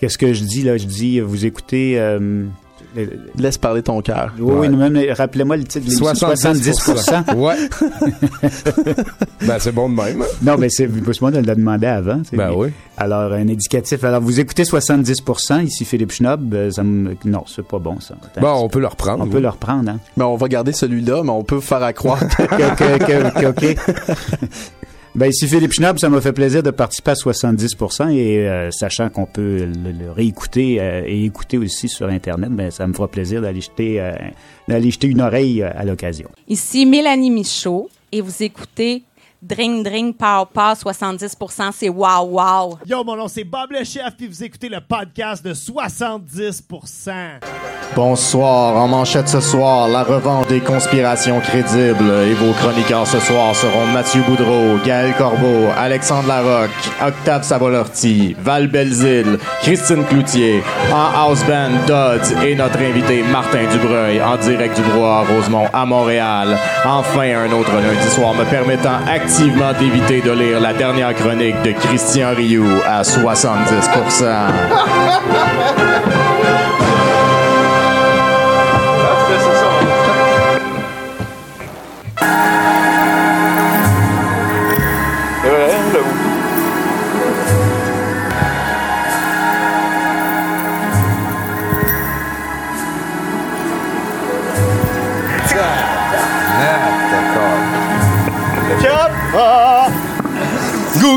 Qu'est-ce que je dis là? Je dis, vous écoutez... euh, Laisse parler ton cœur. oui, oui, même, rappelez-moi le titre de l'émission. 70%. Ouais. ben, c'est bon de même. Non, mais c'est moi de le demander avant. Ben oui. Alors, un indicatif. Alors, vous écoutez 70%, ici Philippe Schnob. euh, ça me- Non, c'est pas bon, ça. Attends, Bon, on peut le reprendre. on peut le reprendre, hein? Mais on va garder celui-là, mais on peut faire à croire. que, que- que- que- OK. Ben, ici Philippe Schnob, ça m'a fait plaisir de participer à 70% et euh, sachant qu'on peut le, le réécouter euh, et écouter aussi sur Internet, ben, ça me fera plaisir d'aller jeter, euh, d'aller jeter une oreille euh, à l'occasion. Ici Mélanie Michaud et vous écoutez Dring Dring Pow Pow 70%, c'est wow wow. Yo, mon nom c'est Bob le chef, puis vous écoutez le podcast de 70%. Bonsoir, en manchette ce soir, la revanche des conspirations crédibles. Et vos chroniqueurs ce soir seront Mathieu Boudreau, Gaël Corbeau, Alexandre Larocque, Octave Savolorti, Val Belzile, Christine Cloutier, en house band Dodds et notre invité Martin Dubreuil en direct du Bois à Rosemont à Montréal. Enfin, un autre lundi soir me permettant activement d'éviter de lire la dernière chronique de Christian Rioux à 70%.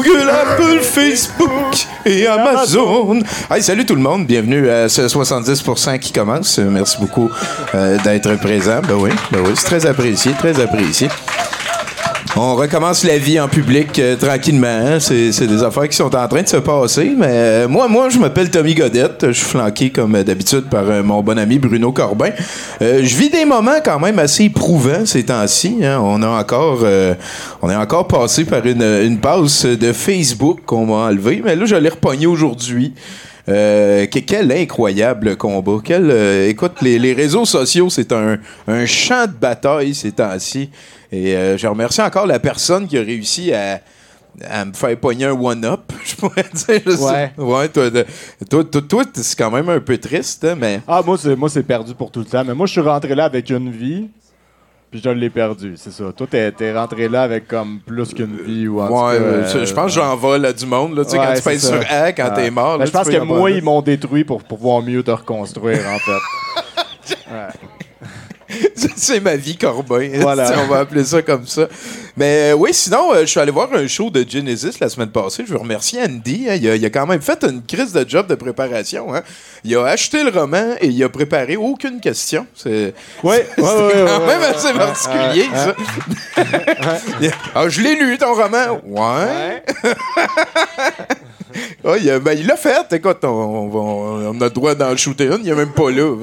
Google, Apple, Facebook et Amazon. Hey, salut tout le monde, bienvenue à ce 70% qui commence. Merci beaucoup euh, d'être présent. Ben oui, ben oui, c'est très apprécié, très apprécié. On recommence la vie en public euh, tranquillement. hein. C'est, des affaires qui sont en train de se passer. Mais euh, moi, moi, je m'appelle Tommy Godette. Je suis flanqué comme euh, d'habitude par mon bon ami Bruno Corbin. Je vis des moments quand même assez éprouvants ces temps-ci. hein. On a encore, on est encore passé par une, une de Facebook qu'on m'a enlevé. Mais là, je l'ai repogné aujourd'hui. Euh, que- quel incroyable combat. Quel, écoute, les, les réseaux sociaux, c'est un, un champ de bataille ces temps-ci. Et euh, je remercie encore la personne qui a réussi à, à me faire pogner un one-up, je pourrais dire. je. Ouais. Ouais, toi, toi, toi, toi, c'est quand même un peu triste, hein, mais... Ah, moi, c'est, moi, c'est perdu pour tout le temps. Mais moi, je suis rentré là avec une vie, puis je l'ai perdu, c'est ça. Toi, t'es, t'es rentré là avec comme plus qu'une vie ou en Ouais, euh, euh, je pense que j'en vole à du monde, là, tu sais, ouais, quand tu pèses sur A, quand Ah. t'es mort. Ben, là, je pense que moi, ils m'ont détruit pour pouvoir mieux te reconstruire, en fait. c'est ma vie Corbin. Voilà. Si on va appeler ça comme ça. Mais euh, oui, sinon, euh, je suis allé voir un show de Genesis la semaine passée. Je veux remercier Andy. hein. Il, a, il a quand même fait une crise de job de préparation. hein. Il a acheté le roman et il a préparé aucune question. C'est Ouais, c'est ouais, ouais, quand même assez particulier, ça. ah, je l'ai lu, ton roman. Ouais. Il ben, il l'a fait. Écoute, on, on on a le droit d'en shooter une. Il est même pas là.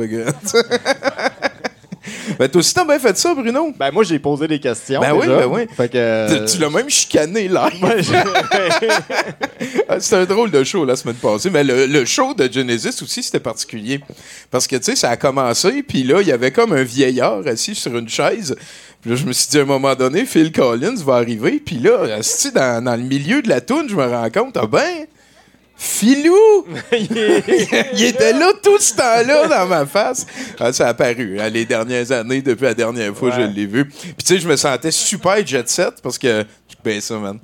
Ben, toi aussi, t'as bien fait ça, Bruno. Ben, moi, j'ai posé des questions. Ben oui, ben oui. Fait que. euh, Tu l'as même chicané là. Ah, C'était un drôle de show la semaine passée. Mais le, le show de Genesis aussi, c'était particulier. Parce que, tu sais, ça a commencé, puis là, il y avait comme un vieillard assis sur une chaise. Puis là, je me suis dit, à un moment donné, Phil Collins va arriver. Puis là, assis dans, dans le milieu de la toune, je me rends compte, ah ben, Philou! il était là tout ce temps-là dans ma face. Ah, ça a apparu hein, les dernières années, depuis la dernière fois que je l'ai vu. Puis tu sais, je me sentais super jet set parce que. Ben ça, man.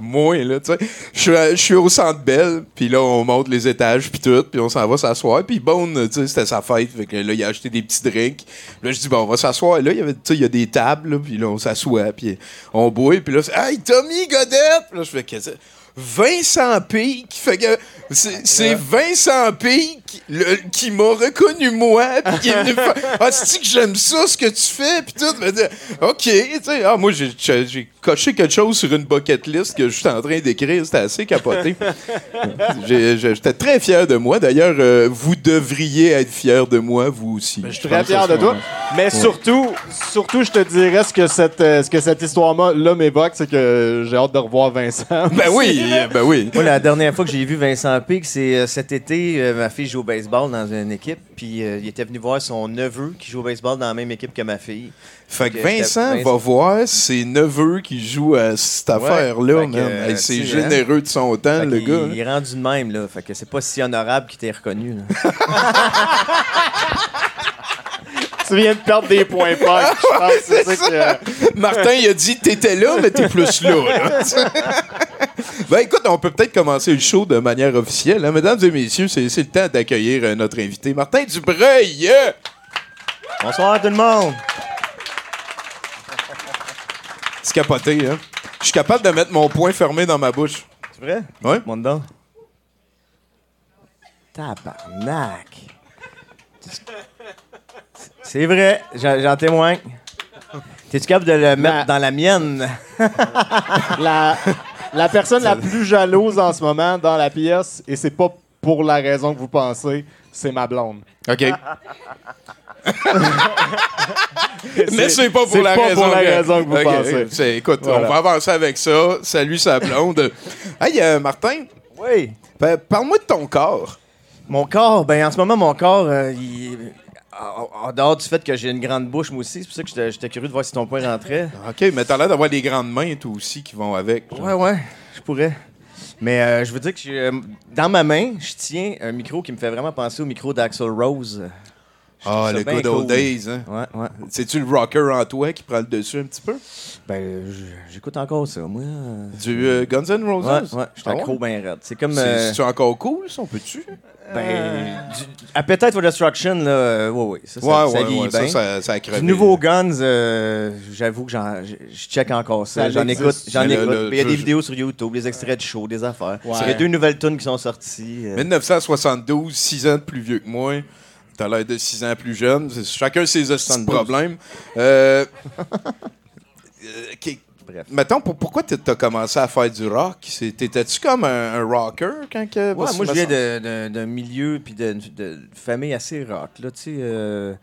Moi, là, tu sais. Je suis Je au centre belle, puis là, on monte les étages, puis tout, puis on s'en va s'asseoir. Puis bon, tu sais, c'était sa fête, fait que là, il a acheté des petits drinks. Là, je dis, bon, on va s'asseoir. Là, il y avait, tu sais, il y a des tables, puis là, on s'assoit, puis on boit, puis là, c'est, hey, Tommy Godette! Puis là, je fais, qu'est-ce que Vincent Pic, fait que c'est Vincent Pic le- qui m'a reconnu moi, puis qui est venu faire Ah, c'est que j'aime ça, ce que tu fais, puis tout. Mais, euh, ok, tu sais, ah, moi, j'ai- coché quelque chose sur une bucket list que je suis en train d'écrire. C'était assez capoté. J'étais très fier de moi. D'ailleurs, euh, vous devriez être fier de moi, vous aussi. Ben, Je suis très fier de toi. Mais surtout, surtout, je te dirais ce que cette, euh, ce que cette histoire-là m'évoque, c'est que j'ai hâte de revoir Vincent. Ben oui, ben oui. Moi, la dernière fois que j'ai vu Vincent Pic, c'est euh, cet été. ma fille joue au baseball dans une équipe. Puis euh, il était venu voir son neveu qui joue au baseball dans la même équipe que ma fille. Fait que Vincent va voir ses neveux qui jouent à cette affaire-là, man. euh, Hey, c'est hein? généreux de son temps, Fait le gars. hein. Il est rendu de même, là. Fait que c'est pas si honorable qu'il t'ait reconnu. là. tu viens de perdre des points pas. Je pense que c'est ça que. Martin, il a dit T'étais là, mais t'es plus là. là. ben écoute, on peut peut-être commencer le show de manière officielle. hein. Mesdames et messieurs, c'est c'est le temps d'accueillir euh, notre invité, Martin Dubreuil. Bonsoir tout le monde. C'est capoté, hein? Je suis capable de mettre mon poing fermé dans ma bouche. C'est vrai? Ouais. Mon dedans. Tabarnak. C'est vrai, j'en témoigne. T'es-tu capable de le mettre dans la mienne? La, la personne la plus jalouse en ce moment dans la pièce, et c'est pas pour la raison que vous pensez, c'est ma blonde. OK. Mais c'est pas pour la pas raison pour la que- raison que vous Ok, pensez. c'est- Écoute, Voilà. on va avancer avec ça. Salut sa blonde. hey, euh, Martin, Oui. ben, parle-moi de ton corps. Mon corps, ben en ce moment, mon corps, euh, il- en en dehors du fait que j'ai une grande bouche, moi aussi, c'est pour ça que j'étais- curieux de voir si ton point rentrait. OK, mais t'as l'air d'avoir des grandes mains, toi aussi, qui vont avec. genre. Ouais, ouais, je pourrais. Mais euh, je veux dire que euh, dans ma main, je tiens un micro qui me fait vraiment penser au micro d'Axel Rose. Ah, le good old cool. days, hein? Ouais, ouais. C'est-tu le rocker en toi qui prend le dessus un petit peu? Ben, j'écoute encore ça, moi. euh, Du euh, Guns N' Roses? ouais, je suis Ah ouais? bien raide. C'est comme. C'est- euh, encore cool, ça? On peut-tu? ben, du- Appetite for Destruction, là, euh, ouais, ouais. Ça, ça, ouais, ça ouais, ça, bien. ça, ça a crevé. Du nouveau Guns, euh, j'avoue que j'en- je check encore ça. J'en écoute. J'en écoute. Il y a des vidéos sur YouTube, des extraits de show, des affaires. Ouais. Il y a deux nouvelles tunes qui sont sorties. euh, 1972, 6 ans de plus vieux que moi. T'as l'air de 6 ans plus jeune. Chacun ses hosties de 72. problèmes. Euh, euh. Bref. Mettons, pour- pourquoi t'as t'as commencé à faire du rock? T'étais-tu comme un, un rocker quand que... Ouais, moi, je viens d'un milieu puis de famille assez rock. Là, tu sais, euh,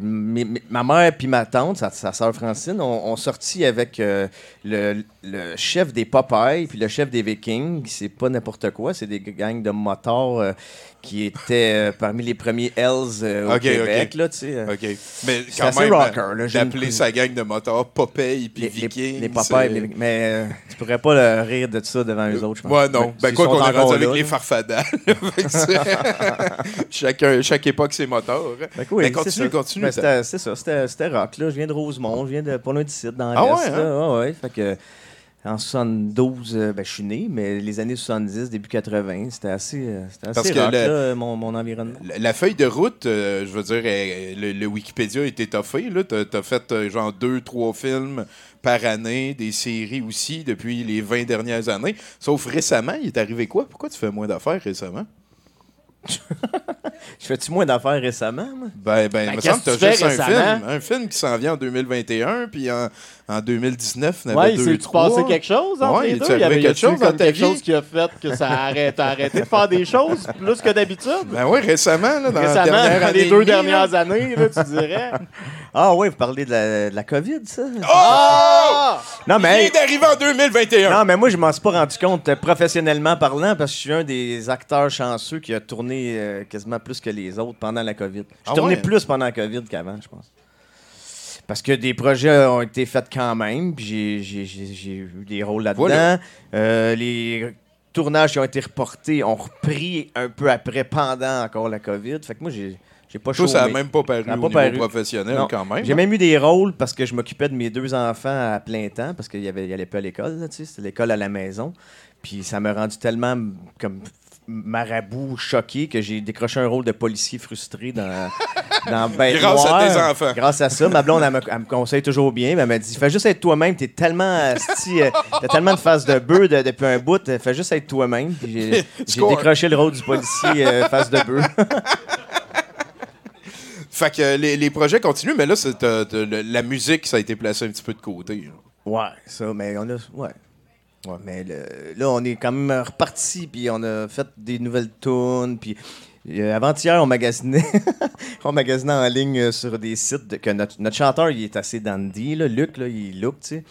ma mère puis ma tante, sa, sa sœur Francine, ont, sorti avec euh, le, le chef des Popeyes puis le chef des Vikings. C'est pas n'importe quoi, c'est des gangs de motards euh, qui étaient euh, parmi les premiers Hells euh, au Québec. Là, tu sais, euh. Mais C'est quand assez même, rocker, d'appeler sa gang de motards Popeye puis les, Viking. les, les mais euh, tu pourrais pas le rire de ça devant eux autres, je pense. Ouais, non. Ben, quoi qu'on est rendu avec là, les Chacun, chaque époque, ses motards. Fait que oui, Mais c'est continue, ça. continue. Ben, c'est ça, c'était c'était rock. Là. Je viens de Rosemont, je viens de d'ici, dans Ah l'Est. ouais, là. Ouais, ouais. Fait que, en 72, euh, ben, je suis né, mais les années 70, début 80, c'était assez, euh, c'était Parce assez que rock, le- là, mon, mon environnement. La- La feuille de route, euh, je veux dire, le, le Wikipédia a été toffé. Tu as, fait euh, genre deux, trois films par année, des séries aussi depuis les 20 dernières années. Sauf récemment, il est arrivé quoi? Pourquoi tu fais moins d'affaires récemment? Je fais-tu moins d'affaires récemment, moi? Ben, ben, il me qu'est-ce semble que que tu as fais juste un récemment? film. Un film qui s'en vient en 2021, puis en, en 2019, il Ouais, il trois. passé quelque chose entre Ouais, les il deux? Il y avait arrivé quelque chose comme quelque chose qui a fait que ça a arrêté, t'as arrêté de faire des choses plus que d'habitude? Ben oui, récemment, là, dans la Récemment, dernière dans les deux dernières années, là, tu dirais. Ah oui, vous parlez de la, de la COVID, ça? Oh! Ah! Non, Il mais... vient d'arriver en 2021. Non, mais moi, je m'en suis pas rendu compte euh, professionnellement parlant parce que je suis un des acteurs chanceux qui a tourné euh, quasiment plus que les autres pendant la COVID. J'ai Ah tourné ouais? plus pendant la COVID qu'avant, je pense. Parce que des projets ont été faits quand même, puis j'ai- eu des rôles là-dedans. Voilà. Euh, les tournages qui ont été reportés ont repris un peu après, pendant encore la COVID. Fait que moi, j'ai j'ai pas Toi, ça n'a même pas paru au pas niveau paru. professionnel Non. quand même. J'ai même eu des rôles parce que je m'occupais de mes deux enfants à plein temps parce qu'ils n'allaient pas à l'école. tu sais, C'était l'école à la maison. Puis ça m'a rendu tellement comme marabout choqué que j'ai décroché un rôle de policier frustré dans, dans Bête Grâce à tes enfants. Grâce à ça. Ma blonde, elle me, elle me conseille toujours bien. mais Elle m'a dit Fais juste être toi-même. T'es tellement. asti, euh, T'as tellement de face de bœuf de- depuis un bout. euh, Fais juste être toi-même. Puis J'ai décroché le rôle du policier euh, face de bœuf. Fait que les, les projets continuent, mais là, c'est, t'as- t'as le- la musique, ça a été placé un petit peu de côté. là. Ouais, ça, mais on a. Ouais. Ouais, mais le- là, on est quand même reparti, puis on a fait des nouvelles tunes, puis. euh, Avant-hier, on magasinait, on magasinait en ligne euh, sur des sites de- que notre, notre chanteur, il est assez dandy, là, Luc, là, il look, tu sais.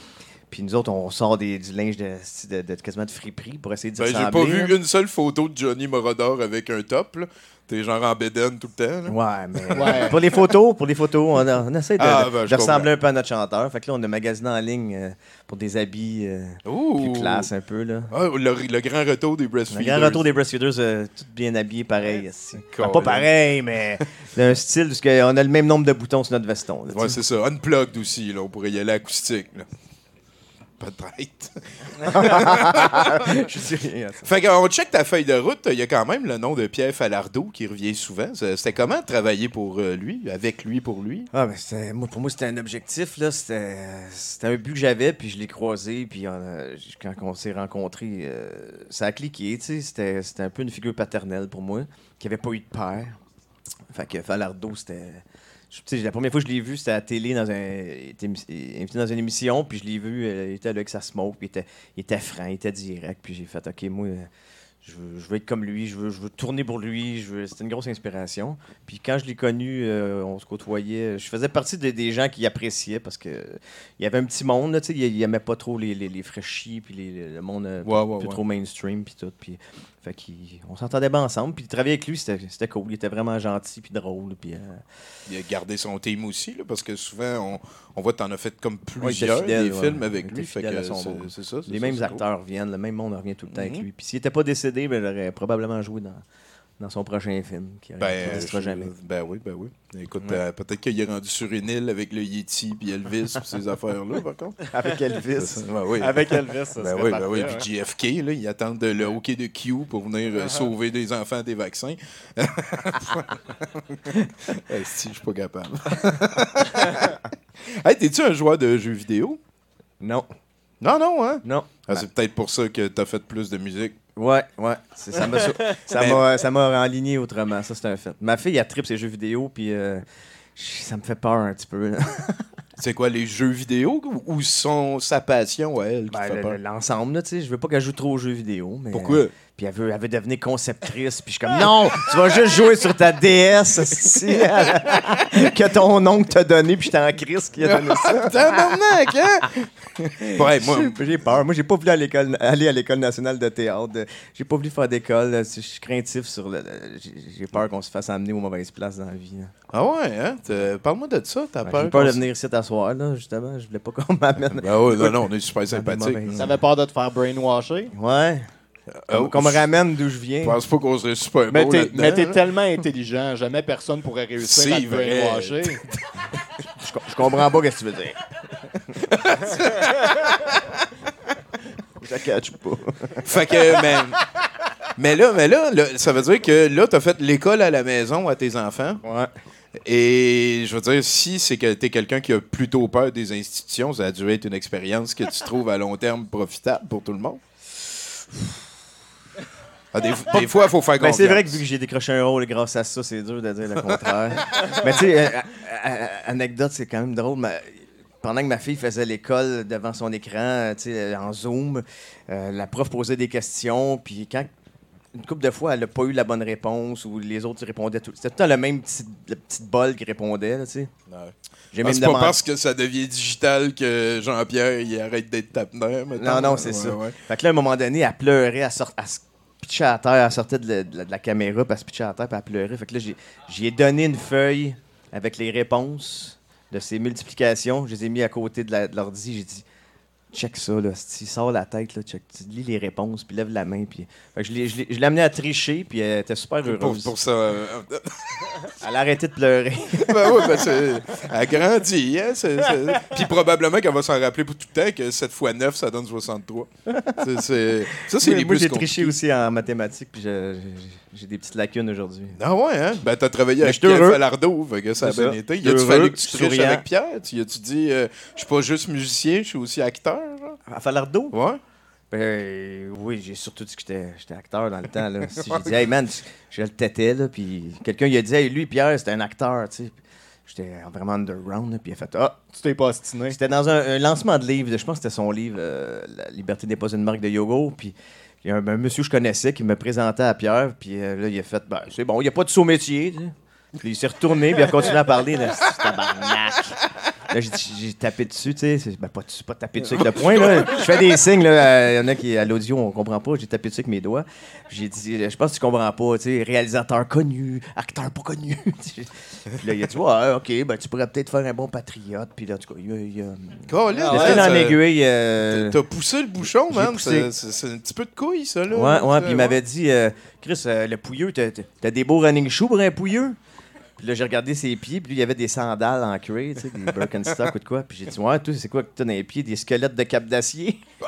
Puis nous autres, on sort des, du linge de, de, de- quasiment de friperie pour essayer de Ben, j'ai pas vu une seule photo de Johnny Morodor avec un top. là. T'es genre en bédaine tout le temps. là? Ouais, mais Ouais. pour les photos, pour les photos, on, a- on essaie de, Ah, ben, de je ressembler comprends. un peu à notre chanteur. Fait que là, on a magasiné en ligne euh, pour des habits euh, Ouh. plus classe un peu, là. Ah, le, le grand retour des Le breastfeeders. grand retour des breastfeeders, euh, tout bien habillés, pareil. ici. Pas pareil, mais un style, parce qu'on a le même nombre de boutons sur notre veston. là, tu Ouais, sais. c'est ça. Unplugged aussi, là. On pourrait y aller acoustique, là. Peut-être. Je dis rien. Fait qu'on check ta feuille de route, il y a quand même le nom de Pierre Falardeau qui revient souvent. C'était comment travailler pour euh, lui, avec lui, pour lui? Ah, ben, moi, pour moi, c'était un objectif. là. C'était un but que j'avais, puis je l'ai croisé. Puis euh, quand on s'est rencontrés, euh, ça a cliqué. C'était un peu une figure paternelle pour moi, qui avait pas eu de père. Fait que Falardeau, c'était. La première fois que je l'ai vu, c'était à la télé, dans un, il dans une émission, puis je l'ai vu, euh, il était là avec sa smoke, puis il était, il était franc, il était direct, puis j'ai fait, OK, moi, euh, je veux, je veux être comme lui, je veux, je veux tourner pour lui, je veux- c'était une grosse inspiration. Puis quand je l'ai connu, euh, on se côtoyait, je faisais partie des, des gens qui appréciaient, parce que il y avait un petit monde, là, tu il, il aimait pas trop les, les, les fraîchis, puis les- le monde euh, Ouais, ouais, plus ouais. trop mainstream, puis tout, puis... Fait qu'on s'entendait bien ensemble, puis travailler avec lui, c'était cool. Il était vraiment gentil, puis drôle, puis... euh, Il a gardé son team aussi, là, parce que souvent, on, on voit que t'en as fait comme plusieurs fidèle, des films Il avec lui. Fait que c'est- ça. Les mêmes cool. acteurs reviennent, le même monde revient tout le temps avec Mhm. lui. Puis s'il était pas décédé, ben, il aurait probablement joué dans, dans son prochain film, qui Ben, je- jamais. ben oui, ben oui. Écoute, Ouais. euh, peut-être qu'il est rendu sur une île avec le Yeti puis Elvis puis ces affaires-là, par contre. Avec Elvis. Ben oui. Avec Elvis, ça Ben oui, ben oui. Puis JFK, là, ils attendent le hockey de Q pour venir euh, sauver des enfants des vaccins. Eh, si, je suis pas capable. hey, t'es-tu un joueur de jeux vidéo? Non, Non, non, hein? non. Ah, c'est peut-être pour ça que t'as fait plus de musique. Ouais, ouais. C'est- Ça m'a ça m'a- ça m'a enligné autrement. Ça, c'est un fait. Ma fille, elle tripe ses jeux vidéo, puis euh, ça me fait peur un petit peu. là. C'est quoi, les jeux vidéo ou- ou son, sa passion à elle qui te Ben, fait le- peur? L'ensemble, là, tu sais. Je veux pas qu'elle joue trop aux jeux vidéo. Mais, Pourquoi? Puis elle veut, elle veut devenir conceptrice. Puis je suis comme, non, tu vas juste jouer sur ta DS que ton oncle t'a donné, puis j'étais en crise qui a donné ça. Tabarnak, hein? Ouais, moi, J'ai- peur. Moi, j'ai pas voulu à l'école- aller à l'école nationale de théâtre. J'ai pas voulu faire d'école. Je suis craintif sur le. j'ai- peur qu'on se fasse amener aux mauvaises places dans la vie. là. Ah ouais, hein? Parle-moi de ça, t'as peur? J'ai peur de venir ici t'asseoir, là, justement. Je voulais pas qu'on m'amène. Ben ouais, non, non, on est super sympathique. mauvaises- T'avais peur de te faire brainwasher? Ouais. Euh, Qu'on me ramène d'où je viens. Je pense pas qu'on serait super Mais beau mais t'es tellement intelligent, jamais personne pourrait réussir à te brainwasher. Je, je comprends pas ce que tu veux dire. je la catch pas. Fait que, mais, mais là, mais là, là, ça veut dire que là, t'as fait l'école à la maison à tes enfants. Ouais. Et je veux dire, si c'est que t'es quelqu'un qui a plutôt peur des institutions, ça a dû être une expérience que tu trouves à long terme profitable pour tout le monde. Ah, des, des fois, il faut faire Ben, confiance. c'est vrai que vu que j'ai décroché un rôle grâce à ça, c'est dur de dire le contraire. mais tu sais, euh, euh, euh, anecdote, c'est quand même drôle. mais pendant que ma fille faisait l'école devant son écran, tu sais, en Zoom, euh, la prof posait des questions, puis quand une couple de fois, elle n'a pas eu la bonne réponse ou les autres répondaient tout. C'était tout le temps le même petit, le petit bol qui répondait, tu sais. Ouais. J'ai Ah, même c'est pas demandé. parce que ça devient digital que Jean-Pierre il arrête d'être mettons. Non, non, c'est Ouais, ça. ouais. Fait que là, à un moment donné, elle pleurait, elle, sort, elle se pitchait à terre, elle sortait de la, caméra, puis elle se pitchait à terre, puis elle. Fait que là, j'ai- j'y ai donné une feuille avec les réponses de ces multiplications. Je les ai mis à côté de l'ordi. J'ai dit, check ça, là. Si sort la tête, là, check, tu lis les réponses, puis lève la main. Puis... Fait que je l'ai- amenée à tricher, puis elle était super heureuse. pour ça. euh, Elle a arrêté de pleurer. ben oui, ben c'est. Elle grandit, hein. Puis probablement qu'elle va s'en rappeler pour tout le temps que 7 x 9, ça donne 63. C'est- c'est- Ça, c'est les moi, j'ai triché aussi en mathématiques, puis je- j'ai des petites lacunes aujourd'hui. Ah ouais, hein? Ben, t'as travaillé avec Pierre. Falardeau, fait que ça a bien été. Je Y a-tu suis fallu que tu triches avec Pierre? Tu as-tu dit, euh, je suis pas juste musicien, je suis aussi acteur? genre? À Falardeau? Ouais. Ben oui, j'ai surtout dit que j'étais acteur dans le temps. Là. Si j'ai dit, hey man, je le tétais, là, puis quelqu'un il a dit, hey, lui, Pierre, c'était un acteur, tu sais. J'étais vraiment underground, là, puis il a fait Ah, Tu t'es pas ostiné. C'était dans un, un lancement de livre, je pense que c'était son livre, euh, La liberté n'est pas une marque de yoga. Puis il y a un, un monsieur que je connaissais qui me présentait à Pierre, puis euh, là, il a fait ben, c'est bon, il n'y a pas de saut métier. tu sais. Puis il s'est retourné, puis il a continué à parler. Là, tabarnak. Là, j'ai, tapé dessus, tu sais. Ben, pas, pas tapé dessus avec le poing, là. Je fais des signes, là. Il y en a qui, à l'audio, on comprend pas. J'ai tapé dessus avec mes doigts. J'ai dit, je pense que tu comprends pas, tu sais. Réalisateur connu, acteur pas connu. puis là, il a dit, ouais, ok, ben, tu pourrais peut-être faire un bon patriote. Puis là, en tout cas, il a. Il a, Colin, il a ouais, fait dans ça- l'aiguille. euh, T'as poussé le bouchon, man. C'est- un petit peu de couille, ça, là. Ouais, ouais, puis il m'avait dit, euh, Chris, euh, le pouilleux, t'as des beaux running shoes pour un pouilleux? Puis là, j'ai regardé ses pieds, puis lui, il y avait des sandales en cuir, tu sais, des Birkenstock ou de quoi. Puis j'ai dit, ouais, toi, c'est quoi que t'as dans les pieds? Des squelettes de cap d'acier?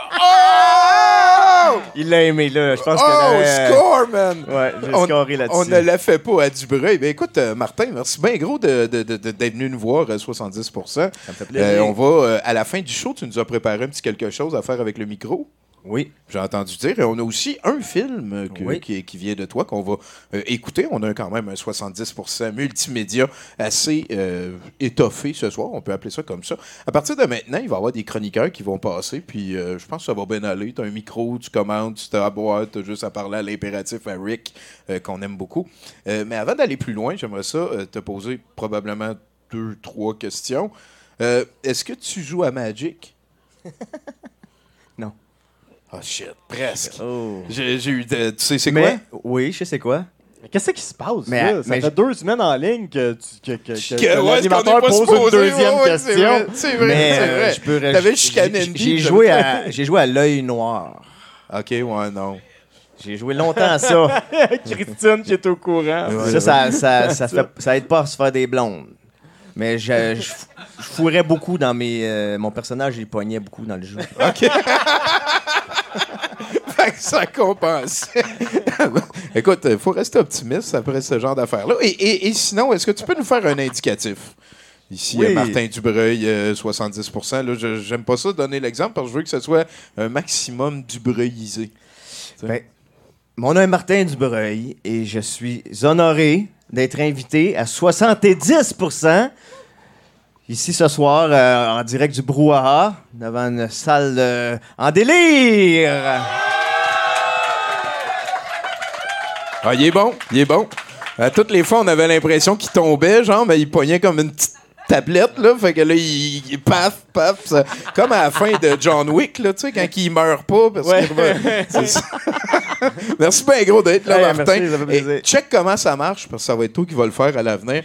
Oh! Il l'a aimé, là. Je pense Oh, que. euh, score, man! Ouais, j'ai On- scoré là-dessus. On ne la fait pas à Dubreuil. Ben écoute, euh, Martin, merci bien gros de- de- de- de- d'être venu nous voir à 70 Ça me fait Euh, plaisir. On va, euh, à la fin du show, tu nous as préparé un petit quelque chose à faire avec le micro. Oui. J'ai entendu dire. Et on a aussi un film euh, que- Oui. qui, qui vient de toi qu'on va euh, écouter. On a quand même un 70% multimédia assez euh, étoffé ce soir. On peut appeler ça comme ça. À partir de maintenant, il va y avoir des chroniqueurs qui vont passer. Puis euh, je pense que ça va bien aller. Tu as un micro, tu commandes, tu t'as à boire, tu as juste à parler à l'impératif à Rick, euh, qu'on aime beaucoup. Euh, mais avant d'aller plus loin, j'aimerais ça euh, te poser probablement deux, trois questions. Euh, Est-ce que tu joues à Magic? Oh shit, presque. Oh. J'ai eu de- Tu sais, c'est quoi? Oui, je sais c'est quoi. Qu'est-ce qui se passe, Mais- là? Ça mais fait deux semaines en ligne que, tu- que, que, que- Que- ouais, l'animateur pas pose une deuxième Ouais, question. vrai, C'est vrai, Mais c'est euh, vrai. je peux. T'avais j'ai- joué à, j'ai joué à l'œil noir. Ok, ouais, non. J'ai joué longtemps à ça. Christine qui est au courant. ça, ça, ça, ça, fait, ça aide pas à se faire des blondes. Mais je, je, je fourrais beaucoup dans mes. euh, mon personnage, il poignait beaucoup dans le jeu. Que ça compense. Écoute, il faut rester optimiste après ce genre d'affaires-là. Et, et- et sinon, est-ce que tu peux nous faire un indicatif? Ici, Oui. euh, Martin Dubreuil, euh, 70 Là, je- J'aime pas ça donner l'exemple parce que je veux que ce soit un maximum Dubreuilisé. Ben, mon nom est Martin Dubreuil et je suis honoré d'être invité à 70 ici ce soir euh, en direct du Brouhaha devant une salle euh, en délire. Ah, il est bon, il est bon. À toutes les fois, on avait l'impression qu'il tombait, genre, mais il poignait comme une petite tablette, là. Fait que là, il, il- paf, paf. ça- comme à la fin de John Wick, là, tu sais, quand il meurt pas. Parce Ouais. ça. merci bien gros d'être là, Hey, Martin. merci. Et check comment ça marche, parce que ça va être toi qui va le faire à l'avenir.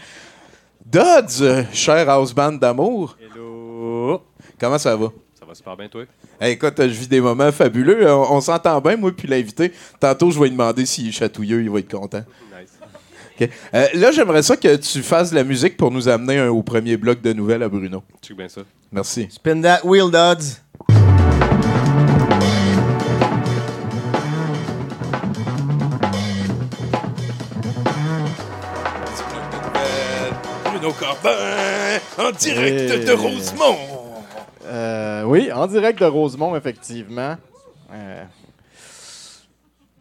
Dodds, euh, cher house band d'amour. Hello. Comment ça va? Ça va super bien, toi? Hey, écoute, je vis des moments fabuleux. On, on s'entend bien, moi, puis l'invité. Tantôt, je vais lui demander s'il est chatouilleux, il va être content. Nice. Euh, là, j'aimerais ça que tu fasses de la musique pour nous amener un- au premier bloc de nouvelles à Bruno. Check bien ça. Merci. Spin that wheel, Dodds. Bruno Corbin, en direct de Rosemont. Euh, oui, en direct de Rosemont, effectivement. Euh,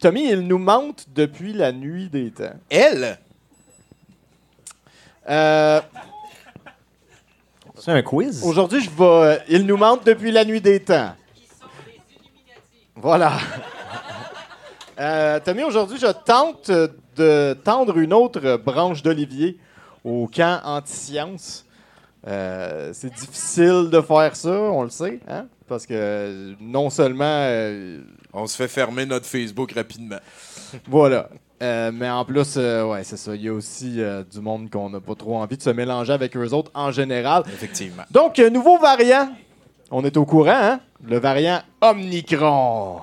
Tommy, il nous monte depuis la nuit des temps. Elle? Euh, C'est un quiz? Aujourd'hui, je vais. euh, il nous monte depuis la nuit des temps. Voilà. Euh, Tommy, aujourd'hui, je tente de tendre une autre branche d'olivier au camp anti-science. Euh, c'est difficile de faire ça, on le sait, hein? Parce que non seulement. euh, On se fait fermer notre Facebook rapidement. voilà. Euh, mais en plus, ouais, c'est ça. Il y a aussi du monde qu'on n'a pas trop envie de se mélanger avec eux autres en général. Effectivement. Donc, nouveau variant. On est au courant, hein? Le variant Omnicron.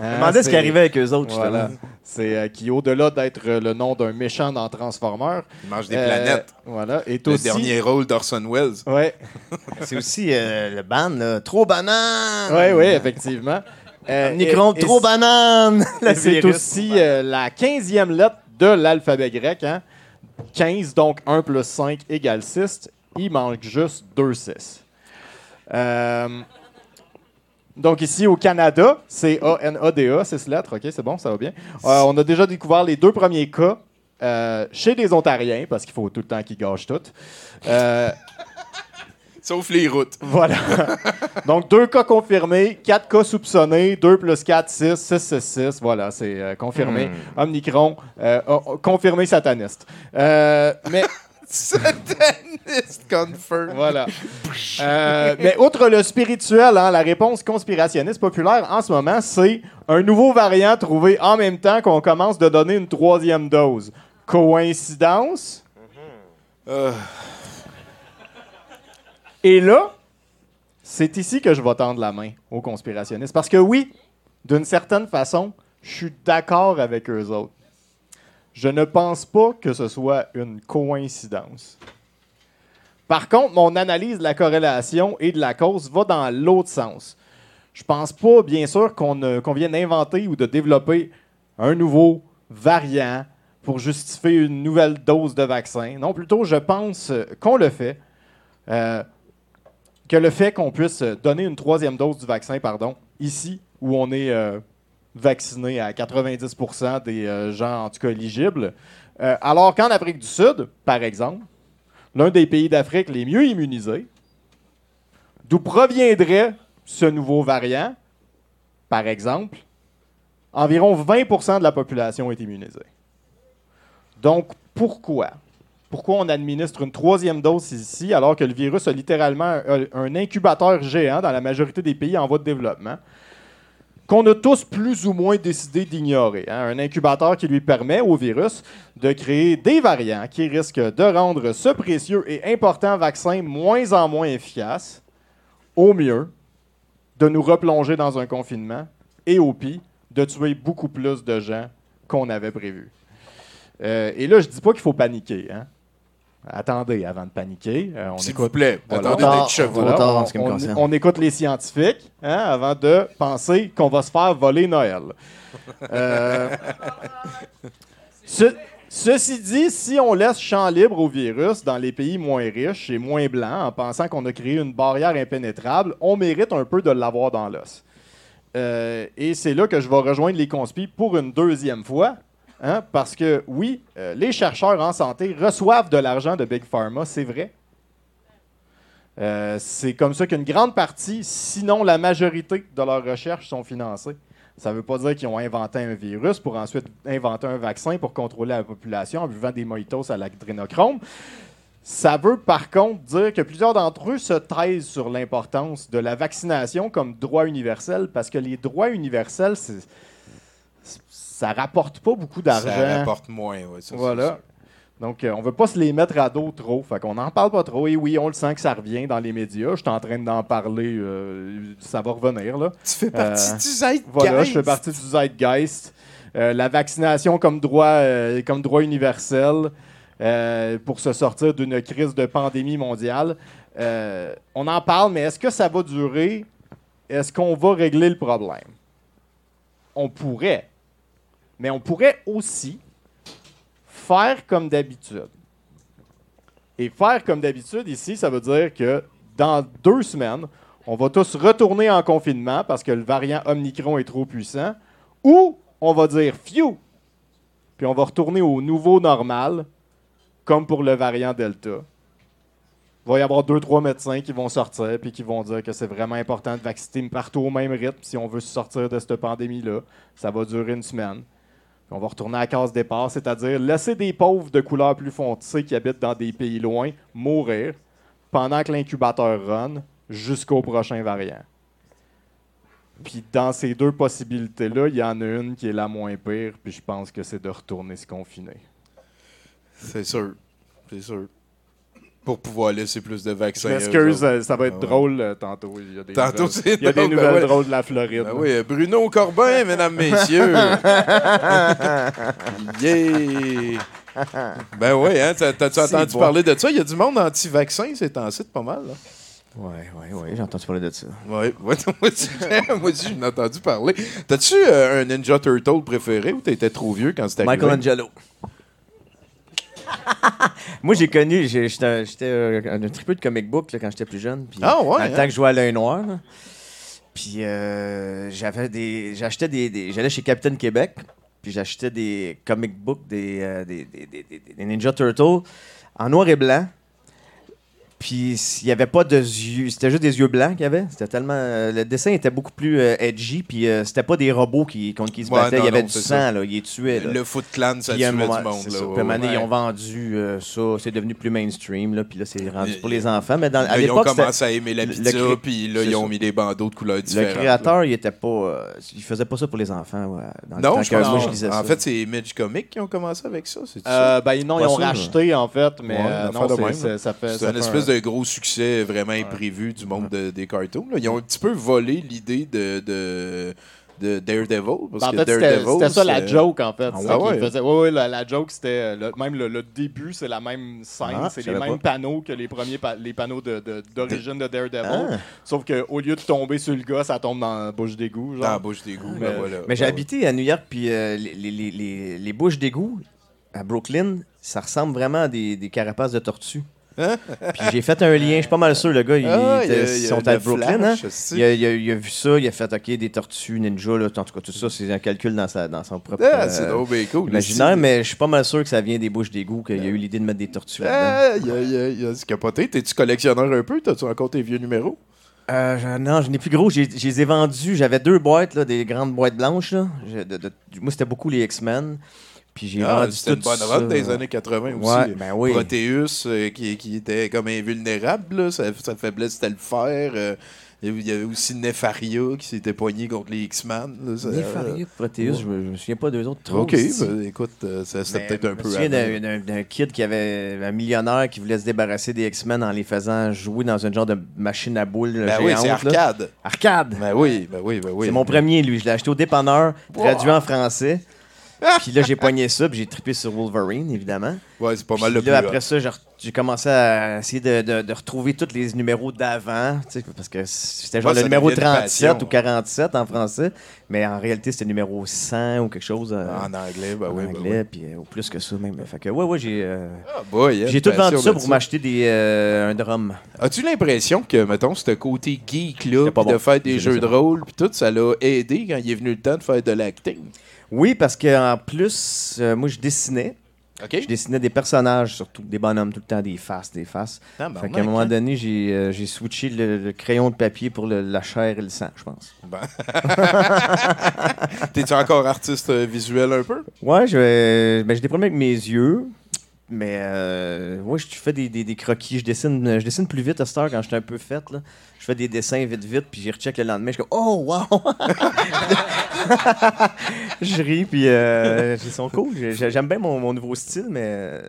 Je me demandais ce qui arrivait avec eux autres, Voilà. C'est euh, qui, au-delà d'être le nom d'un méchant dans Transformers, Il mange des euh, planètes. Voilà. Est Le aussi. dernier rôle d'Orson Welles. Ouais. C'est aussi euh, le band, là. Trop banane! Ouais, oui, effectivement. Euh, Nicron, et- et trop banane! Et C'est aussi euh, la 15e lettre de l'alphabet grec. Hein? 15, donc 1 plus 5 égale 6. Il manque juste 2 6. Euh, donc ici au Canada, c'est A-N-A-D-A, 6 lettres. OK, c'est bon, ça va bien. Euh, on a déjà découvert les deux premiers cas euh, chez des Ontariens, parce qu'il faut tout le temps qu'ils gâchent tout. Euh, Sauf les routes. voilà. Donc, deux cas confirmés, quatre cas soupçonnés, 2 plus 4, 6, 6, 6, 6. Voilà, c'est euh, confirmé. Omnicron, euh, oh, oh, confirmé sataniste. Euh, mais Sataniste confirm. voilà. Euh, mais outre le spirituel, hein, la réponse conspirationniste populaire en ce moment, c'est un nouveau variant trouvé en même temps qu'on commence de donner une troisième dose. Coïncidence? Euh, Et là, c'est ici que je vais tendre la main aux conspirationnistes. Parce que oui, d'une certaine façon, je suis d'accord avec eux autres. Je ne pense pas que ce soit une coïncidence. Par contre, mon analyse de la corrélation et de la cause va dans l'autre sens. Je pense pas, bien sûr, qu'on euh, qu'on vienne d'inventer ou de développer un nouveau variant pour justifier une nouvelle dose de vaccin. Non, plutôt, je pense euh, qu'on le fait. Euh, que le fait qu'on puisse donner une troisième dose du vaccin, pardon, ici, où on est vacciné à 90% des euh, gens, en tout cas, éligibles, euh, alors qu'en Afrique du Sud, par exemple, l'un des pays d'Afrique les mieux immunisés, d'où proviendrait ce nouveau variant, par exemple, environ 20% de la population est immunisée. Donc, pourquoi? Pourquoi on administre une troisième dose ici alors que le virus a littéralement un incubateur géant dans la majorité des pays en voie de développement? Qu'on a tous plus ou moins décidé d'ignorer. hein. Un incubateur qui lui permet au virus de créer des variants qui risquent de rendre ce précieux et important vaccin moins en moins efficace, au mieux, de nous replonger dans un confinement et au pire, de tuer beaucoup plus de gens qu'on avait prévu. Euh, et là, je dis pas qu'il faut paniquer. hein. Attendez avant de paniquer. Euh, on S'il écoute- vous plaît, Voilà. attendez d'être chevaux. On, écoute les scientifiques hein, avant de penser qu'on va se faire voler Noël. Euh, ce- ceci dit, si on laisse champ libre au virus dans les pays moins riches et moins blancs en pensant qu'on a créé une barrière impénétrable, on mérite un peu de l'avoir dans l'os. Euh, et c'est là que je vais rejoindre les conspis pour une deuxième fois. Hein, parce que oui, euh, les chercheurs en santé reçoivent de l'argent de Big Pharma, c'est vrai. Euh, c'est comme ça qu'une grande partie, sinon la majorité de leurs recherches sont financées. Ça ne veut pas dire qu'ils ont inventé un virus pour ensuite inventer un vaccin pour contrôler la population en buvant des mojitos à l'adrénochrome. Ça veut par contre dire que plusieurs d'entre eux se taisent sur l'importance de la vaccination comme droit universel parce que les droits universels, c'est- ça rapporte pas beaucoup d'argent. Ça rapporte moins, c'est Voilà. Donc, euh, on veut pas se les mettre à dos trop. Fait qu'on n'en parle pas trop. Et oui, on le sent que ça revient dans les médias. Je suis en train d'en parler. euh, ça va revenir, là. Tu fais partie Euh, du zeitgeist. Voilà, je fais partie du zeitgeist. La vaccination comme droit, comme droit universel pour se sortir d'une crise de pandémie mondiale. On en parle, mais est-ce que ça va durer? Est-ce qu'on va régler le problème? On pourrait. Mais on pourrait aussi faire comme d'habitude. Et faire comme d'habitude ici, ça veut dire que dans deux semaines, on va tous retourner en confinement parce que le variant Omicron est trop puissant, ou on va dire phew, puis on va retourner au nouveau normal, comme pour le variant Delta. Il va y avoir deux, trois médecins qui vont sortir puis qui vont dire que c'est vraiment important de vacciner partout au même rythme si on veut se sortir de cette pandémie-là. Ça va durer une semaine. On va retourner à la case départ, c'est-à-dire laisser des pauvres de couleur plus foncée qui habitent dans des pays loin mourir pendant que l'incubateur run jusqu'au prochain variant. Puis dans ces deux possibilités-là, il y en a une qui est la moins pire, puis je pense que c'est de retourner se confiner. C'est sûr. C'est sûr. Pour pouvoir laisser plus de Je vaccins. m'excuse, autres. euh, ça va être Ah ouais. drôle euh, tantôt. Il y a des Tantôt, nouvelles, c'est il y a des ben nouvelles ouais. drôles de la Floride. Ben oui, Bruno Corbin, mesdames, messieurs. yeah! Ben oui, hein, t'as- t'as-tu C'est entendu bon. parler de ça? Il y a du monde anti-vaccin, c'est temps-ci, pas mal. Là. Ouais, ouais, ouais, j'ai entendu parler de ça. Ouais, ouais, moi aussi, moi aussi, j'en ai entendu parler. T'as-tu euh, un Ninja Turtle préféré ou t'étais trop vieux quand c'était arrivé? Michelangelo. Moi, j'ai connu, j'ai- j'étais j'étais, euh, un triple de comic book là, quand j'étais plus jeune. puis Ah ouais, Dans le hein? temps que je jouais à l'œil noir. là. Puis euh, j'avais des. J'achetais des. des- J'allais chez Capitaine Québec. puis j'achetais des comic books des, euh, des, des- des- des- des Ninja Turtles en noir et blanc. Puis il n'y avait pas de yeux, c'était juste des yeux blancs qu'il y avait. C'était tellement. euh, le dessin était beaucoup plus euh, edgy, puis euh, c'était pas des robots qui, contre qui se Ouais, battaient. non, il y avait non, du sang, ça. là. Ils tuaient. Là. Le Foot Clan, ça tuait du monde. c'est là, ça. ouais, ils ont vendu euh, ça. C'est devenu plus mainstream, là. Puis là, c'est rendu Mais- pour les enfants. Mais dans, à ils ont commencé à aimer la le- pizza, le cré- puis là, ils ont ça. mis des bandeaux de couleurs le différentes. là. créateur, il était pas. euh, il faisait pas ça pour les enfants. ouais, dans le Non, temps je que pense moi, je lisais En ça. fait, c'est Image Comics qui ont commencé avec ça, c'est Euh, ben non, ils ont sûr. racheté en fait, mais euh, une non, ça fait. C'est ça un fait espèce de gros succès vraiment imprévu du monde de- des cartoons. là. Ils ont un petit peu volé l'idée de, de, de Daredevil. Parce Ben, en que fait, c'était Daredevil, c'était ça la joke, en fait. Ah ouais? faisait. Ouais, la, la joke, c'était. euh, le- même le, le début, c'est la même scène. Ah, c'est les mêmes pas. panneaux que les premiers pa- les panneaux de- de- d'origine de, Daredevil. Ah. Sauf qu'au lieu de tomber sur le gars, ça tombe dans la bouche d'égout. genre. Dans la bouche d'égout. Mais- ben voilà. Mais j'ai Ouais, habité à New York, puis euh, les, les, les, les, les bouches d'égout à Brooklyn, ça ressemble vraiment à des, des carapaces de tortues. Puis j'ai fait un lien, je suis pas mal sûr, le gars, il, Ah, il il ils sont à Brooklyn, hein? Il a, il a- il a vu ça, il a fait, OK, des tortues ninja, là, en tout cas, tout ça, c'est un calcul dans, sa, dans son propre Ah, euh, drôle, ben cool. imaginaire, mais je suis pas mal sûr que ça vient des bouches d'égout, qu'il y a eu l'idée de mettre des tortues là-dedans. Ah, il a, a- capoté. T'es-tu collectionneur un peu? T'as-tu encore tes vieux numéros? Euh, je- non, je n'ai plus gros. Je les ai vendus. J'avais deux boîtes, là, des grandes boîtes blanches. Là. J'ai- de- de- moi, c'était beaucoup les X-Men. Puis j'ai Ah, vendu c'était une bonne ça. run des années 80 aussi. Ouais, ben oui. Proteus, euh, qui, qui était comme invulnérable. Là. Sa, sa faiblesse, c'était le fer. euh, il y avait aussi Nefaria qui s'était poigné contre les X-Men. ça- Nefaria, Proteus, je, me, je me souviens pas d'eux autres trop. OK, ben, écoute, euh, ça, c'était peut-être un je me peu souviens d'un- kid qui avait un millionnaire qui voulait se débarrasser des X-Men en les faisant jouer dans un genre de machine à boules Ben oui, géante. c'est là. arcade. Arcade! Ben oui, ben oui, ben oui. C'est mon premier, lui. Je l'ai acheté au dépanneur, traduit en français. Puis là, j'ai poigné ça, puis j'ai trippé sur Wolverine, évidemment. Ouais, c'est pas mal le Puis plus là, hot. après ça, j'ai commencé à essayer de, de- de retrouver tous les numéros d'avant, tu sais, parce que c'était genre Ouais, le numéro devient une 37 passion. ou 47 en français, mais en réalité, c'était le numéro 100 ou quelque chose euh, En anglais, en oui, ben anglais, puis euh, ou plus que ça même. Fait que, ouais, ouais, j'ai euh, Ah, j'ai tout vendu ça pour m'acheter des, euh, un drum. As-tu l'impression que, mettons, ce côté geek-là, de faire des jeux de rôle, puis tout, ça l'a aidé quand il est venu le temps de faire de l'acting? Oui, parce qu'en plus, euh, moi, je dessinais. OK? Je dessinais des personnages, surtout des bonhommes, tout le temps, des faces, des faces. Ah, ben, Fait qu'à un moment donné, j'ai euh, j'ai switché le, le crayon de papier pour le- la chair et le sang, je pense. Ben. T'es-tu encore artiste euh, visuel un peu? Ouais, je, ben, j'ai des problèmes avec mes yeux. Mais euh, ouais, je fais des, des, des croquis. Je dessine, je dessine plus vite à cette heure quand je suis un peu faite. Là. Je fais des dessins vite, vite, puis j'y recheck le lendemain. Je suis comme Oh, wow! je ris, puis euh, ils sont cool. J'ai- J'aime bien mon, mon nouveau style, mais. euh.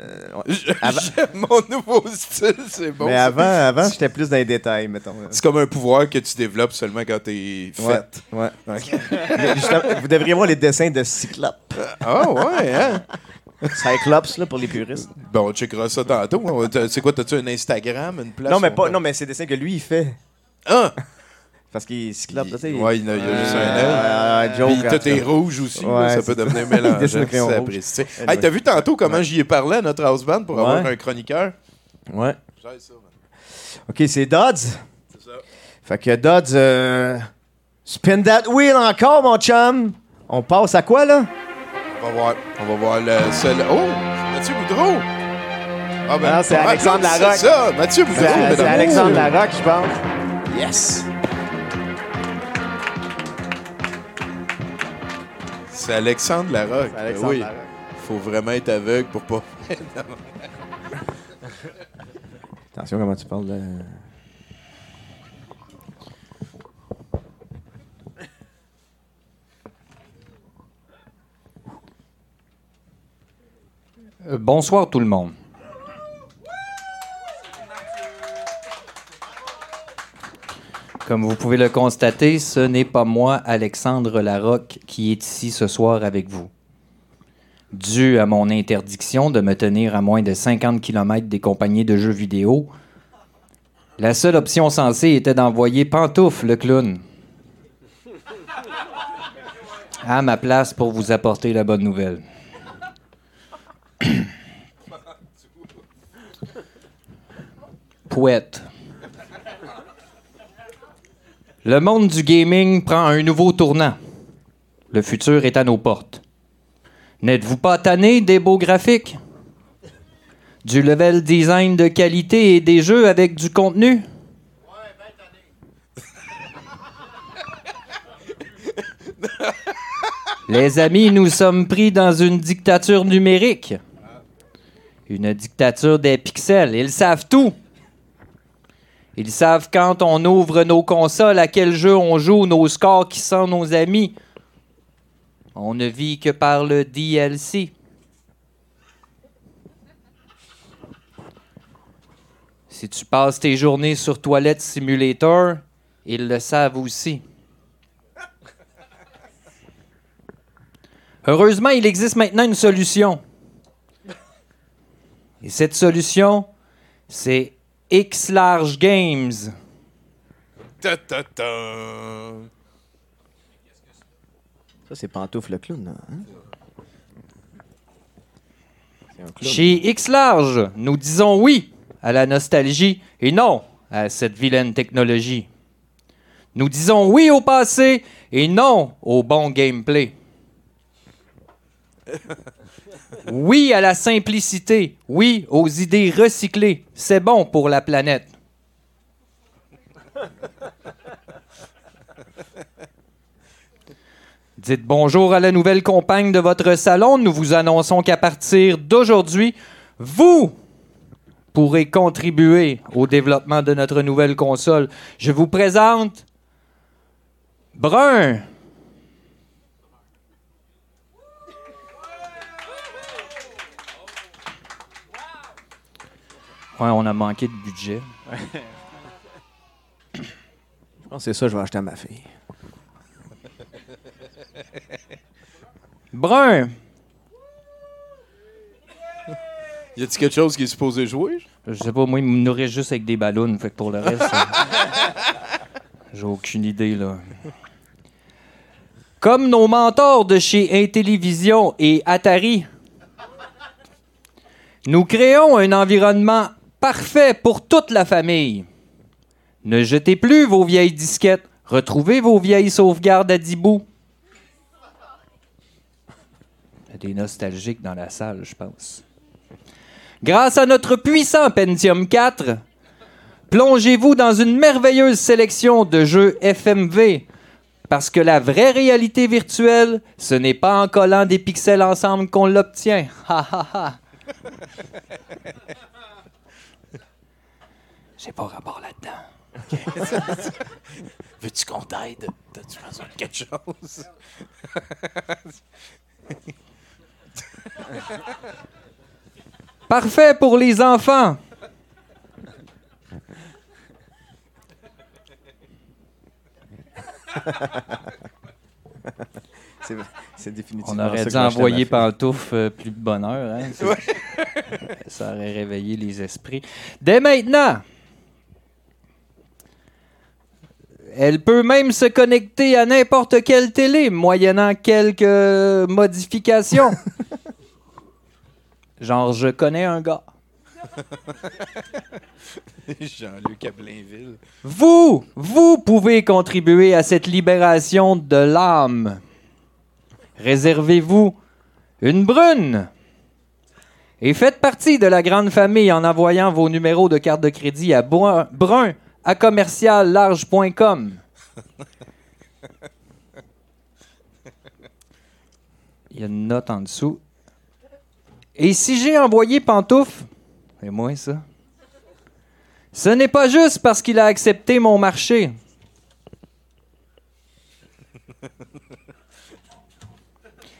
Avant- J'aime mon nouveau style, c'est bon. mais avant, avant j'étais plus dans les détails, mettons. C'est comme un pouvoir que tu développes seulement quand t'es Ouais, fait. ouais. Vous devriez voir les dessins de Cyclope. Ah ouais, hein? Cyclops, là, pour les puristes. Bon, on checkera ça tantôt. C'est quoi, t'as-tu un Instagram, une place? Non, mais pas, on- non, mais c'est des dessins que lui, il fait. Ah! Parce qu'il est Cyclope, tu sais. Ouais, il a, il a juste un œil. Euh, Puis tout est rouge aussi, Ouais, ça peut devenir mélangeant. c'est apprécié. Hey, t'as vu tantôt comment j'y ai parlé à notre house band pour avoir un chroniqueur? Ouais. Ça. OK, c'est Dodds. C'est ça. Fait que Dodds, euh, spin that wheel encore, mon chum. On passe à quoi, là? On va voir. On va voir le seul. Oh! C'est Mathieu Boudreau! Ah Non, c'est ah, Alexandre c'est Larocque. ça! Mathieu Boudreau! C'est c'est. Alexandre Larocque, je pense. Yes. C'est Alexandre Larocque. C'est Alexandre oui. Larocque. Faut vraiment être aveugle pour pas. Attention comment tu parles de... bonsoir tout le monde. Comme vous pouvez le constater, ce n'est pas moi, Alexandre Larocque, qui est ici ce soir avec vous. Dû à mon interdiction de me tenir à moins de 50 km des compagnies de jeux vidéo, la seule option sensée était d'envoyer Pantoufle, le clown, à ma place pour vous apporter la bonne nouvelle. Pouette. Le monde du gaming prend un nouveau tournant. Le futur est à nos portes. N'êtes-vous pas tanné des beaux graphiques? Du level design de qualité et des jeux avec du contenu? Les amis, nous sommes pris dans une dictature numérique. Une dictature des pixels. Ils savent tout. Ils savent quand on ouvre nos consoles, à quel jeu on joue, nos scores qui sont nos amis. On ne vit que par le DLC. Si tu passes tes journées sur Toilette Simulator, ils le savent aussi. Heureusement, il existe maintenant une solution. Et cette solution, c'est X Large Games. Ta, ta, ta. Ça, c'est Pantoufle le clown. là, hein? C'est un clown. Chez X Large, nous disons oui à la nostalgie et non à cette vilaine technologie. Nous disons oui au passé et non au bon gameplay. Oui à la simplicité, oui aux idées recyclées. C'est bon pour la planète. Dites bonjour à la nouvelle compagne de votre salon. Nous vous annonçons qu'à partir d'aujourd'hui, vous pourrez contribuer au développement de notre nouvelle console. Je vous présente Brun. Ouais, on a manqué de budget. Je pense que c'est ça que je vais acheter à ma fille. Brun. Y a-t-il quelque chose qui est supposé jouer? Je sais pas, moi, il me nourrit juste avec des ballons. Fait que pour le reste, euh, j'ai aucune idée, là. Comme nos mentors de chez Intellivision et Atari, nous créons un environnement parfait pour toute la famille. Ne jetez plus vos vieilles disquettes. Retrouvez vos vieilles sauvegardes à 10 bouts. Il y a des nostalgiques dans la salle, je pense. Grâce à notre puissant Pentium 4, plongez-vous dans une merveilleuse sélection de jeux FMV. Parce que la vraie réalité virtuelle, ce n'est pas en collant des pixels ensemble qu'on l'obtient. Ha ha ha. J'ai pas rapport là-dedans. Veux-tu qu'on t'aide? T'as-tu besoin de quelque chose? Parfait pour les enfants. C'est- C'est définitivement On aurait dû envoyer. Pantouf euh, plus de bonheur. Hein? Ça aurait réveillé les esprits. Dès maintenant, elle peut même se connecter à n'importe quelle télé, moyennant quelques modifications. Genre, je connais un gars. Jean-Luc à Blainville. Vous, vous pouvez contribuer à cette libération de l'âme. Réservez-vous une brune et faites partie de la grande famille en envoyant vos numéros de carte de crédit à brun, brun à commerciallarge.com. Il y a une note en dessous. Et si j'ai envoyé pantouf, c'est moi ça. Ce n'est pas juste parce qu'il a accepté mon marché.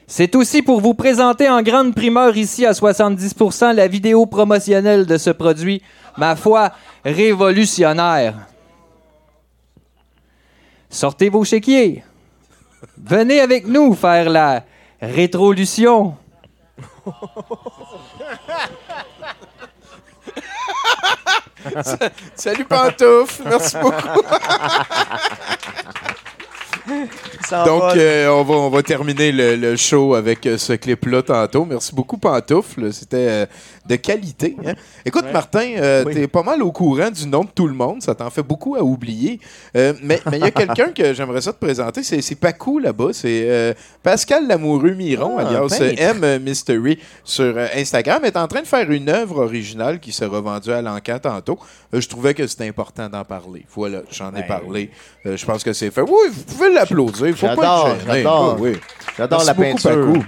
C'est aussi pour vous présenter en grande primeur ici à 70% la vidéo promotionnelle de ce produit, ma foi, révolutionnaire. Sortez vos chéquiers. Venez avec nous faire la rétrolution. Salut Pantouf, merci beaucoup. Donc, euh, on, va, on va terminer le, le show avec euh, ce clip-là tantôt. Merci beaucoup, Pantoufle. C'était euh, de qualité. hein. Écoute, Ouais. Martin, euh, Oui. t'es pas mal au courant du nom de tout le monde. Ça t'en fait beaucoup à oublier. Euh, mais mais il y a quelqu'un que j'aimerais ça te présenter. C'est c'est Pacou là-bas. C'est euh, Pascal Lamoureux-Miron, Ah, un alias peintre. M Mystery sur euh, Instagram. est en train de faire une œuvre originale qui sera vendue à l'encan tantôt. Euh, je trouvais que c'était important d'en parler. Voilà, j'en ai Ben, parlé. Euh, je pense que c'est fait. Oui, vous pouvez l'applaudir. Faut pas J'adore, être gêné. j'adore. Oui, oui. J'adore Merci la peinture.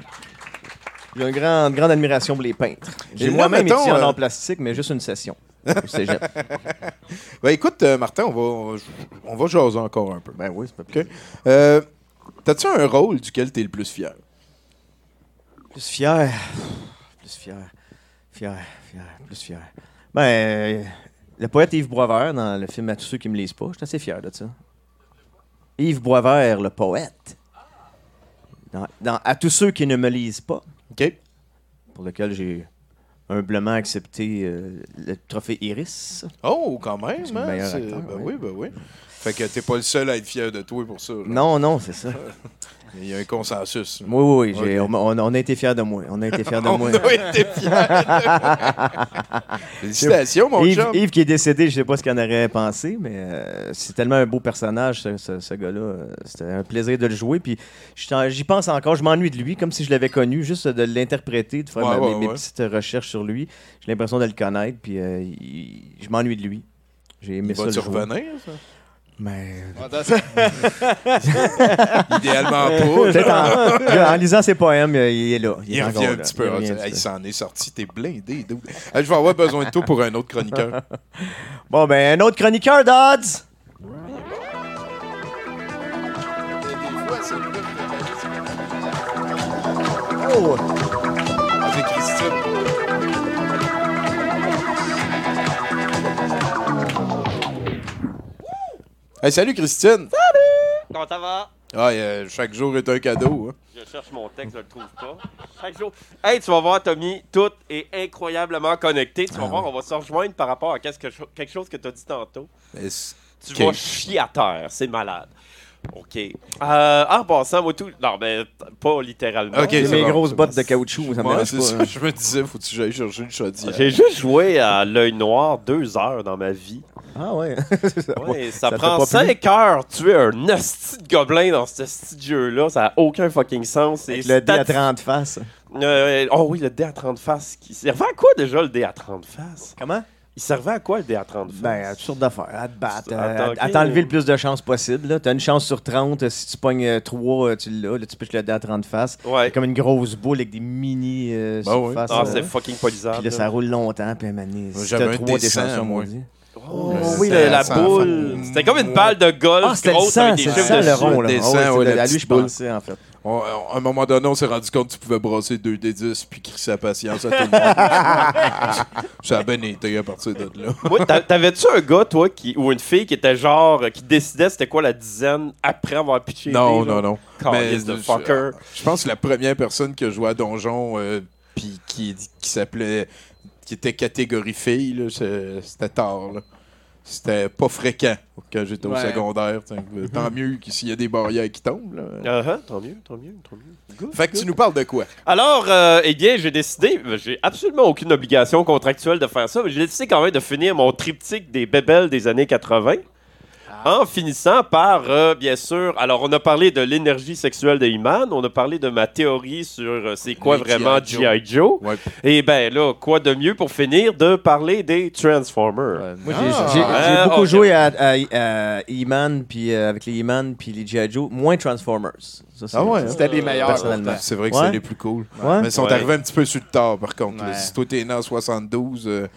J'ai une grande, grande admiration pour les peintres. J'ai moi-même étudié en euh, art plastique, mais juste une session. Ben, écoute, euh, Martin, on va, on va- jaser encore un peu. Ben oui, c'est pas plus. OK? Euh, T'as-tu un rôle duquel t'es le plus fier? Plus fier. Plus fier. Fier, fier, plus fier. Ben, euh, le poète Yves Boisvert, dans le film À tous ceux qui me lisent pas, je suis assez fier de ça. Yves Boisvert, le poète. Dans, dans À tous ceux qui ne me lisent pas. OK. Pour lequel j'ai humblement accepté euh, le trophée Iris. Oh, quand même, hein? meilleur C'est- acteur, ben oui. oui, ben oui. Fait que t'es pas le seul à être fier de toi pour ça. Non, non, c'est ça. Il y a un consensus. Oui, oui, on, on- on a été fiers de moi. On a été fiers de On moi. a été fiers. Félicitations, mon Yves, chum. Yves qui est décédé, je sais pas ce qu'il en aurait pensé, mais euh, c'est tellement un beau personnage, ce, ce- ce gars-là. C'était un plaisir de le jouer. Puis j'y pense encore, je m'ennuie de lui, comme si je l'avais connu, juste de l'interpréter, de faire Ouais, ma- ouais, mes, mes ouais. petites recherches sur lui. J'ai l'impression de le connaître, puis euh, il- je m'ennuie de lui. J'ai aimé Il ça. va-tu revenir, ça? Mais. Idéalement pas. en, en lisant ses poèmes, il est là. Il, est revient encore un petit peu. Il s'en est sorti. T'es blindé. je vais avoir besoin de toi pour un autre chroniqueur. Bon, ben, un autre chroniqueur, Dodds! Oh! Hey, salut Christine. Comment ça va? Ah, euh, chaque jour est un cadeau. hein. Je cherche mon texte, je le trouve pas. Chaque jour. Hey, tu vas voir, Tommy, tout est incroyablement connecté. Tu vas Ah voir, ouais. on va se rejoindre par rapport à quelque cho- quelque chose que tu as dit tantôt. Mais Tu vas chier à terre, c'est malade. OK. Euh, en passant, moi, tout. Non, mais pas littéralement. Ok, c'est Mes bon, grosses bottes bon. de caoutchouc, ça me Ouais, c'est ça. hein. Je me disais, faut que j'aille chercher une chaudière. J'ai juste joué à l'œil noir deux heures dans ma vie. Ah ouais. Ouais, ça, Ça prend plu? 5 heures tuer un hostie de gobelin dans ce petit de jeu-là. Ça n'a aucun fucking sens. Avec le dé à stati- 30 faces. Euh, oh oui, le dé à 30 faces. Qui servait à quoi déjà le dé à 30 faces? Comment? Il servait à quoi le dé à 30 faces? Ben, à toutes sortes d'affaires. À te battre, À à, t'enlever. le plus de chances possible. Tu as une chance sur 30. euh, Si tu pognes 3, tu l'as. Là, tu piches le dé à 30 faces. Ouais. C'est comme une grosse boule avec des mini euh, Ben oui. Ah, euh, c'est fucking pas lisable. Puis là, ça roule longtemps. Puis à un moment donné, Moi, si j'avais un 3 des dessin, chansons, moi. Oh, oui, la boule. C'était comme une balle de golf Ah, c'était le grosse sang, avec des chiffres sang, le rond. Là. Des sangs, ouais, ouais, c'est la le- à lui, je boule. pensais, en fait. On- à un moment donné, on s'est rendu compte que tu pouvais brasser 2 des 10 puis crisser la patience à tout le monde. ça a bien été à partir de là. T'a- t'avais-tu un gars, toi, qui, ou une fille qui était genre, qui décidait c'était quoi la dizaine après avoir pitché Non, non, genre? non. De je- fucker. Je pense que la première personne qui a joué à Donjon euh, puis qui, qui s'appelait qui était catégorie fille, là, c'est- c'était tard. là. C'était pas fréquent quand j'étais au secondaire. Tant, tant mieux s'il y a des barrières qui tombent. là. Uh-huh, tant mieux, tant mieux, tant mieux. Good, Fait que tu nous parles de quoi? Alors, euh, eh bien, j'ai décidé, euh, j'ai absolument aucune obligation contractuelle de faire ça, mais j'ai décidé quand même de finir mon triptyque des bébelles des années 80. En finissant par, euh, bien sûr, alors on a parlé de l'énergie sexuelle de Iman, on a parlé de ma théorie sur euh, c'est quoi Les vraiment G.I. Joe. Ouais. Et ben là, quoi de mieux pour finir de parler des Transformers? Moi, Ah. j'ai- Euh, beaucoup ok. joué à, à, à E-Man, puis euh, avec les E-Man, puis les G.I. Joe, moins Transformers. Ça, c'est- Ah ouais, ça, C'était les meilleurs. Personnellement. C'est vrai que Ouais? c'est les plus cool. Ouais? Mais ils sont Ouais. arrivés un petit peu sur le tard, par contre. là. Ouais. Si toi, t'es né en 72, euh,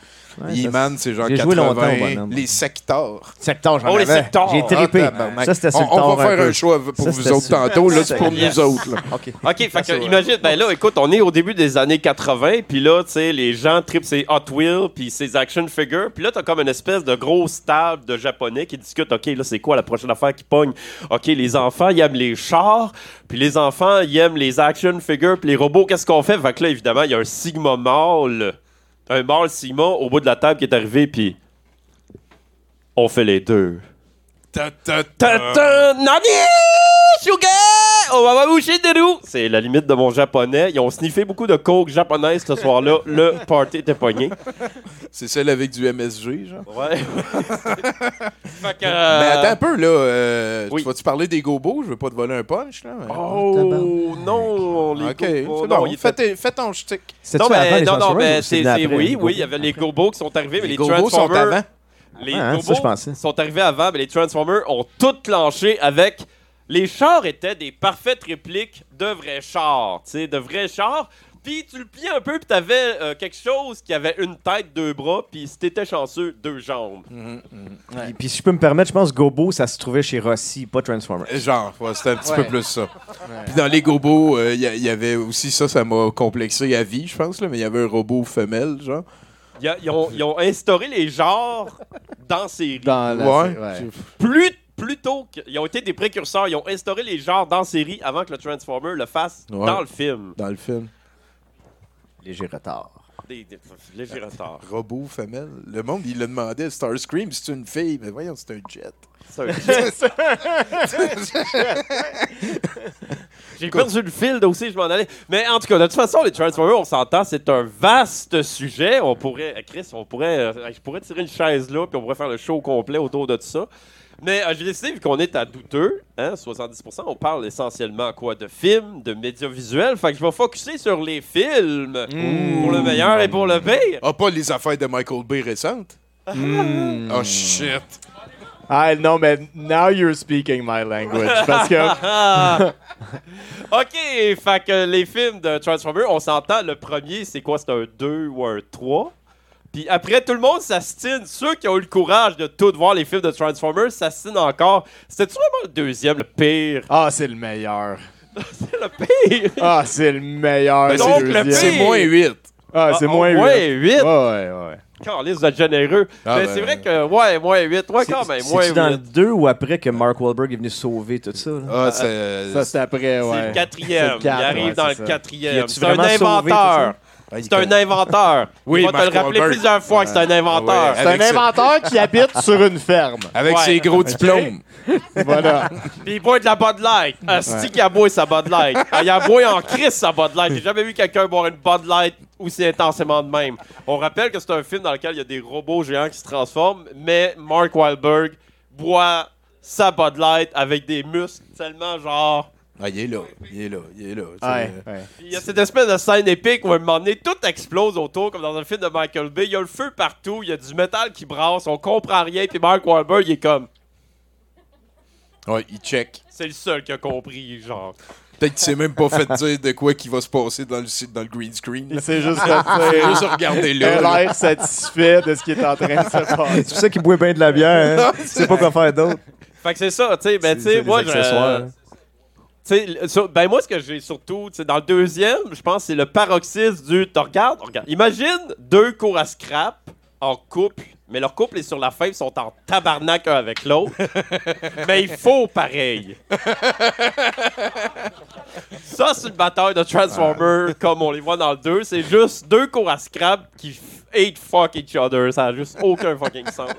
E-Man, c'est genre j'ai 80. joué longtemps au bonhomme. les secteurs. Secteur, j'en Oh, les secteurs. J'ai trippé. Ah, ça, c'était sur on, va faire un choix pour vous autres tantôt. Là, c'est pour nous autres. OK. OK, fait que, imagine, ben là, écoute, on est au début des années 80, puis là, tu sais, les gens tripent ces Hot Wheels, puis ces action figures, puis là, t'as comme une espèce de grosse table de japonais qui discutent, OK, là, c'est quoi la prochaine affaire qui pogne? OK, les enfants, ils aiment les chars, puis les enfants, ils aiment les action figures, puis les robots, qu'est-ce qu'on fait? Fait que là, évidemment, il y a un Sigma mâle, un mâle Sigma au bout de la table qui est arrivé, puis on fait les deux. Ta, ta, ta. Nani! On va boucher de nous! C'est la limite de mon japonais. Ils ont sniffé beaucoup de coke japonaise ce soir-là. Le party était pogné. C'est celle avec du MSG, genre. Ouais. fait que. Mais euh, attends un peu, là. euh, oui. Tu vas-tu parler des gobos? Je veux pas te voler un punch, là. mais- Oh non, les OK, gobos, c'est non, bon. Fais, était- fais ton shtick. Non, mais, non, non, mais c'est, oui, oui, il y avait les gobos qui sont arrivés, mais les, Les gobos sont Transformers. avant. Les Ah, hein, gobos ça, je pensais. sont arrivés avant, mais les Transformers ont tout clenché avec. Les chars étaient des parfaites répliques de vrais chars, tu sais, de vrais chars. Puis tu le pliais un peu, puis t'avais euh, quelque chose qui avait une tête, deux bras, puis si t'étais chanceux, deux jambes. Puis, puis si je peux me permettre, je pense que Gobo, ça se trouvait chez Rossi, pas Transformers. Genre, ouais, c'était un petit Ouais. peu plus ça. Puis dans les gobos, euh, il y, a- il y avait aussi ça, ça m'a complexé à vie, je pense, là, mais il y avait un robot femelle, genre. Il y a- ils, ont, ils ont instauré les genres dans série. Dans la ouais. Plus, plus tôt qu'ils ont été des précurseurs, ils ont instauré les genres dans série avant que le Transformer le fasse Ouais. dans le film. Dans le film. Léger retard. Des, des légers retards. Robot femelle. Le monde, il le demandait, Starscream, c'est une fille. Mais voyons, c'est un jet. C'est un- J'ai perdu le fil aussi, je m'en allais. Mais en tout cas, de toute façon, les Transformers, on s'entend, c'est un vaste sujet. On pourrait, eh, Chris, on pourrait, euh, je pourrais tirer une chaise là, puis on pourrait faire le show complet autour de tout ça. Mais euh, j'ai décidé, vu qu'on est à douteux, hein, 70%, on parle essentiellement quoi de films, de médias visuels. Fait que je vais focuser sur les films, pour le meilleur et pour le pire. Ah, pas les affaires de Michael Bay récentes? Oh shit. Ah non, mais now you're speaking my language. Parce que. Ok, fait que les films de Transformers, on s'entend, le premier, c'est quoi? C'est un 2 ou un 3? Puis après, tout le monde s'astine. Ceux qui ont eu le courage de tout voir les films de Transformers s'astinent encore. C'était-tu vraiment le deuxième, le pire? Ah, c'est le meilleur. C'est le pire! Ah, c'est le meilleur. Ben, c'est donc, le deuxième. C'est moins 8. Ah, c'est Ah, moins 8. moins huit? Ouais, ouais, ouais. Carlis, vous êtes généreux. Ah, Mais ben, c'est vrai que, ouais, moins 8. Ouais, quand même, moins C'est-tu dans le 8. 2 ou après que Mark Wahlberg est venu sauver tout ça? là? Ah, c'est. Ça, c'est après, C'est ouais. le quatrième. C'est le quatre, Il arrive ouais, dans c'est le ça. Quatrième. C'est un inventeur. C'est un inventeur. Oui, Il va te le rappeler plusieurs fois que c'est un inventeur. Ouais. C'est un inventeur qui habite sur une ferme. Avec Ouais. ses gros diplômes. Voilà. Puis il boit de la Bud Light. Asti qu'il a boit sa Bud Light. Ah, il a boit en crise sa Bud Light. J'ai jamais vu quelqu'un boire une Bud Light aussi intensément de même. On rappelle que c'est un film dans lequel il y a des robots géants qui se transforment, mais Mark Wahlberg boit sa Bud Light avec des muscles tellement genre... Ah, il est là. Il est là. Il est là. tu sais. Ouais, ouais. Puis Il y a cette espèce de scène épique où à un moment donné, tout explose autour, comme dans un film de Michael Bay. Il y a le feu partout, il y a du métal qui brasse, on comprend rien, puis Mark Wahlberg, il est comme... Ouais, il check. C'est le seul qui a compris, genre. Peut-être qu'il s'est même pas fait dire de quoi qui va se passer dans le, dans le green screen. Il là. s'est juste fait juste regardé Il a là. là. l'air satisfait de ce qui est en train de se passer. C'est pour ça qu'il boit bien de la bière, hein? Tu sais pas quoi faire d'autre. Fait que c'est ça, tu sais, ben tu C'est- sais, c'est moi, je- accessoires. tu sais, le- sur- ben moi, ce que j'ai surtout, dans le deuxième, je pense c'est le paroxysme du. Tu regardes, regarde. Imagine deux cours à scrap en couple, mais leur couple est sur la fin, ils sont en tabarnak un avec l'autre. mais il faut pareil. Ça, c'est une bataille de Transformers comme on les voit dans le 2. C'est juste deux cours à scrap qui hate fuck each other. Ça a juste aucun fucking sens.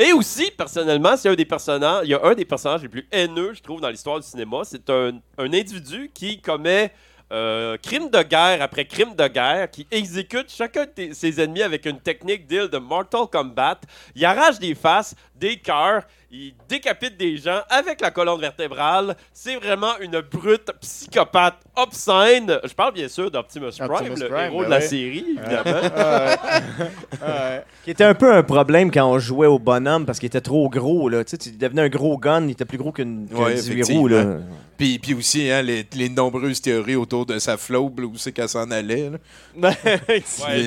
Et aussi, personnellement, c'est un des personnages, il y a un des personnages les plus haineux, je trouve, dans l'histoire du cinéma. C'est un, un individu qui commet euh, crime de guerre après crime de guerre, qui exécute chacun de ses ennemis avec une technique d'île de Mortal Kombat. Il arrache des faces, des cœurs, il décapite des gens avec la colonne vertébrale. C'est vraiment une brute psychopathe obscène. Je parle bien sûr d'Optimus Prime, Optimus le Prime, héros ben de la série, évidemment. Qui était un peu un problème quand on jouait au bonhomme parce qu'il était trop gros. Là. Tu sais, tu devenais un gros gun, il était plus gros qu'une qu'un Ouais, 18 roues. Là. Puis, puis aussi, hein, les, les nombreuses théories autour de sa flobe, où c'est qu'elle s'en allait. là. Ouais,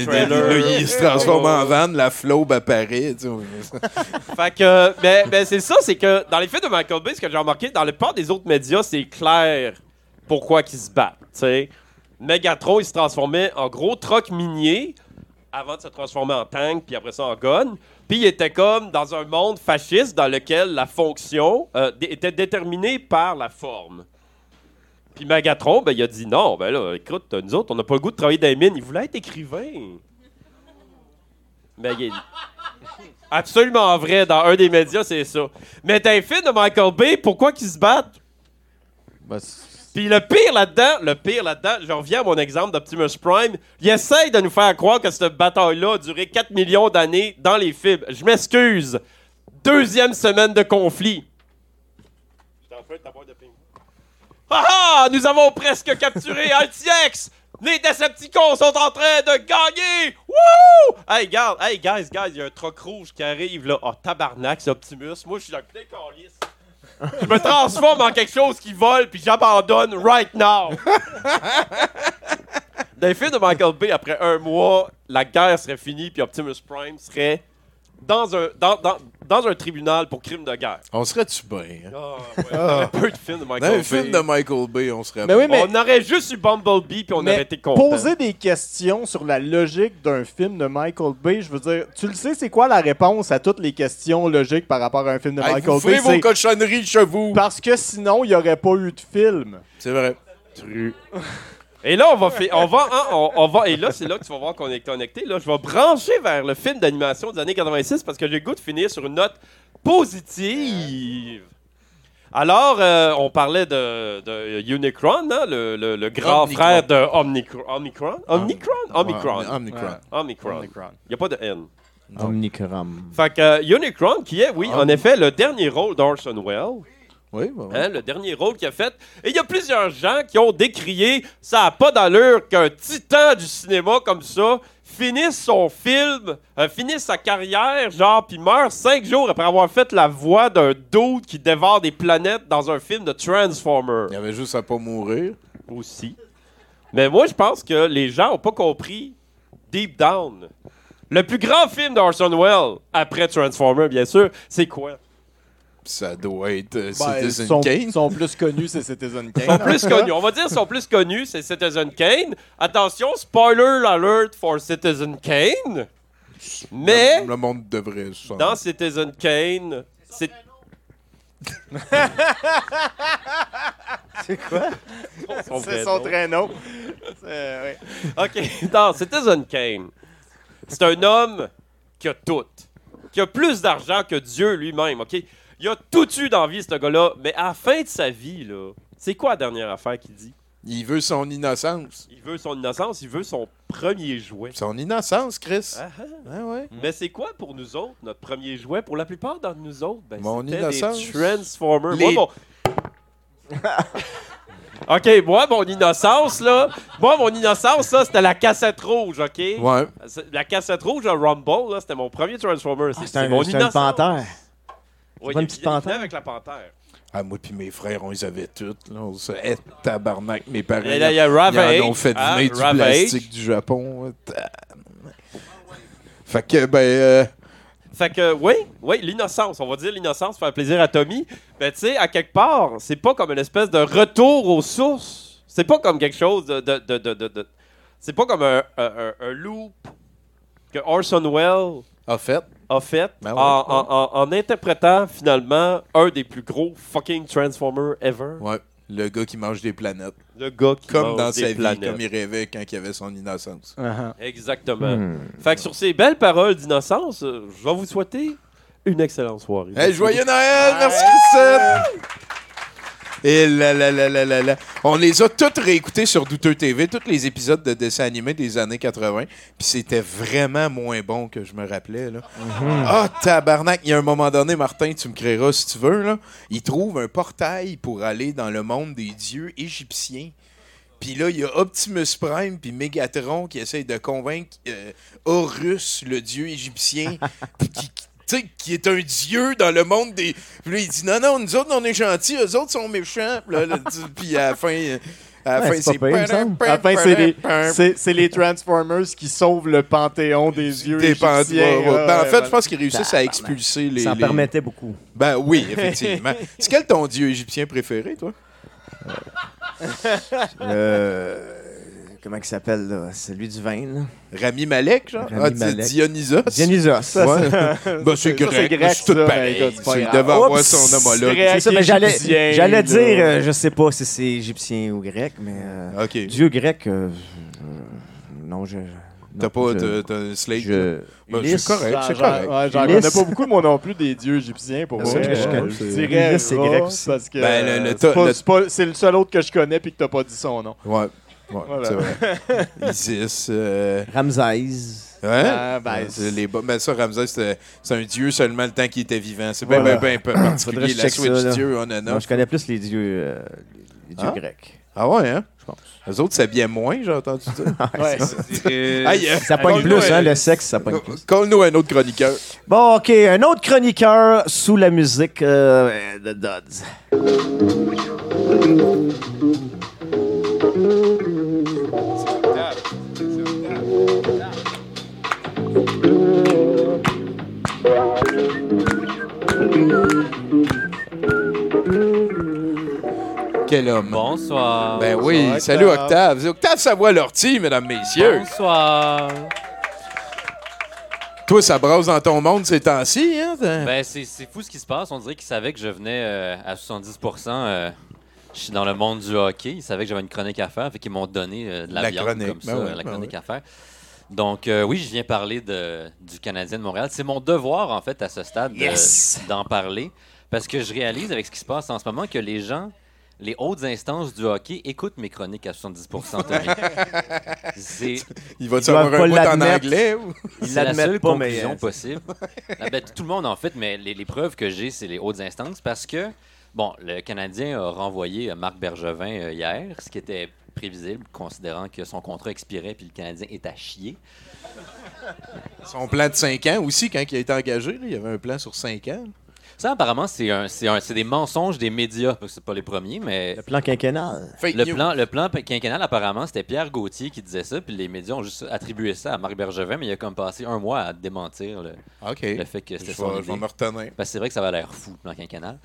Il- se transforme en vanne, la flobe apparaît. Fait que, ben, ben, c'est ça, c'est que dans les films de Michael Bay, ce que j'ai remarqué, dans le part des autres médias, c'est clair pourquoi ils se battent. sais. Megatron, il se transformait en gros troc minier avant de se transformer en tank, puis après ça en gun. Il était comme dans un monde fasciste dans lequel la fonction euh, était déterminée par la forme. Puis Megatron, ben, il a dit non, ben là, écoute, nous autres, on n'a pas le goût de travailler dans les mines. Il voulait être écrivain. Ben, il absolument vrai dans un des médias, c'est ça. Mais dans les films de Michael Bay, pourquoi qu'ils se battent? Ben, Puis le pire là-dedans, le pire là-dedans, je reviens à mon exemple d'Optimus Prime, il essaye de nous faire croire que cette bataille-là a duré 4 millions d'années dans les fibres. Je m'excuse. Deuxième semaine de conflit. Ah ah! Nous avons presque capturé RTX! Les Decepticons sont en train de gagner! Wouh! Hey, regarde, hey, guys, guys, il y a un truc rouge qui arrive là. Oh, tabarnak, c'est Optimus. Moi, je suis plein calice. Je me transforme en quelque chose qui vole, puis j'abandonne right now. Dans les films de Michael Bay, après un mois, la guerre serait finie, puis Optimus Prime serait dans un, dans, dans un tribunal pour crime de guerre. On serait-tu bien? hein? Ah, ouais. Il y avait peu de films de Dans Michael un film Bay. de Michael Bay, on serait Mais oui, mais- On aurait juste eu Bumblebee, puis on Mais aurait été content. Poser des questions sur la logique d'un film de Michael Bay, je veux dire, tu le sais, c'est quoi la réponse à toutes les questions logiques par rapport à un film de Hey, Michael vous Bay? vos C'est cochonneries chez vous. parce que sinon, il n'y aurait pas eu de film. C'est vrai. Et là, on va, fi- on va, hein, on, on va, et là, c'est là que tu vas voir qu'on est connecté. Là, je vais brancher vers le film d'animation des années 86 parce que j'ai le goût de finir sur une note positive. Alors, euh, on parlait de, de Unicron, hein, le, le- le grand Omnicron. frère de Omnicron. Omnicron? Omnicron? Omicron. Ouais, Omnicron. Omicron. Il n'y a pas de N. Omnicron. Fait que euh, Unicron, qui est, oui, en effet, le dernier rôle d'Orson Welles. Oui, bah, ouais. Hein, le dernier rôle qu'il a fait. Et il y a plusieurs gens qui ont décrié ça n'a pas d'allure qu'un titan du cinéma comme ça finisse son film, euh, finisse sa carrière, genre, puis meurt cinq jours après avoir fait la voix d'un dude qui dévore des planètes dans un film de Transformers. Il y avait juste à pas mourir. Aussi. Mais moi, je pense que les gens n'ont pas compris deep down. Le plus grand film d'Orson Welles, après Transformers, bien sûr, c'est quoi? Ça doit être euh, Ben, Citizen sont, Kane. sont plus connus, c'est Citizen Kane. sont plus connus. On va dire sont plus connus, c'est Citizen Kane. Attention, spoiler alert for Citizen Kane. Mais Le, le monde devrait s'en- dans Citizen Kane, c'est C'est quoi? C'est son nom. traîneau. C'est- ouais. OK, dans Citizen Kane, c'est un homme qui a tout. Qui a plus d'argent que Dieu lui-même, OK? Il a tout eu dans la vie, ce gars-là. Mais à la fin de sa vie, là, c'est quoi la dernière affaire qu'il dit? Il veut son innocence. Il veut son innocence, il veut son premier jouet. Son innocence, Chris. Ah, ah. Ouais, ouais. Mais c'est quoi pour nous autres, notre premier jouet? Pour la plupart d'entre nous autres, ben, Mon c'était innocence. des Transformers. Les- Moi, mon... OK, moi, mon innocence, là... Moi, mon innocence, là, c'était la cassette rouge, OK? Ouais. La cassette rouge, le Rumble, là, c'était mon premier Transformer. C'est C'est un, mon c'est une innocence. panthère. Une petite il avec la panthère. Ah, moi puis mes frères, on les avait toutes. Là. On se hey, tabarnak, mes parents. Et là, il y a ils en ont fait hein, du Ravage. plastique du Japon. Tabarnak. Fait que, ben... euh, Fait que, oui, oui, l'innocence. On va dire l'innocence, faire plaisir à Tommy. Mais tu sais, à quelque part, c'est pas comme une espèce de retour aux sources. C'est pas comme quelque chose de. de, de, de, de- de- C'est pas comme un, un, un- un loop que Orson Welles a fait. A fait Ben ouais, en, ouais. en- en- en interprétant finalement un des plus gros fucking Transformers ever. Ouais. Le gars qui mange des planètes. Le gars qui Comme mange dans des sa vie, planètes. comme il rêvait quand il avait son innocence. Uh-huh. Exactement. Hmm. Fait que sur ces belles paroles d'innocence, euh, je vais vous souhaiter une excellente soirée. Hey, joyeux Noël! Merci, Christine! Et là, là, là, là, là, là. On les a toutes réécoutés sur Douteux TV, tous les épisodes de dessins animés des années 80. Puis c'était vraiment moins bon que je me rappelais. là. Ah, tabarnak! Il y a un moment donné, Martin, tu me créeras si tu veux. Là. Il trouve un portail pour aller dans le monde des dieux égyptiens. Puis là, il y a Optimus Prime puis Megatron qui essayent de convaincre euh, Horus, le dieu égyptien, qui, sais, qui est un dieu dans le monde des. Puis là, il dit non, non, nous autres, on est gentils, eux autres sont méchants. Puis là, là, tu- puis à la fin. À la Ouais, fin, c'est les, c'est- c'est les Transformers qui sauvent le panthéon des dieux Des égyptiens. ouais, ouais. Ouais, Ben, en fait, je pense qu'ils réussissent à expulser les. Ça en les- permettait beaucoup. Ben oui, effectivement. c'est quel ton dieu égyptien préféré, toi? Euh, comment il s'appelle, là? Celui du vin, là? Rami Malek, genre? Rami ah, Malek. Dionysos? Dionysos. Ça, Ouais. c'est- ben, c'est grec. c'est tout ça, pareil. Il devait avoir son homologue. C'est ça, mais j'allais, dire, euh, je sais pas si c'est égyptien ou grec, mais. euh, OK. Dieu grec, euh, euh, non, je. T'as pas je- de, t'as un slate? je- Ben, c'est correct, J'en- c'est j'en- correct. ouais, J'en connais pas beaucoup, moi non plus, des dieux égyptiens, pour que je dirais c'est grec aussi. parce que Ben, c'est le seul autre que je connais puis que t'as pas dit son nom. Ouais, ouais Voilà. c'est vrai. Isis. euh, Ramsès. Hein? Ah, ben, Ouais, c'est les bo- ben ça, Ramsès, c'est un dieu seulement le temps qu'il était vivant. C'est bien, Voilà. bien, bien particulier. La switch ça, dieu, on en a. je connais plus les dieux, euh, les dieux Ah? grecs. Ah ouais, hein? Je pense. Les autres s'habillaient moins, j'ai entendu ça. Ouais. Aïe, euh, Ça pogne plus, hein, le sexe, ça pogne plus. Colle-nous un autre chroniqueur. Bon, OK, un autre chroniqueur sous la musique euh, de Dodds. Quel homme. Bonsoir. Ben oui, Bonsoir, salut Octave. Octave. Octave Savoie-Lortie, mesdames, messieurs. Bonsoir. Toi, ça brasse dans ton monde ces temps-ci, hein? Ben, c'est c'est fou ce qui se passe. On dirait qu'ils savaient que je venais euh, à 70 euh, Je suis dans le monde du hockey. Ils savaient que j'avais une chronique à faire. Fait qu'ils m'ont donné euh, de la, La viande chronique, comme ben ça, oui, la ben chronique oui. à faire. Donc, euh, oui, je viens parler de, du Canadien de Montréal. C'est mon devoir, en fait, à ce stade, Yes! d'en parler. Parce que je réalise avec ce qui se passe en ce moment que les gens, les hautes instances du hockey, écoutent mes chroniques à 70 Tommy. C'est Il va-tu avoir un bout en anglais? Ou... Ils la seule pas, mais, conclusion euh, possible. Ah, ben, tout le monde en fait, mais les, les preuves que j'ai, c'est les hautes instances parce que, bon, le Canadien a renvoyé euh, Marc Bergevin euh, hier, ce qui était prévisible, considérant que son contrat expirait puis le Canadien est à chier. Son plan de 5 ans aussi, quand il a été engagé, là, il y avait un plan sur 5 ans. Ça, apparemment, c'est un, c'est un- c'est des mensonges des médias, parce que c'est pas les premiers, mais Le plan quinquennal. Fake le news. plan, le plan quinquennal, apparemment, c'était Pierre Gauthier qui disait ça, puis les médias ont juste attribué ça à Marc Bergevin, mais il a comme passé un mois à démentir le, le fait que c'était son je vais idée. me retenir. Parce que c'est vrai que ça va l'air fou, le plan quinquennal.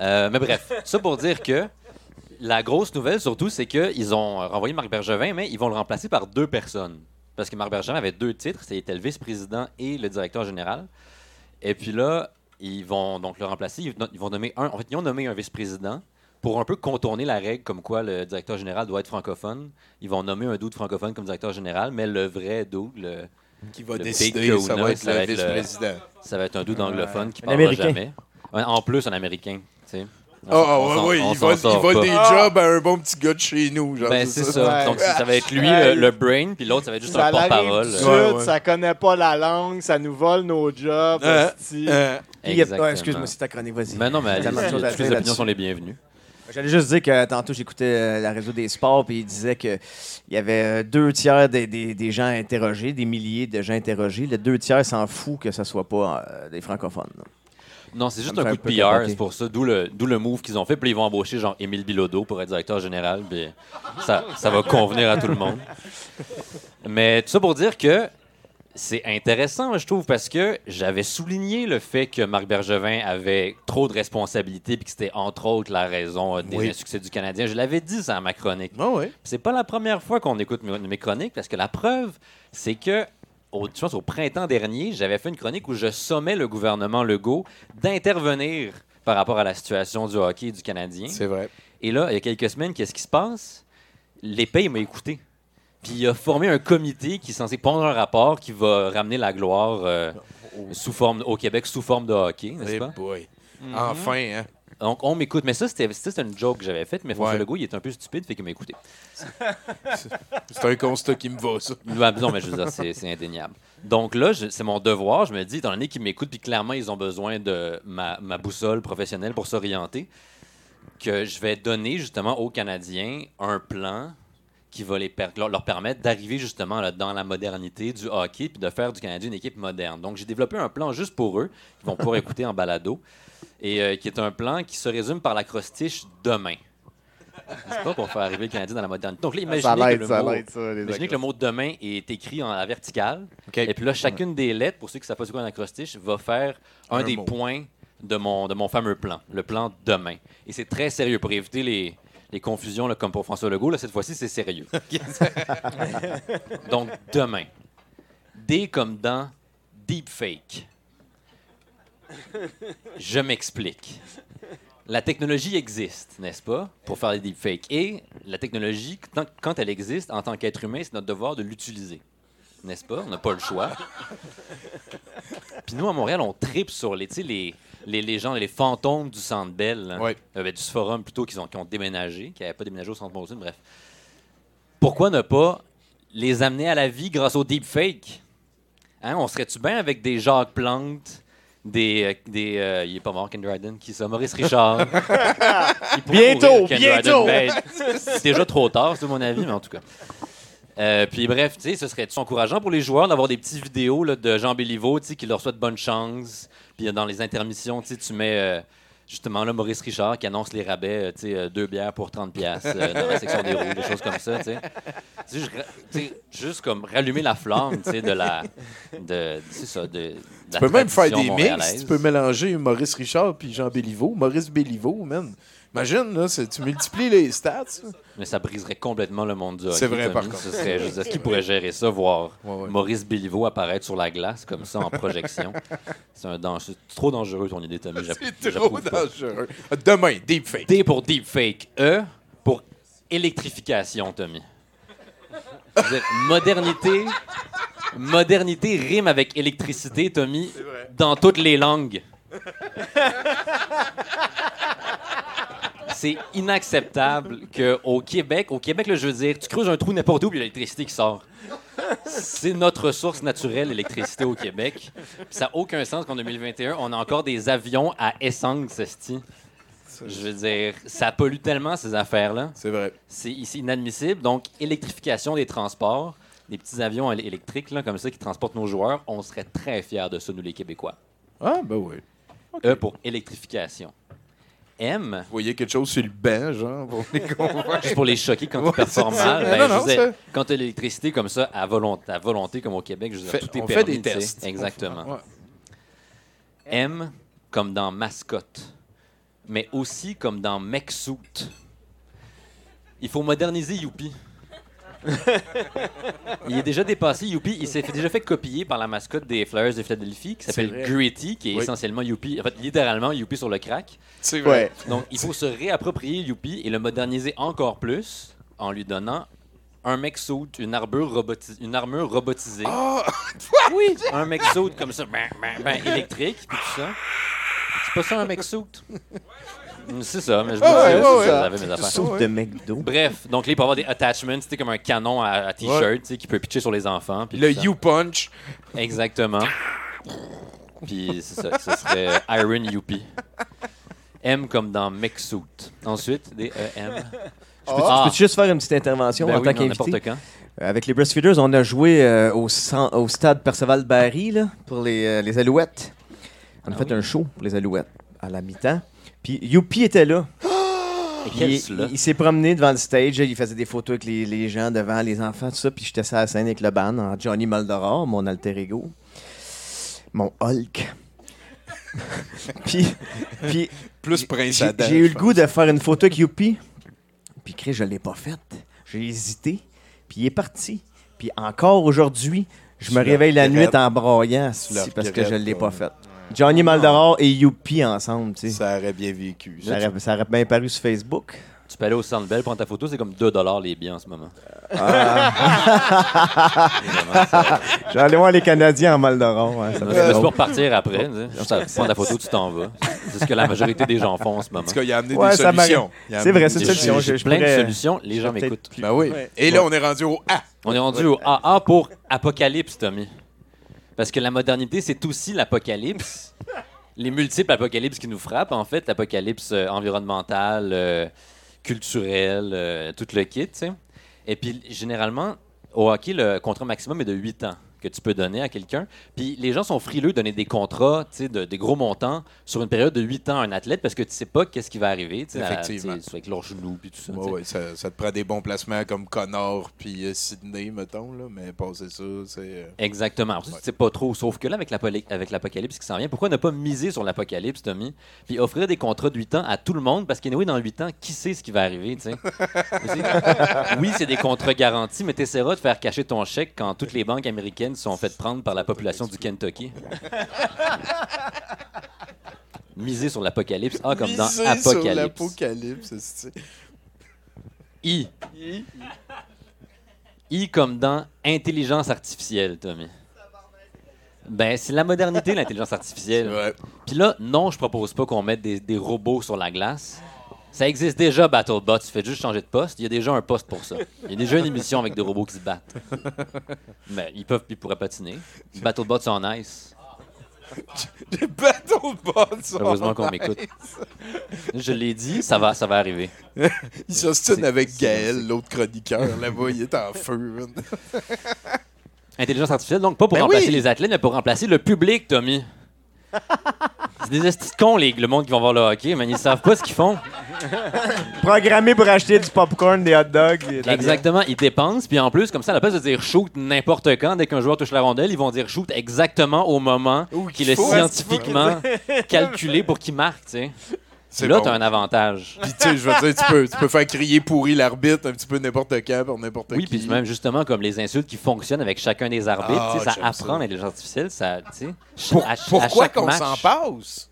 Euh, mais bref, ça pour dire que la grosse nouvelle, surtout, c'est qu'ils ont renvoyé Marc Bergevin, mais ils vont le remplacer par deux personnes. Parce que Marc Bergevin avait deux titres, c'était le vice-président et le directeur général. Et puis là, ils vont donc le remplacer. Ils vont nommer un. En fait, ils ont nommé un vice-président pour un peu contourner la règle comme quoi le directeur général doit être francophone. Ils vont nommer un doute francophone comme directeur général, mais le vrai doute, le, Qui va le décider, big ça va être ça le va être le- vice-président. ça va être un doute anglophone qui Un parlera Américain. jamais. En plus, un Américain. Sais. Ah, s'en- on ouais, ouais, il vole, il des jobs à un bon petit gars de chez nous. Genre, Ben, c'est ça. Ouais. Donc, ça va être lui, Ouais. le, le brain, puis l'autre, ça va être juste Ça un porte-parole. euh, Ouais, ouais. ça connaît pas la langue, ça nous vole nos jobs. Euh, Exactement. ouais, excuse-moi, c'est ta chronique, vas-y. Mais non, mais toutes les opinions là-dessus. sont les bienvenues. J'allais juste dire que tantôt, j'écoutais euh, la réseau des sports, puis il disait qu'il y avait euh, deux tiers des, des- des gens interrogés, des milliers de gens interrogés. Les deux tiers s'en fout que ce soit pas euh, des francophones. là. Non, c'est juste un coup de capoter. c'est pour ça. D'où le, d'où le move qu'ils ont fait. Puis ils vont embaucher genre Émile Bilodeau pour être directeur général. Puis ça, ça va convenir à tout le monde. Mais tout ça pour dire que c'est intéressant, je trouve, parce que j'avais souligné le fait que Marc Bergevin avait trop de responsabilités puis que c'était entre autres la raison euh, des Oui. insuccès du Canadien. Je l'avais dit ça à ma chronique. Ah ouais. C'est pas la première fois qu'on écoute mes chroniques parce que la preuve, c'est que au, je pense au printemps dernier, j'avais fait une chronique où je sommais le gouvernement Legault d'intervenir par rapport à la situation du hockey et du Canadien. C'est vrai. Et là, il y a quelques semaines, qu'est-ce qui se passe? L'épée m'a écouté. Puis il a formé un comité qui est censé pondre un rapport qui va ramener la gloire euh, sous forme, au Québec sous forme de hockey, n'est-ce Eh pas? boy. Mhm. Enfin, hein? Donc, on m'écoute. Mais ça, c'était une joke que j'avais faite, mais François Ouais. Legault, il est un peu stupide, fait qu'il m'a écouté. C'est un constat qui me va, ça. Non, mais je veux dire, c'est indéniable. Donc là, c'est mon devoir. Je me dis, étant donné qu'ils m'écoutent, puis clairement, ils ont besoin de ma, ma boussole professionnelle pour s'orienter, que je vais donner justement aux Canadiens un plan qui va les per- leur, permettre d'arriver justement là, dans la modernité du hockey puis de faire du Canadien une équipe moderne. Donc j'ai développé un plan juste pour eux, qu'ils vont pouvoir écouter en balado, et euh, qui est un plan qui se résume par l'acrostiche demain. C'est pas pour faire arriver le Canadien dans la modernité. Donc là, imaginez Ça que le ça mot- ça, imaginez que le mot demain est écrit en la verticale. Et puis là, chacune des lettres, pour ceux qui ne savent pas c'est quoi un acrostiche, va faire un, Un des mot. points de mon, de mon fameux plan, le plan demain. Et c'est très sérieux pour éviter les, les confusions, là, comme pour François Legault. Là, cette fois-ci, c'est sérieux. Donc, demain. D comme dans deepfake. Je m'explique. La technologie existe, n'est-ce pas, pour faire des deepfakes? Et la technologie, quand elle existe, en tant qu'être humain, c'est notre devoir de l'utiliser. N'est-ce pas? On n'a pas le choix. Puis nous, à Montréal, on tripe sur les, les, les légendes, les fantômes du Centre Bell. Euh, ben, du Forum plutôt, qui ont, qui ont déménagé, qui n'avaient pas déménagé au Centre Molson, bref. Pourquoi ne pas les amener à la vie grâce au deepfake? Hein, on serait-tu bien avec des Jacques Plante, des. euh, des euh, il est pas mort, Ken Dryden, qui ça? Maurice Richard. Bientôt, mourir, bientôt! Ben, c'est déjà trop tard, c'est mon avis, mais en tout cas. Euh, puis bref, tu sais, ce serait encourageant pour les joueurs d'avoir des petites vidéos là, de Jean Béliveau, tu sais, qui leur souhaite bonne chance? Puis euh, dans les intermissions, tu sais, tu mets euh, justement là Maurice Richard qui annonce les rabais, euh, tu sais, deux bières pour 30 pièces dans la section des roues, des choses comme ça, tu sais. Tu juste comme rallumer la flamme, tu sais, de la, de, ça, de, de Tu peux même faire des mix. Tu peux mélanger Maurice Richard puis Jean Béliveau. Maurice Béliveau, man. Imagine, là, c'est- tu multiplies les stats. Mais ça briserait complètement le monde du hockey. C'est vrai, Tommy. par contre. Ce serait, je veux dire, qui pourrait gérer ça, voir Ouais, ouais. Maurice Béliveau apparaître sur la glace comme ça en projection? C'est un danger. C'est trop dangereux ton idée, Tommy. C'est trop pas. dangereux. Demain, deepfake. D pour deepfake. E pour électrification, Tommy. Modernité. Modernité rime avec électricité, Tommy, dans toutes les langues. C'est inacceptable qu'au Québec, au Québec, là, je veux dire, tu creuses un trou n'importe où, puis il y a l'électricité qui sort. C'est notre source naturelle, l'électricité au Québec. Puis ça n'a aucun sens qu'en 2021, on a encore des avions à essence, esti. Je veux dire, ça pollue tellement ces affaires-là. C'est vrai. C'est c'est inadmissible. Donc, électrification des transports, des petits avions éle- électriques là, comme ça qui transportent nos joueurs, on serait très fiers de ça, nous les Québécois. Ah, ben oui. E pour électrification. M, Vous voyez quelque chose sur le banc, genre, pour les convaincre. juste pour les choquer quand ils performent mal. Ben, non, quand tu as l'électricité comme ça, à volonté, à volonté comme au Québec, je Fait- tout est on permis. fait des tests. Exactement. Ouais. M comme dans mascotte, mais aussi comme dans mec suit. Il faut moderniser Youpi. il est déjà dépassé, Youpi. Il s'est déjà fait copier par la mascotte des Flyers de Philadelphie qui s'appelle. Gritty, qui est Oui. essentiellement Youpi. En fait, littéralement Youpi sur le crack. C'est vrai. Donc, il faut se réapproprier Youpi et le moderniser encore plus en lui donnant un mec suit, une armure, roboti- une armure robotisée. Ah! Oui, un mec suit comme ça, ben, ben, ben, électrique, puis tout ça. C'est pas ça un mec suit? C'est ça, mais je me Ah ouais, ouais, ouais. j'avais mes affaires. Soupe de McDo. Bref, donc là, il peut avoir des attachments, c'était comme un canon à, à t-shirt, tu sais, qui peut pitcher sur les enfants. puis Le. U-Punch. Exactement. Puis c'est ça, ce serait Iron Youpi. M comme dans Mexuit. Ensuite, des E, M. Je peux, je peux juste faire une petite intervention Ben en oui, tant qu'invité? n'importe quand. Euh, Avec les Breastfeeders, on a joué euh, au, stade Perceval-Barry là, pour les, euh, les Alouettes. On a Ah fait oui. un show pour les Alouettes à la mi-temps. Puis Youpi était là. Puis il, il- s'est promené devant le stage, il faisait des photos avec les, les gens devant, les enfants, tout ça. Puis j'étais sur la scène avec le band en Johnny Maldoror, mon alter ego, mon Hulk. puis, puis Plus Prince j'ai eu le goût de faire une photo avec Youpi. Puis Chris, je l'ai pas faite. J'ai hésité. Puis il est parti. Puis encore aujourd'hui, je me réveille la nuit en broyant parce que je l'ai pas faite. Johnny Maldoror et Youpi ensemble, tu sais. Ça aurait bien vécu. Ça aurait, ça aurait bien paru sur Facebook. Tu peux aller au Centre Bell, prendre ta photo, c'est comme 2 les billets en ce moment. Je vais aller voir les Canadiens en ouais, ça fait peux drôle. repartir après. tu sais. Juste prendre ta photo, tu t'en vas. C'est ce que la majorité des gens font en ce moment. En tout cas, il a amené Ouais, des ça solutions. C'est vrai, c'est une solution. J'ai plein de pourrais- solutions, les gens m'écoutent. Ben oui. Ouais. Et là, on est rendu au A. On est rendu au AA pour apocalypse, Tommy. Parce que la modernité, c'est aussi l'apocalypse. Les multiples apocalypses qui nous frappent, en fait, l'apocalypse euh, environnemental, euh, culturel, euh, tout le kit, tu sais. Et puis, généralement, au hockey, le contrat maximum est de 8 ans que tu peux donner à quelqu'un. Puis les gens sont frileux de donner des contrats, tu sais, de, des gros montants sur une période de 8 ans à un athlète parce que tu sais pas qu'est-ce qui va arriver, Effectivement. avec leurs genoux puis tout ça. Ouais, ouais, ça, ça te prend des bons placements comme Connor puis euh, Sydney, mettons, là, mais passer ça, c'est. euh, Exactement. Ça, tu sais pas trop. Sauf que là, avec l'apocalypse qui s'en vient, pourquoi ne pas miser sur l'apocalypse, Tommy, puis offrir des contrats de 8 ans à tout le monde? Parce qu'anyway, dans 8 ans, qui sait ce qui va arriver, tu sais? Oui, c'est des contrats garantis, mais t'essaieras de faire cacher ton chèque quand toutes les banques américaines se sont faites prendre par la population du Kentucky. Miser sur l'apocalypse. Ah, comme dans miser sur Apocalypse. l'apocalypse, c'est- I. I comme dans intelligence artificielle, Tommy. Ben, c'est la modernité, l'intelligence artificielle. Puis là, non, je propose pas qu'on mette des, des robots sur la glace. Ça existe déjà, BattleBot. Tu fais juste changer de poste. Il y a déjà un poste pour ça. Il y a déjà une émission avec des robots qui se battent. Mais ils peuvent, ils pourraient patiner. BattleBot sur ice. BattleBot sur Heureusement qu'on m'écoute. Je l'ai dit, ça va, ça va arriver. il s'ostine avec Gaël, l'autre chroniqueur. Là-bas, il est en feu. Intelligence artificielle, donc pas pour Ben remplacer oui. les athlètes, mais pour remplacer le public, Tommy. C'est des estis cons, les, le monde qui vont voir le hockey, mais ils savent pas ce qu'ils font. Programmé pour acheter du popcorn, des hot dogs. et de la Exactement, ils dépensent, puis en plus, comme ça, à la place de dire shoot n'importe quand, dès qu'un joueur touche la rondelle, ils vont dire shoot exactement au moment qu'il est faut. scientifiquement calculé pour qu'il marque, tu sais. C'est Là, bon. t'as un avantage. Puis, tu sais, je veux dire, tu peux, tu peux faire crier pourri l'arbitre un petit peu n'importe quand pour n'importe Oui, qui. puis même justement comme les insultes qui fonctionnent avec chacun des arbitres, Ah, tu sais, ça apprend ça. l'intelligence artificielle, ça, tu sais. Pour- à- à pourquoi qu'on match- s'en passe?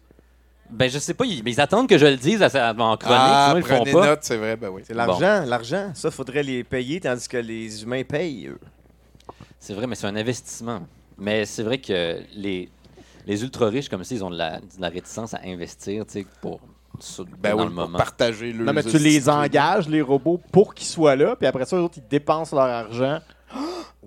Ben, je sais pas, ils, mais ils attendent que je le dise à, sa- en chronique, Ah, sinon ils font prenez pas. note, c'est vrai, ben oui. C'est l'argent, l'argent. Ça, faudrait les payer, tandis que les humains payent, eux. C'est vrai, mais c'est un investissement. Mais c'est vrai que les, les ultra riches comme ça, ils ont de la, de la réticence à investir, tu sais, pour sur- Ben dans oui, le pour partager le. Non, mais tu les engages, les robots, pour qu'ils soient là, puis après ça, eux autres, ils dépensent leur argent.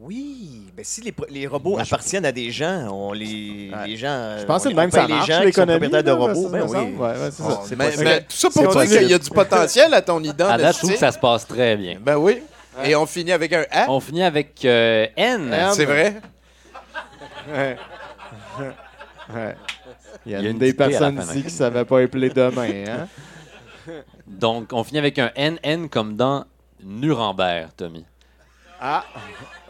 Oui, ben si les, les robots appartiennent à des gens, on les, les gens. Je pensais de les- même on que ça marche, gens qui sont l'économie, propriétaires de robots. Ben semble. oui. Ouais, ouais, c'est ça. Mais, mais tout ça pour dire qu'il y a du potentiel à ton identité. À date, je trouve que ça se passe très bien. Ben oui. Et on finit avec un A? On finit avec euh, N. C'est vrai? Ouais. Il y a, Il y a une des personnes ici hein. qui ne savaient pas appeler demain. Hein? Donc, on finit avec un N, N comme dans Nuremberg, Tommy. Ah!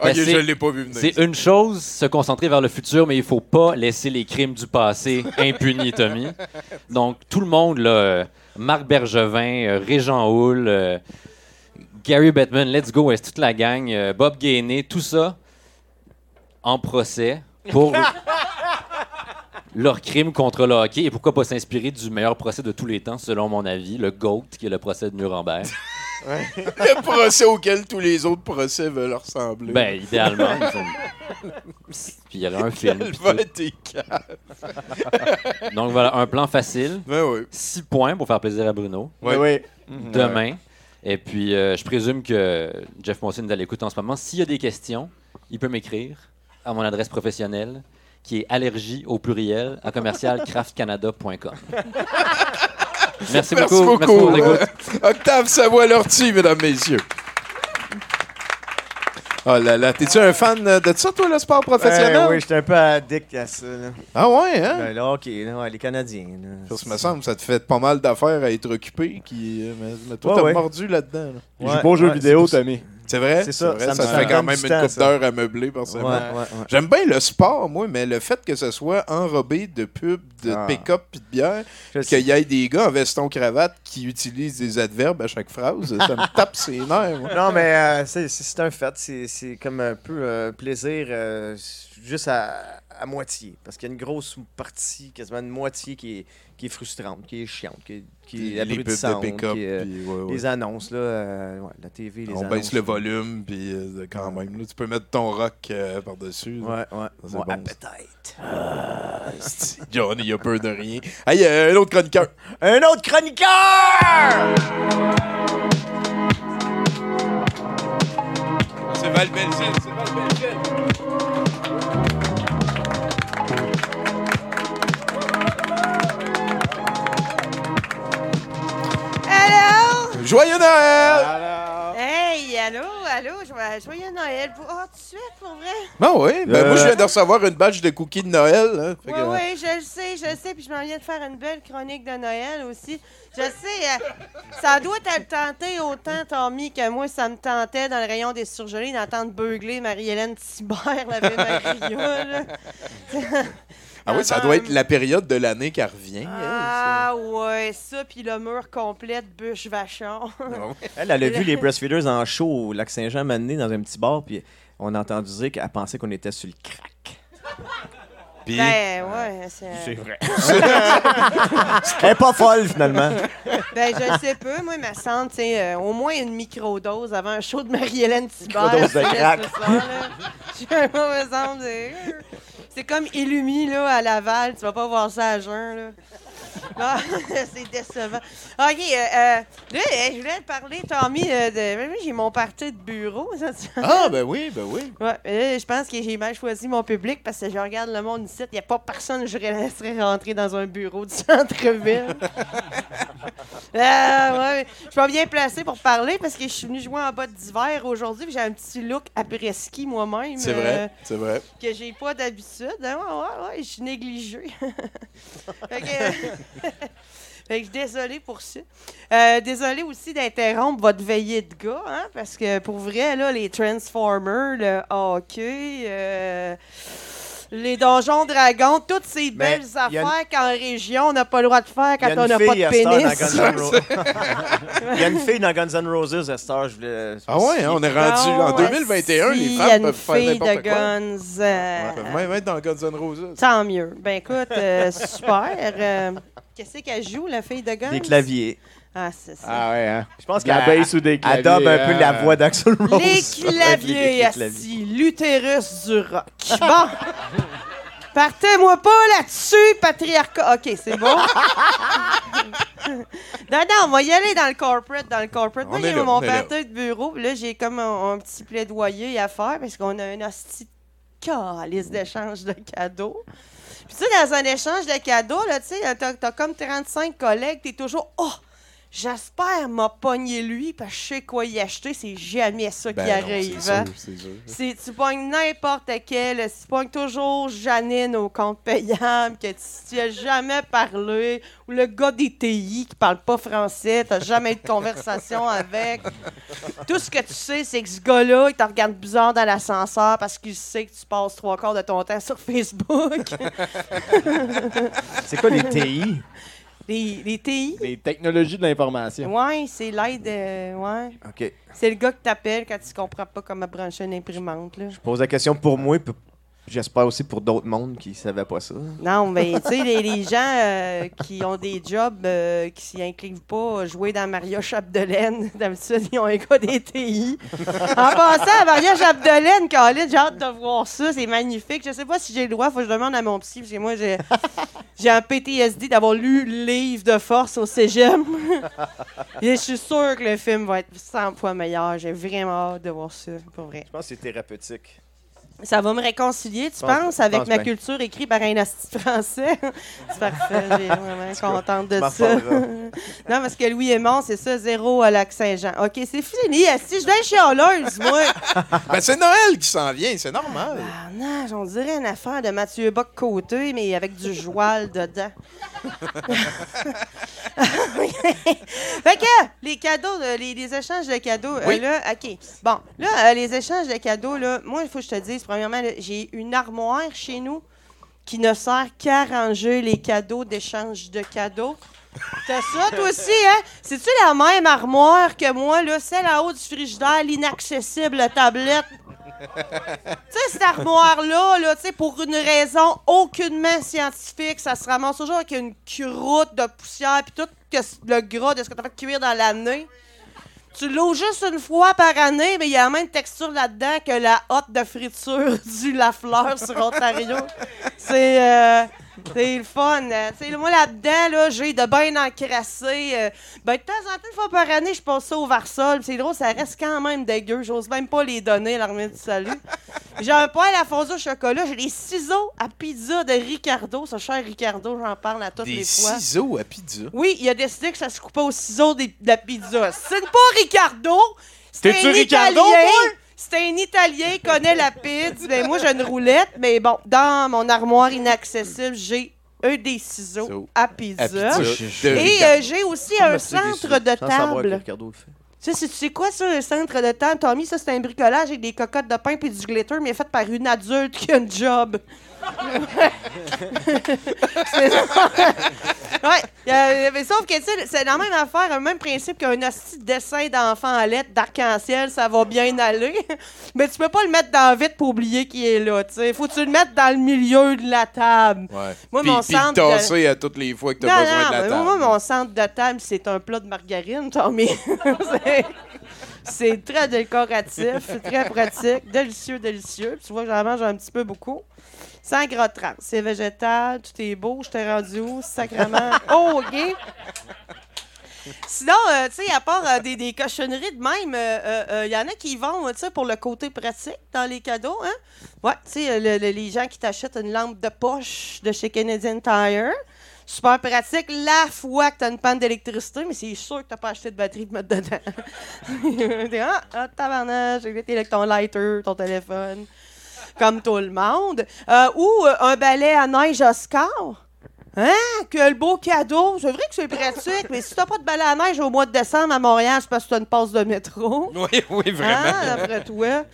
Ben, Ok, je c'est- l'ai pas vu venir. C'est une chose, se concentrer vers le futur, mais il faut pas laisser les crimes du passé impunis, Tommy. Donc, tout le monde, là, euh, Marc Bergevin, euh, Régent Houle, euh, Gary Bettman, Let's Go, est toute la gang, euh, Bob Gainé, tout ça en procès pour leur crime contre le hockey. Et pourquoi pas s'inspirer du meilleur procès de tous les temps, selon mon avis, le GOAT, qui est le procès de Nuremberg. Le procès auquel tous les autres procès veulent ressembler. Ben, idéalement. Puis il y aurait un film. Donc voilà, un plan facile. Ben oui. 6 points pour faire plaisir à Bruno. Oui, oui. Mhm. Demain. Et puis, euh, je présume que Jeff Monson est à l'écoute en ce moment. S'il y a des questions, il peut m'écrire à mon adresse professionnelle qui est allergie au pluriel à commercial craftcanada.com. Merci, Merci beaucoup. beaucoup. Merci pour l'écoute. Octave Savoie-Lortie, mesdames, messieurs. Oh là là, t'es-tu un fan de ça, toi, le sport professionnel? Euh, oui, j'étais un peu addict à ça. Là. Ah ouais, hein? Ben, le hockey, là, ouais, les Canadiens. là. Ça me semble que ça te fait pas mal d'affaires à être occupé. Qui, euh, mais, toi, Ouais, t'as ouais. mordu là-dedans. là. Il joue pas aux jeux vidéo, Tommy. C'est vrai? C'est ça, vrai, ça me- fait quand même une temps, coupe ça. d'heures à meubler, forcément. Ouais, ouais. J'aime bien le sport, moi, mais le fait que ce soit enrobé de pubs, de Ah. pick-up puis de bière, qu'il y ait des gars en veston-cravate qui utilisent des adverbes à chaque phrase, ça me tape ses nerfs. moi. Non, mais euh, c'est- un fait. C'est- C'est comme un peu euh, plaisir euh, juste à, à moitié. Parce qu'il y a une grosse partie, quasiment une moitié qui est, qui est frustrante, qui est chiante, qui est, qui Les est pubs de abrutissante, pick-up, euh, puis ouais, ouais. Les annonces, là, euh, ouais, la TV, les On annonces. baisse le volume, puis euh, quand même. là, tu peux mettre ton rock euh, par-dessus. Ouais, ouais. Ça, c'est Ouais, bon, appetite. ça. Asti, Johnny, il a peur de rien. Hey, euh, un autre chroniqueur. Un autre chroniqueur! C'est Val c'est Val. Joyeux Noël! Hey, allô, allô, joyeux, Noël. Pour... Oh, tout de suite, pour vrai? Ben oui, ben Euh. moi je viens de recevoir une badge de cookies de Noël. hein, Oui, que- oui, je le sais, je le sais, puis je m'en viens de faire une belle chronique de Noël aussi. Je sais, euh, ça doit te le tenter autant, Tommy, que moi, ça me tentait dans le rayon des surgelés d'entendre beugler Marie-Hélène Thibert, la belle Maria. Ah oui, ça doit être la période de l'année qui revient. Ah ouais, ça, puis le mur complet de bûche vachon. Elle, elle a vu les breastfeeders en show au lac Saint-Jean m'amener dans un petit bar, puis on a entendu dire qu'elle pensait qu'on était sur le crack. Puis- Ben, ouais, c'est. C'est vrai. Elle est pas folle, finalement. Ben, je sais pas. Moi, ma sente, tu sais, euh, au moins une microdose avant un show de Marie-Hélène Thibert. Microdose de crack. C'est comme Illumi, là, à Laval. Tu vas pas voir ça à jeun, là. Ah, c'est décevant. OK, euh, euh, là, euh, je voulais te parler, Tommy, euh, de... moi, j'ai mon parti de bureau. ça, Ah, ben oui, ben oui. Ouais, euh, je pense que j'ai mal choisi mon public parce que je regarde le monde ici, il n'y a pas personne que je laisserais rentrer dans un bureau du centre-ville. Ah, ouais, je suis pas bien placé pour parler parce que je suis venu jouer en bas d'hiver aujourd'hui j'ai un petit look après-ski moi-même. C'est euh, vrai, c'est vrai. que j'ai pas d'habitude. Hein, Ouais, ouais, ouais, je suis négligée. fait que, désolée pour ça. Euh, désolée aussi d'interrompre votre veillée de gars, hein, parce que pour vrai, là, les Transformers, le hockey, euh, les donjons dragons, toutes ces Mais belles y a une- affaires qu'en région, on n'a pas le droit de faire quand on n'a pas de pénis. Guns. Il y a une fille dans Guns N' Roses à cette heure, je voulais... Ah ouais, hein, on est rendu Ah en ouais, 2021, si, les il y femmes a une peuvent faire fille n'importe de quoi. Guns. euh, Ils peuvent même être dans Guns N' Roses. Tant mieux. Ben écoute, euh, super. Euh, Qu'est-ce qu'elle joue, la fille de Guns? Des claviers. Ah, c'est ça. Ah ouais, hein. Je pense qu'elle bass ou des claviers. Elle dobe un peu la voix d'Axel Rose. Les claviers, asti, l'utérus du rock. Bon. Partez-moi pas là-dessus, patriarcat. OK, c'est bon. non, non, on va y aller dans le corporate. Dans le corporate. Moi, j'ai mon party de bureau. puis Là, j'ai comme un, un petit plaidoyer à faire parce qu'on a un hostie calice d'échange de cadeaux. Puis tu sais, dans un échange de cadeaux, là, tu sais, t'as, t'as comme 35 collègues, t'es toujours « Oh, j'espère m'a pogné lui, parce que je sais quoi y acheter. » C'est jamais ça Ben qui non, arrive. c'est hein. sûr, c'est sûr. C'est- tu pognes n'importe quel, tu pognes toujours Janine au compte payable, que tu tu as jamais parlé, ou le gars des TI qui parle pas français, t'as jamais eu de conversation avec. Tout ce que tu sais, c'est que ce gars-là, il te regarde bizarre dans l'ascenseur parce qu'il sait que tu passes trois quarts de ton temps sur Facebook. C'est quoi les TI? Les, les TI? Les technologies de l'information. Ouais, c'est l'aide. euh, ouais. OK. C'est le gars que t'appelles quand tu comprends pas comment brancher une imprimante. Là. Je pose la question pour moi, j'espère aussi pour d'autres mondes qui savaient pas ça. Non, mais tu sais, les, les gens euh, qui ont des jobs euh, qui s'y incluent pas à jouer dans Maria Chapdelaine, d'habitude, ils ont un gars des TI. En passant, Maria Chapdelaine, Colin, j'ai hâte de voir ça, c'est magnifique. Je sais pas si j'ai le droit, faut que je demande à mon psy, parce que moi, j'ai, j'ai un PTSD d'avoir lu le livre de force au cégep. Et je suis sûr que le film va être 100 fois meilleur. J'ai vraiment hâte de voir ça, pour vrai. Je pense que c'est thérapeutique. Ça va me réconcilier, tu pense- penses, avec pense ma bien. culture écrite par un asti français? c'est parfait, j'ai vraiment contente de ça. non, parce que Louis Aymon, c'est ça, zéro à lac Saint-Jean. OK, c'est fini, asti, je suis chialeuse, moi. Ben, c'est Noël qui s'en vient, c'est normal. Ah non, on dirait une affaire de Mathieu Bock-Côté, mais avec du joual dedans. fait que, les cadeaux, euh, les, les échanges de cadeaux, euh, Oui. là, OK. Bon, là, euh, les échanges de cadeaux, là, moi, il faut que je te dise, premièrement, j'ai une armoire chez nous qui ne sert qu'à ranger les cadeaux d'échange de cadeaux. T'as ça, toi aussi, hein? C'est-tu la même armoire que moi, là? Celle en haut du frigidaire, l'inaccessible tablette? tu sais, cette armoire-là, là, tu sais, pour une raison aucunement scientifique, ça se ramasse toujours avec une croûte de poussière puis tout que le gras de ce que t'as fait cuire dans l'année. Tu l'ouvres juste une fois par année, mais il y a la même texture là-dedans que la hotte de friture du Lafleur sur Ontario. C'est euh, c'est le fun. sais, moi, là-dedans, là, j'ai de bien encrassé. euh, ben, de temps en temps, une fois par année, je passe ça au Varsol. C'est drôle, ça reste quand même dégueu. J'ose même pas les donner à l'armée du salut. J'ai un poêle à fondue au chocolat. J'ai des ciseaux à pizza de Ricardo. Ce cher Ricardo, j'en parle à toutes Des les fois. ciseaux à pizza? Oui, il a décidé que ça se coupait au ciseau des- de la pizza. C'est pas Ricardo! C'est T'es-tu un Ricardo! C'est un Italien, il connaît la pizza. Ben, moi, j'ai une roulette, mais bon, dans mon armoire inaccessible, j'ai un des ciseaux So, à pizza. à pizza de Et Ricardo. euh, j'ai aussi un centre de table. Le. Tu sais, c'est- tu sais quoi, ça, un centre de table? Tommy, ça, c'est un bricolage avec des cocottes de pain puis du glitter, mais fait par une adulte qui a une job. Ouais, euh, mais sauf que, tu sais, c'est la même affaire, le même principe qu'un hostie de dessin d'enfant à lettres d'arc-en-ciel, ça va bien aller. Mais tu peux pas le mettre dans le vide pour oublier qu'il est là, tu sais. Faut que tu le mettes dans le milieu de la table. Ouais. Moi, puis, mon puis centre de- à toutes les fois que Non, besoin non, de la mais table. moi, mon centre de table, c'est un plat de margarine, Tommy. C'est- c'est très décoratif, c'est très pratique, délicieux, délicieux. Puis tu vois j'en mange un petit peu beaucoup. Sans gras trans, c'est végétal, tout est beau. Je t'ai rendu où, sacrement? Oh, OK. Sinon, euh, tu sais, à part euh, des, des cochonneries de même, il euh, y en a qui vont, tu sais, pour le côté pratique dans les cadeaux, hein? Ouais, tu sais, le- le- les gens qui t'achètent une lampe de poche de chez Canadian Tire. Super pratique la fois que tu as une panne d'électricité, mais c'est sûr que tu pas acheté de batterie pour mettre dedans. T'es, ah, ah, tabarnak, j'ai ton lighter, ton téléphone, comme tout le monde. Euh, ou euh, un balai à neige Oscar. Hein? Quel beau cadeau! C'est vrai que c'est pratique, mais si t'as pas de balai à neige au mois de décembre à Montréal, c'est parce que t'as une passe de métro. Oui, oui, vraiment. Ah, d'après toi.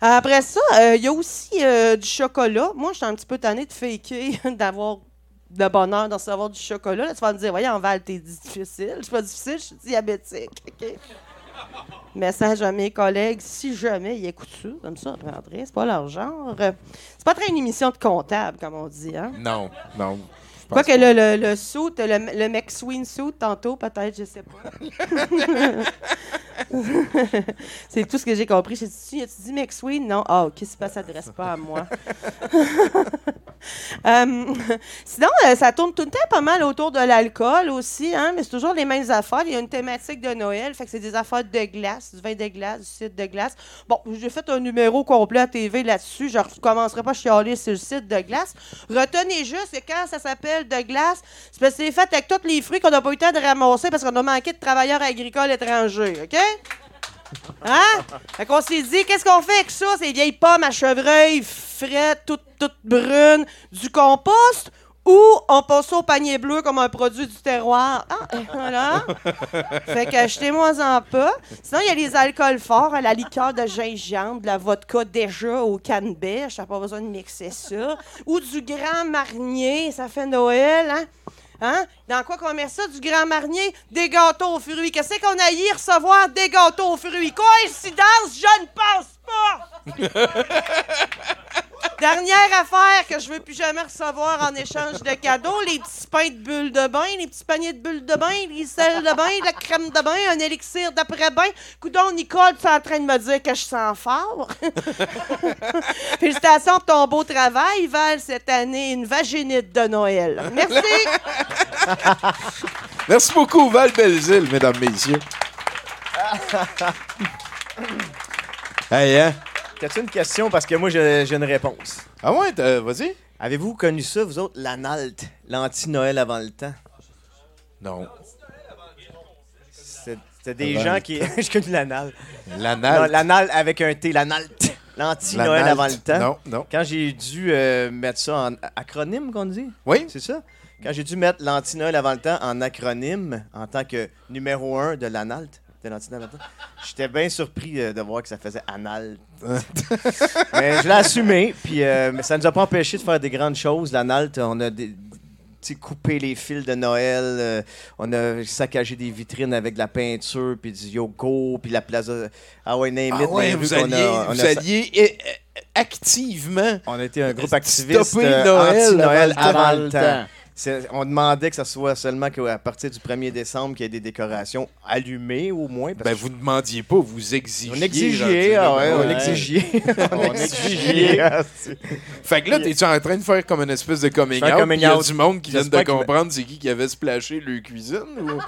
Après ça, il y a aussi euh, du chocolat. Moi, je suis un petit peu tannée de faker, d'avoir de bonheur d'en savoir du chocolat. Là, tu vas me dire, voyons, Val, t'es difficile. Je suis pas difficile, je suis diabétique. Message à mes collègues, si jamais ils écoutent ça, comme ça, André, c'est pas leur genre. C'est pas très une émission de comptable, comme on dit, hein? Non, non. Je pense Quoi que le, le, le suit, le, le McSween suit, tantôt, peut-être, je sais pas. c'est tout ce que j'ai compris. J'ai dit, as-tu dit McSween? Non. Ah, OK, c'est pas, ça s'adresse pas à moi. Euh, sinon, euh, ça tourne tout le temps pas mal autour de l'alcool aussi, hein, mais c'est toujours les mêmes affaires. Il y a une thématique de Noël, fait que c'est des affaires de glace, du vin de glace, du site de glace. Bon, j'ai fait un numéro complet à TV là-dessus. Je ne commencerai pas à chialer sur le site de glace. Retenez juste que quand ça s'appelle de glace, c'est parce que c'est fait avec tous les fruits qu'on n'a pas eu le temps de ramasser parce qu'on a manqué de travailleurs agricoles étrangers, OK? Hein? Fait qu'on s'est dit, qu'est-ce qu'on fait avec ça, ces vieilles pommes à chevreuil, frettes, toutes, toutes brunes, du compost, ou on passe ça au panier bleu comme un produit du terroir? Ah, et voilà. Fait que achetez-moi-en pas. Sinon, il y a les alcools forts, hein, la liqueur de gingembre, de la vodka déjà au canneberge, t'as pas besoin de mixer ça. Ou du grand marnier, ça fait Noël, hein? Hein? Dans quoi qu'on met ça? Du grand marnier? Des gâteaux aux fruits. Qu'est-ce qu'on a y recevoir? Des gâteaux aux fruits? Coïncidence? Je ne pense pas! Dernière affaire que je veux plus jamais recevoir en échange de cadeaux, les petits pains de bulles de bain, les petits paniers de bulles de bain, les sels de bain, la crème de bain, un élixir d'après-bain. Coudon, Nicole, tu es en train de me dire que je sens fort? Félicitations pour ton beau travail, Val, cette année, une vaginite de Noël. Merci! Merci beaucoup, Val Belzile, mesdames, messieurs. hey, hein? T'as-tu une question? Parce que moi, j'ai une réponse. Ah ouais? Vas-y. Avez-vous connu ça, vous autres, l'analte, l'anti-Noël avant le temps? Non. C'est- C'était des gens qui... Je connais l'anal. L'analte? Non, L'anal avec un T, l'analte. L'anti-Noël avant le temps. Non, non. Quand j'ai dû euh, mettre ça en acronyme, qu'on dit? Oui. C'est ça? Quand j'ai dû mettre l'anti-Noël avant le temps en acronyme, en tant que numéro un de l'analte, avant le temps, j'étais bien surpris euh, de voir que ça faisait anal. mais je l'ai assumé, puis euh, mais ça nous a pas empêché de faire des grandes choses. L'analte, on a des- coupé les fils de Noël, euh, on a saccagé des vitrines avec de la peinture, puis du yogourt, puis la plaza. Ah ouais, name Ah ouais, name vous it, on a- alliez, on a vous alliez eh, activement. on a été un groupe Stopper activiste euh, Noël anti-Noël avant le avant, temps. le temps. On demandait que ça soit seulement qu'à partir du 1er décembre qu'il y ait des décorations allumées au moins. parce Ben, que vous ne demandiez pas, vous exigiez. On exigeait, ah ouais, on Ouais. exigeait. On exigeait. fait que là, t'es-tu en train de faire comme une espèce de coming out? Il y a du monde qui vient de comprendre c'est qui qui avait splashé le cuisine? Ou...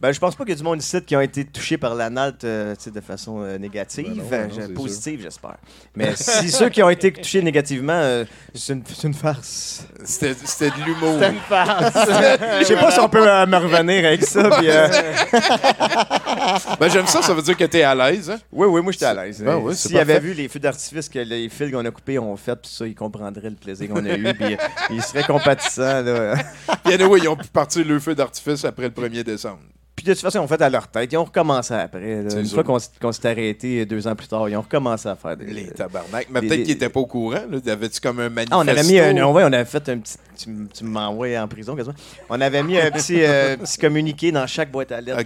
Ben, je pense pas qu'il y a du monde ici qui ont été touchés par l'analte euh, tu sais, de façon euh, négative. Ben non, Euh, non, positive, j'espère. Mais si ceux qui ont été touchés négativement, euh, c'est une, farce. C'était de l'humour. C'était une farce. Je sais pas si on peut euh, me revenir avec ça. euh, ben, j'aime ça, ça veut dire que t'es à l'aise. Hein? Oui, oui, moi j'étais à l'aise. Ben oui, c'est S'il avait parfait. vu les feux d'artifice que les fils qu'on a coupés ont fait, puis ça, il comprendrait le plaisir qu'on a eu, puis euh, il serait compatissant. Là. Puis, anyway, ils ont pu partir le feu d'artifice après le 1er décembre. Puis de toute façon, ils ont fait à leur tête. Ils ont recommencé après. là. Une sûr. fois qu'on s'est arrêté deux ans plus tard, ils ont recommencé à faire des. Les tabarnak. Mais peut-être des- qu'ils n'étaient pas au courant. Là. Avais-tu comme un manifesto? Ah, on avait mis un. on avait fait un petit. Tu, m'envoies en prison, quasiment. On avait mis un petit, euh, petit communiqué dans chaque boîte à lettres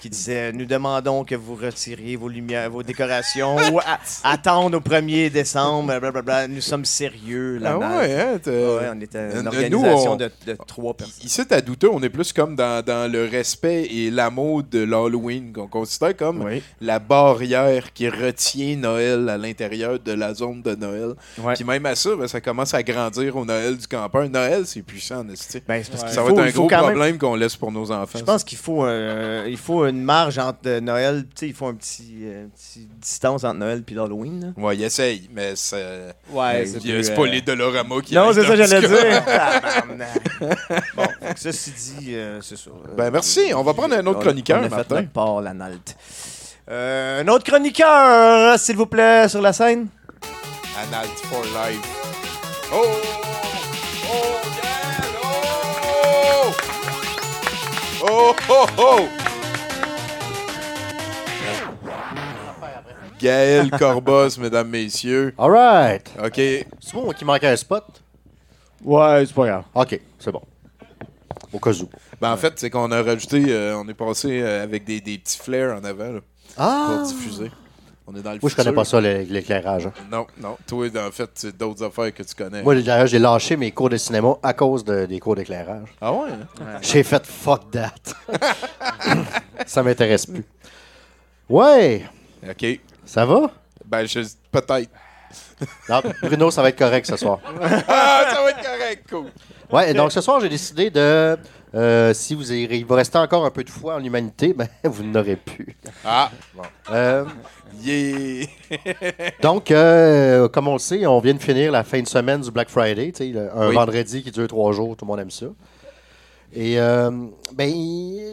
qui disait Nous demandons que vous retiriez vos lumières, vos décorations ou à- attendre au 1er décembre. Blablabla. Nous sommes sérieux. La Ah ouais, hein, t'as- Ouais, on était Euh, une nous, organisation on- de, de trois personnes. Ici, à Douteux, on est plus comme dans, dans le respect et l'amour de l'Halloween, qu'on considère comme la barrière qui retient Noël à l'intérieur de la zone de Noël. Ouais. Puis même à ça, ben, ça commence à grandir au Noël du campeur. Noël, c'est puissant, n'est-ce Ben, c'est parce qu'il Ça va être un gros même- problème qu'on laisse pour nos enfants. Je pense qu'il faut, euh, il faut une marge entre euh, Noël, tu sais, il faut un petit, euh, petit distance entre Noël et l'Halloween. là. Ouais, il essaye, mais c'est. Ouais, c'est c'est plus, pas euh, les Dolorama qui Non, arrivent c'est ça, dans j'allais ce cas. dire. Tabarnak. bon, fait que ceci dit, euh, c'est ça. Ben, merci. On va prendre un autre On- chroniqueur, On a fait Martin. notre part, la nalte. Euh, un autre chroniqueur, s'il vous plaît, sur la scène. Analt for life. Oh! Oh, yeah! Oh! Oh, oh, oh! Gaël Corbos, mesdames, messieurs. All right. OK. C'est bon qui manquait un spot? Ouais, c'est pas grave. OK, c'est bon. Au cas où. Ben, en fait, c'est qu'on a rajouté, euh, on est passé euh, avec des, des petits flares en avant là, Ah! pour diffuser. On est dans le Moi, je connais pas ça, l'é- l'éclairage. hein. Non, non. Toi, en fait, c'est d'autres affaires que tu connais. Moi, d'ailleurs, j'ai lâché mes cours de cinéma à cause de- des cours d'éclairage. Ah ouais? J'ai fait fuck that. ça m'intéresse plus. Ouais. OK. Ça va? Ben, je... peut-être. Non, Bruno, ça va être correct ce soir. ah, ça va être correct, cool. Ouais, donc ce soir, j'ai décidé de. euh, si vous irez, il va rester encore un peu de foi en l'humanité, ben vous n'aurez plus. Ah. Euh, Yeah. donc, euh, comme on le sait, on vient de finir la fin de semaine du Black Friday, tu sais, le- un Oui. vendredi qui dure trois jours, tout le monde aime ça. Et euh, ben,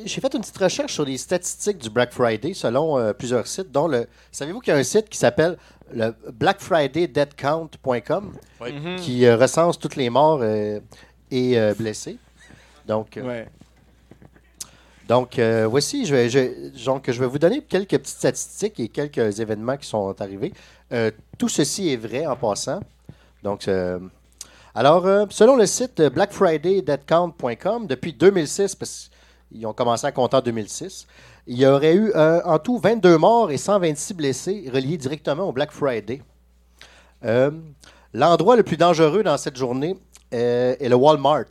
j'ai fait une petite recherche sur les statistiques du Black Friday selon euh, plusieurs sites, dont le. Savez-vous qu'il y a un site qui s'appelle le blackfridaydeadcount.com Oui. Mhm. qui euh, recense toutes les morts euh, et euh, blessés. Donc, euh, Ouais. donc euh, voici, je vais, je, donc, je vais vous donner quelques petites statistiques et quelques événements qui sont arrivés. Euh, tout ceci est vrai en passant. Donc, euh, alors, euh, selon le site blackfridaydeadcount.com, depuis 2006, parce qu'ils ont commencé à compter en 2006, il y aurait eu euh, en tout 22 morts et 126 blessés reliés directement au Black Friday. Euh, L'endroit le plus dangereux dans cette journée est le Walmart,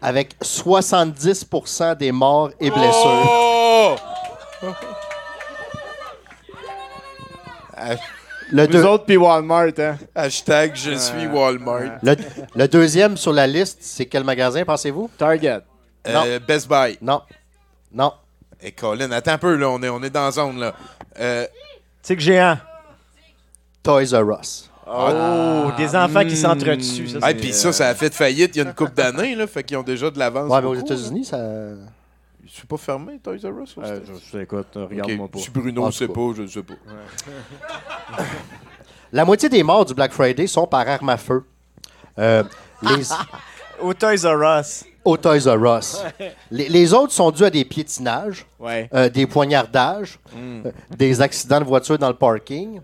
avec 70% des morts et blessures. Oh! Le Nous deux- autres, puis Walmart, hein. Hashtag je suis Walmart. Le, le deuxième sur la liste, c'est quel magasin, pensez-vous? Target. Euh, Best Buy. Non. Non. Et Colin, attends un peu, là, on est, on est dans la zone, là. Euh, C'est que géant. Toys R Us. Oh, des enfants qui s'entretuent. Ah, c'est, puis ça, ça a fait faillite il y a une couple d'années, là, fait qu'ils ont déjà de l'avance. Ouais, mais aux États-Unis, ça. C'est pas fermé, Toys R Us? Euh, je, je- écoute, regarde-moi Ok, pas. Si Bruno ne sait pas, je ne sais pas. La moitié des morts du Black Friday sont par arme à feu. Euh, les, Au Toys R Us. au Toys R Us. Les, les autres sont dus à des piétinages, Ouais. euh, des poignardages, euh, des accidents de voiture dans le parking,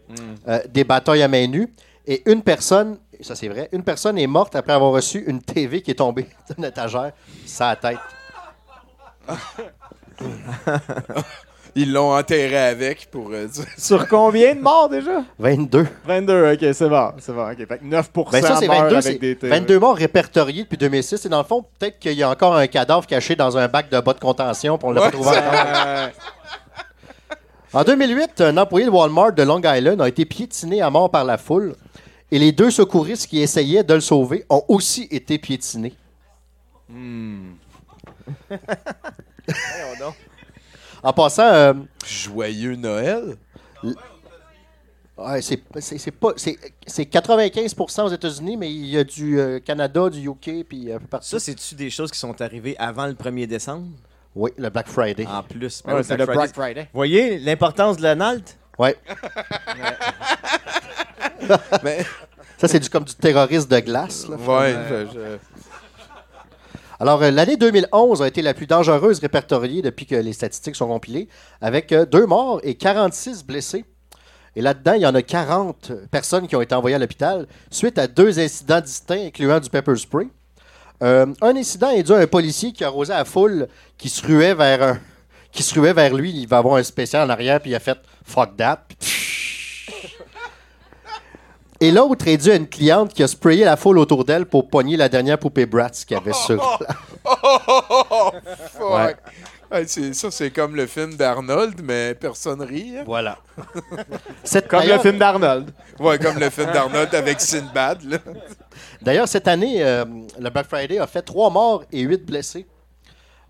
euh, des batailles à main nue. Et une personne, ça c'est vrai, une personne est morte après avoir reçu une TV qui est tombée d'une étagère sur la tête. Ils l'ont enterré avec pour. euh, dire- Sur combien de morts déjà? 22. 22, ok, c'est bon. C'est bon, ok. Fait que 9% Ben ça, c'est meurent 22, avec c'est des TV. 22 morts répertoriés depuis 2006. Et dans le fond, peut-être qu'il y a encore un cadavre caché dans un bac de bas de contention, puis on l'a Ouais, pas trouvé encore. Euh, En 2008, un employé de Walmart de Long Island a été piétiné à mort par la foule. Et les deux secouristes qui essayaient de le sauver ont aussi été piétinés. Donc. En passant, euh, Joyeux Noël. ouais, c'est c'est- c'est pas c'est c'est 95% aux États-Unis, mais il y a du euh, Canada, du UK, puis un peu partout. Ça, c'est-tu des choses qui sont arrivées avant le 1er décembre? oui, le Black Friday. En plus. ouais, Ben, c'est le Black Friday. Vous voyez l'importance de la NALT? Ouais. Mais, Ça, c'est du, comme du terroriste de glace. là. ouais, je- je- Alors, euh, l'année 2011 a été la plus dangereuse répertoriée depuis que les statistiques sont compilées, avec euh, deux morts et 46 blessés. Et là-dedans, il y en a 40 personnes qui ont été envoyées à l'hôpital suite à deux incidents distincts, incluant du pepper spray. Euh, un incident est dû à un policier qui a arrosé la foule qui se ruait vers qui se ruait vers lui. Il va avoir un spécial en arrière, puis il a fait fuck that. Et l'autre est dû à une cliente qui a sprayé la foule autour d'elle pour pogner la dernière poupée Bratz qu'il y avait sur. Oh, fuck. Ouais. Ouais, c'est- ça, c'est comme le film d'Arnold, mais personne rit. hein. Voilà. Comme le film d'Arnold. Ouais, comme le film d'Arnold avec Sinbad. là. D'ailleurs, cette année, euh, le Black Friday a fait trois morts et huit blessés.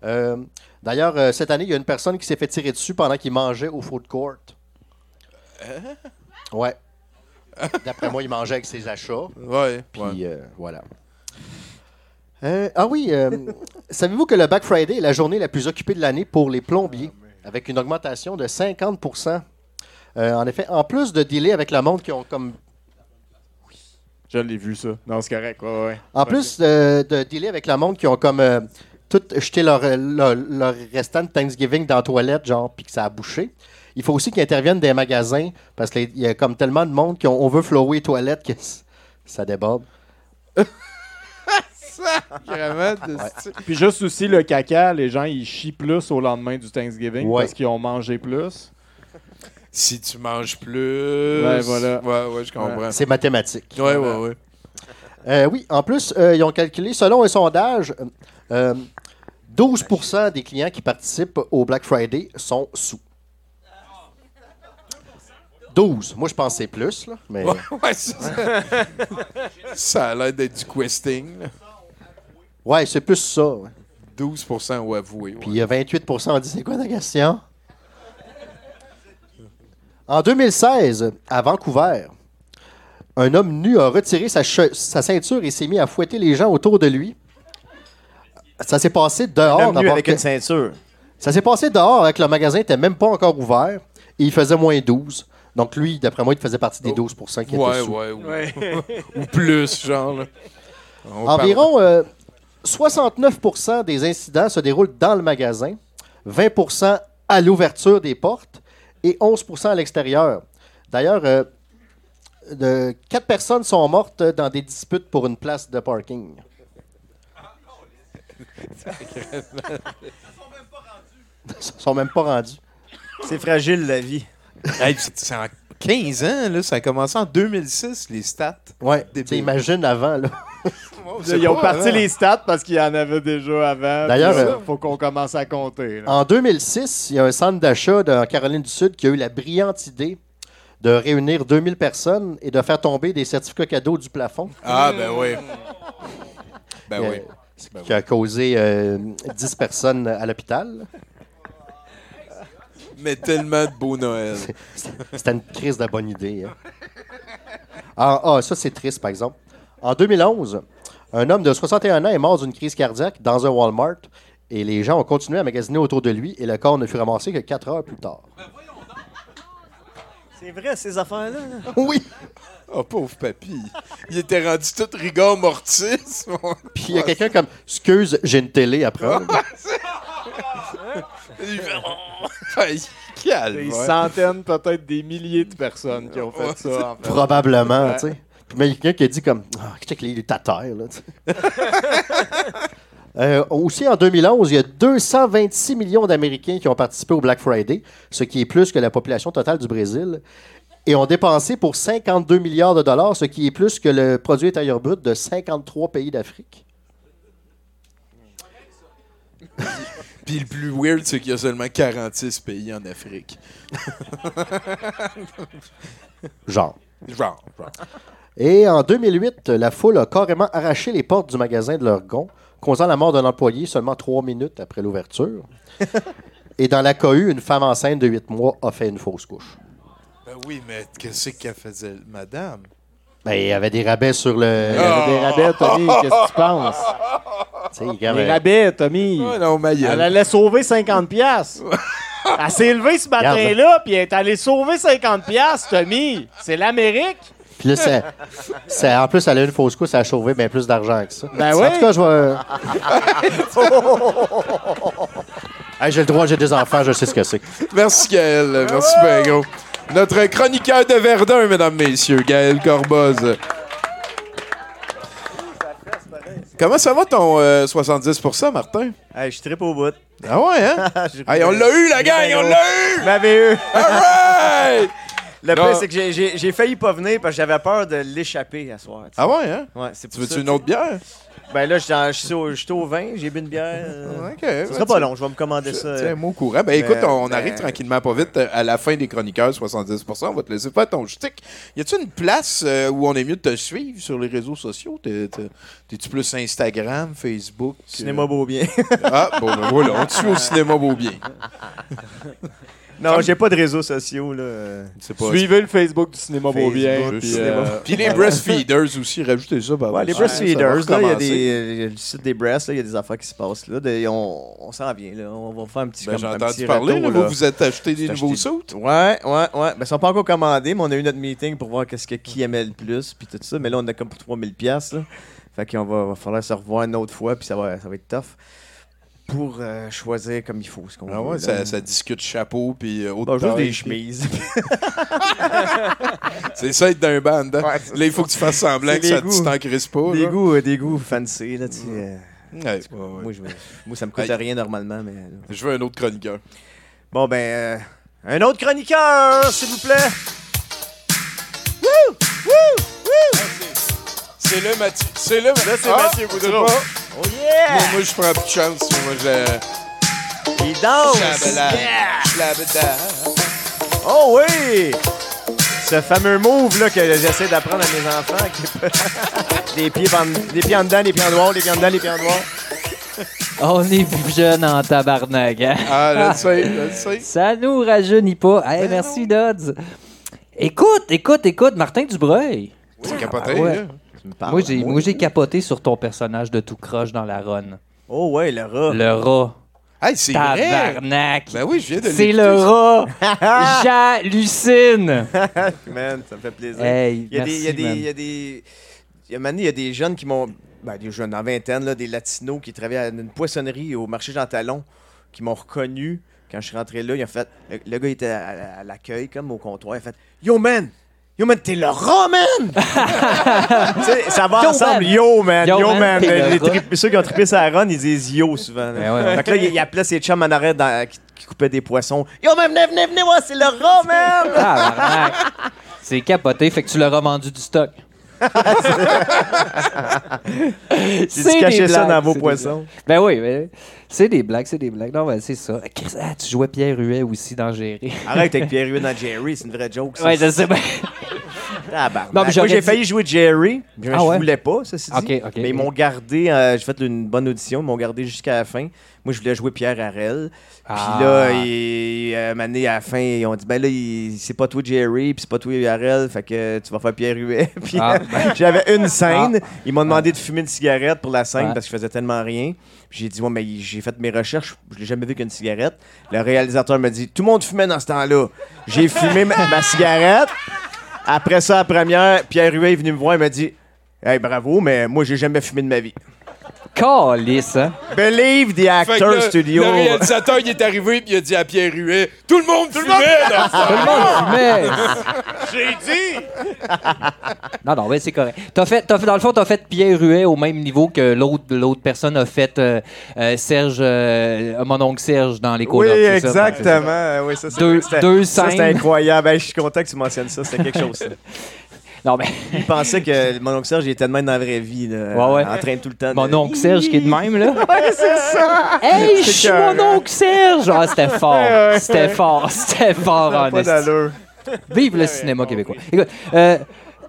Euh, D'ailleurs, euh, cette année, il y a une personne qui s'est fait tirer dessus pendant qu'il mangeait au food court. Ouais. D'après moi, il mangeait avec ses achats. Ouais. Puis euh, voilà. Euh, ah oui, euh, savez-vous que le Black Friday est la journée la plus occupée de l'année pour les plombiers, avec une augmentation de 50% Euh, En effet, en plus de dealer avec la montre qui ont comme Je l'ai vu, ça. Non, c'est correct. Ouais, ouais. En plus de, de dealer avec la monde qui ont comme euh, tout jeté leur, leur, leur restant de Thanksgiving dans la toilette, genre, puis que ça a bouché, il faut aussi qu'ils interviennent des magasins parce qu'il y a comme tellement de monde qu'on on veut flower les toilettes que ça déborde. Puis juste aussi le caca, les gens ils chient plus au lendemain du Thanksgiving Ouais. parce qu'ils ont mangé plus. Si tu manges plus. Ouais, voilà. Ouais, ouais, je comprends. C'est mathématique. Ouais, ouais, ouais. Euh, oui, en plus, euh, ils ont calculé, selon un sondage, euh, 12% des clients qui participent au Black Friday sont sous. 12. Moi, je pense que c'est plus, là, mais... Ouais, ouais, ça, ça- a l'air d'être du questing. là. Ouais, c'est plus ça. ouais. 12 ont avoué. ouais. Puis il y a 28 ont dit c'est quoi ta question? En 2016, à Vancouver, un homme nu a retiré sa, che- sa ceinture et s'est mis à fouetter les gens autour de lui. Ça s'est passé dehors. Un homme nu d'abord avec que- une ceinture. Ça s'est passé dehors avec le magasin n'était même pas encore ouvert et il faisait moins 12. Donc lui, d'après moi, il faisait partie des 12% qui étaient Ouais, sous. ouais, ouais. Ou plus, genre. là. Environ euh, 69% des incidents se déroulent dans le magasin, 20% à l'ouverture des portes et 11% à l'extérieur. D'ailleurs, euh, de- quatre personnes sont mortes dans des disputes pour une place de parking. Ils sont même pas rendus. C'est fragile, la vie. Hey, c'est en 15 ans, là. Ça a commencé en 2006, les stats. Ouais, imagine avant, là. Ils ont parti les stats parce qu'il y en avait déjà avant. D'ailleurs, là, euh, faut qu'on commence à compter. là. En 2006, il y a un centre d'achat de- en Caroline du Sud qui a eu la brillante idée de réunir 2000 personnes et de faire tomber des certificats cadeaux du plafond. Ah, ben oui. Ben Euh, oui. ce Ben qui a causé euh, 10 personnes à l'hôpital. Mais tellement de beau Noël. C'était une crise de bonne idée. hein. Ah, ah, ça, c'est triste, par exemple. En 2011, un homme de 61 ans est mort d'une crise cardiaque dans un Walmart et les gens ont continué à magasiner autour de lui et le corps ne fut ramassé que 4 heures plus tard. C'est vrai, ces affaires-là. là. Oui. Oh, pauvre papy. Il était rendu tout rigor mortis. Puis il y a quelqu'un comme Excuse, j'ai une télé à prendre. Il fait, oh. Calme. Des ouais. centaines, peut-être des milliers de personnes qui ont fait Ouais, ça. En fait. Probablement, Ouais. tu sais. Puis mais il y a quelqu'un qui a dit comme Ah, check les ta terre, là. Euh, aussi, en 2011, il y a 226 millions d'Américains qui ont participé au Black Friday, ce qui est plus que la population totale du Brésil, et ont dépensé pour 52 milliards de dollars, ce qui est plus que le produit intérieur brut de 53 pays d'Afrique. Puis le plus weird, c'est qu'il y a seulement 46 pays en Afrique. Genre. Genre, genre. Et en 2008, la foule a carrément arraché les portes du magasin de leur gond, causant la mort d'un employé seulement trois minutes après l'ouverture. Et dans la cohue, une femme enceinte de 8 mois a fait une fausse couche. Ben oui, mais qu'est-ce qu'elle faisait, madame? Ben, il y avait des rabais sur le. Il y avait des rabais, Tommy. Qu'est-ce que tu penses? Tu sais, il y Des rabais, Tommy. Ouais, non, ma gueule. Elle allait sauver 50$. piastres. Elle s'est levée ce matin-là, puis elle est allée sauver 50$, piastres, Tommy. C'est l'Amérique. Puis là, c'est, c'est- en plus, elle a une fausse couche, ça a sauvé bien plus d'argent que ça. Ben En oui. tout cas, je vais. Hey, j'ai le droit, j'ai des enfants, je sais ce que c'est. Merci, Gaël. Merci, ben gros. Notre chroniqueur de Verdun, mesdames, messieurs, Gaël Corboz. Comment ça va ton euh, 70%, Martin? Hey, je tripe au bout. Ah ouais, hein? Hey, on l'a eu, la gang, on l'a eu! M'avait eu! Alright! Le Non. pire, c'est que j'ai- failli pas venir parce que j'avais peur de l'échapper à soir. Ah ouais, hein? Ouais, c'est Tu veux-tu une autre bière? Ben là, je suis au, vin, j'ai bu une bière. OK. ben, sera pas tu- long, je vais me commander ça. euh, Tiens, moi au courant. Ben écoute, on ben- arrive tranquillement pas vite à la fin des chroniqueurs 70%. On va te laisser faire ton shtick. Y a-tu une place euh, où on est mieux de te suivre sur les réseaux sociaux? T'es- t'es- T'es-tu plus Instagram, Facebook? Cinéma euh? Beaubien. ah, bon, ben voilà, on te suit au cinéma Beaubien. Non, j'ai pas de réseaux sociaux, là. Pas- Suivez le Facebook du cinéma Facebook, Beaubien. Puis, cinéma. euh, Puis les breastfeeders aussi, rajoutez ça. ben, Ouais, les breastfeeders, là, il y, a des- il y a le site des breasts, il y a des affaires qui se passent là. Des- on on s'en vient, là. On va faire un petit Ben, comme, j'ai un entendu petit parler, retour, là, là. vous vous êtes acheté des nouveaux acheté- suits? Ouais, ouais, ouais. Ben, ils sont pas encore commandés, mais on a eu notre meeting pour voir qu'est-ce que qui aimait le plus, puis tout ça. Mais là, on a comme pour 3000 pièces là. Fait qu'on va, va falloir se revoir une autre fois, puis ça va, ça va être tough. Pour euh, choisir comme il faut ce qu'on Ah veut, ouais, ça, ça discute chapeau puis euh, haute Bon, juste des chemises. C'est ça être d'un band. hein? là, il faut que tu fasses semblant que ça des tu goûts. t'en crisses pas. Des là. goûts, euh, des goûts fancy, là, tu euh, Ouais. Moi, je, moi, ça me coûte rien normalement, mais. Je veux un autre chroniqueur. Bon, ben, un autre chroniqueur, s'il vous plaît. C'est le Mathieu. C'est le Là, c'est Ah, Mathieu c'est Boudreau. pas- Oh yeah! Moi, moi, je prends plus de chance. Moi, je. Il danse! Chabada. Oh oui! Ce fameux move là, que j'essaie d'apprendre à mes enfants. qui- les, pieds en, les pieds en dedans, les pieds en dehors, les pieds en dedans, les pieds en dehors. On est plus jeune en tabarnak, hein? Ah, je le sais, je le sais. Ça nous rajeunit pas. Ben Hey, merci, Dodds. Écoute, écoute, écoute, Martin Dubreuil. C'est capoté, Ah ouais. là. Tu me parles, Moi, j'ai, moi, j'ai capoté sur ton personnage de tout croche dans la run. Oh ouais, le rat. Le rat. Hey, c'est vrai. Tabarnak. Ben oui, je viens de C'est le rat. J'hallucine. man, ça me fait plaisir. Hey, il y a des, il y a merci, des, il y a des, il y a, il y a des jeunes qui m'ont, ben, des jeunes en vingtaine, là, des latinos qui travaillaient à une poissonnerie au marché Jean Talon, qui m'ont reconnu quand je suis rentré là. Ils ont fait, le, le gars était à, à l'accueil comme au comptoir. Il a fait, Yo man, Yo man, t'es le rat man. Ça va Yo, ensemble. man. Yo man, Yo, yo, man, Les- les ceux qui ont trippé sa run, ils disent yo souvent. Ben ouais, ouais. Fait que là, il, il appelait ses chums en arrêt dans- qui, qui coupaient des poissons. Yo man, venez, venez, venez voir, c'est le rat man. Tabarnak. C'est capoté, fait que tu leur as vendu du stock. Cacher des ça dans vos poissons. blagues. Ben oui, ben, c'est des blagues, c'est des blagues. Non, ben c'est ça. Ah, tu jouais Pierre Huet aussi dans Gérer. Arrête avec Pierre Huet dans Jerry, c'est une vraie joke. ça. Ouais, je sais bien. Tabarnak. Non, mais Moi, j'aurais j'ai dit- failli jouer Jerry. mais Ah je voulais pas, ça, c'est dit. Ok, ok. Mais ils m'ont gardé. euh, j'ai fait une bonne audition. Ils m'ont gardé jusqu'à la fin. Moi, je voulais jouer Pierre Harel. Puis Ah. là, il, euh, mané, à la fin, ils ont dit Ben là, il- c'est pas toi Jerry, puis c'est pas toi Harel, fait que tu vas faire Pierre Huet. puis Ah, ben. j'avais une scène. Ils m'ont demandé de fumer une cigarette pour la scène Ouais. parce que je faisais tellement rien. Puis j'ai dit Ouais, mais j'ai fait mes recherches, je l'ai jamais vu qu'une cigarette. Le réalisateur m'a dit Tout le monde fumait dans ce temps-là. J'ai fumé ma, ma cigarette. Après ça, première, Pierre Huet est venu me voir et m'a dit Hey, bravo, mais moi, j'ai jamais fumé de ma vie. Calice, hein? Believe the actor là, studio. Le réalisateur, il est arrivé puis il a dit à Pierre Huet Tout le monde fumait dans Tout le monde fumait. J'ai dit Non, non, ben c'est correct. T'as fait, t'as fait, dans le fond, t'as fait Pierre Huet au même niveau que l'autre, l'autre personne a fait euh, euh, Serge, euh, mon oncle Serge dans les Oui, colocs. c'est ça? exactement. Oui, ça, c'est- Deux- c'était- deux ça, scènes. C'était incroyable. Hey, je suis content que tu mentionnes ça. C'était quelque chose. ça. Non, mais Il pensait que mon oncle Serge il était de même dans la vraie vie. Là, Ouais, ouais. En train tout le temps. de- mon oncle Serge qui est de même, là. Ouais, c'est ça. Hey, je suis mon oncle Serge! Ah, c'était fort. C'était fort. C'était fort, en pas d'allure. Vive le cinéma québécois. Écoute, euh,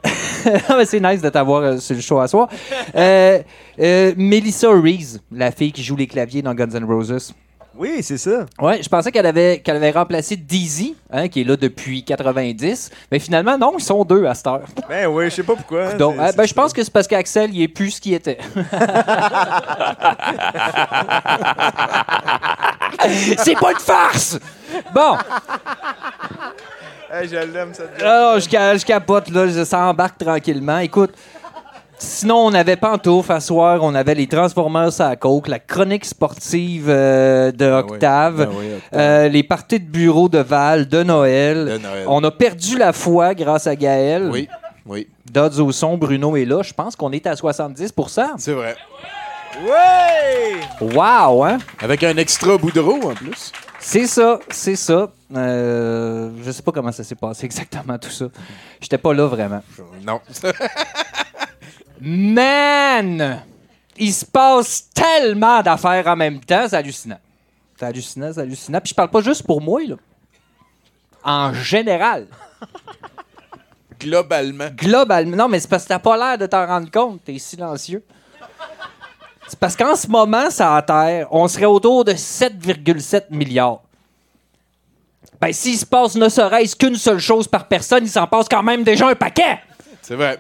mais c'est nice de t'avoir euh, sur le show à soir. Euh, Melissa Reese, la fille qui joue les claviers dans Guns N' Roses. Oui, c'est ça. Ouais, je pensais qu'elle avait, qu'elle avait remplacé Dizzy, hein, qui est là depuis 90. Mais finalement, non, ils sont deux à cette heure. Ben oui, je sais pas pourquoi. Donc, euh, c'est ben, je pense que c'est parce qu'Axel, il est plus ce qu'il était. c'est pas une farce! Bon. Hey, je l'aime, cette Ah, je, je capote, là, ça embarque tranquillement. Écoute, sinon, on avait Pantouf à soir, on avait les Transformers à la coke, la chronique sportive euh, de Octave, Ben oui, Octave. euh, les parties de bureau de Val, de Noël. De Noël. On a perdu la foi grâce à Gaël. Oui, oui. Dodds au son, Bruno est là. Je pense qu'on est à 70 C'est vrai. Ouais! Wow, hein? Avec un extra boudreau en plus. C'est ça, c'est ça. Euh, je sais pas comment ça s'est passé exactement tout ça. J'étais pas là vraiment. Non. Man! Il se passe tellement d'affaires en même temps, c'est hallucinant. C'est hallucinant, c'est hallucinant. Puis je parle pas juste pour moi, là. En général. Globalement. Globalement. Non, mais c'est parce que t'as pas l'air de t'en rendre compte. T'es silencieux. C'est parce qu'en ce moment, ça à Terre, on serait autour de 7,7 milliards. Ben, s'il se passe ne serait-ce qu'une seule chose par personne, il s'en passe quand même déjà un paquet. C'est vrai.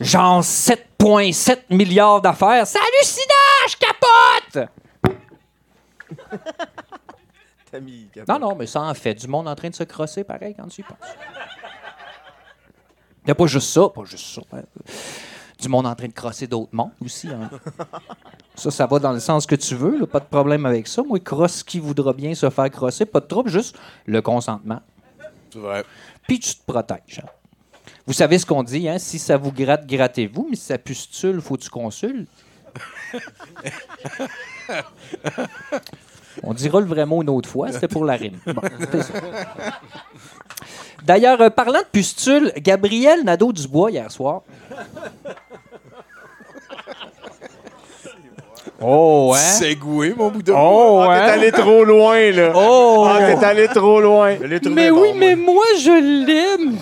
Genre 7,7 milliards d'affaires. C'est hallucinant! Je capote! T'as mis. Non, non, mais ça en fait du monde en train de se crosser pareil quand tu y penses. Il n'y a pas juste ça, pas juste ça. hein. Du monde en train de crosser d'autres mondes aussi. hein. Ça, ça va dans le sens que tu veux, là, pas de problème avec ça. Moi, crosse qui voudra bien se faire crosser, pas de trouble, juste le consentement. C'est vrai. Puis tu te protèges. hein. Vous savez ce qu'on dit, hein? Si ça vous gratte, grattez-vous, mais si ça pustule, faut que tu consultes. On dira le vrai mot une autre fois, c'était pour la rime. Bon, c'était ça. D'ailleurs, euh, parlant de pustules, Gabriel Nadeau-Dubois, hier soir. Oh, hein? Segoué, mon bout de Oh, Ah, hein? T'es allé trop loin, là. Oh! Ah, t'es allé trop loin. Mais oui, mais moi, je l'aime!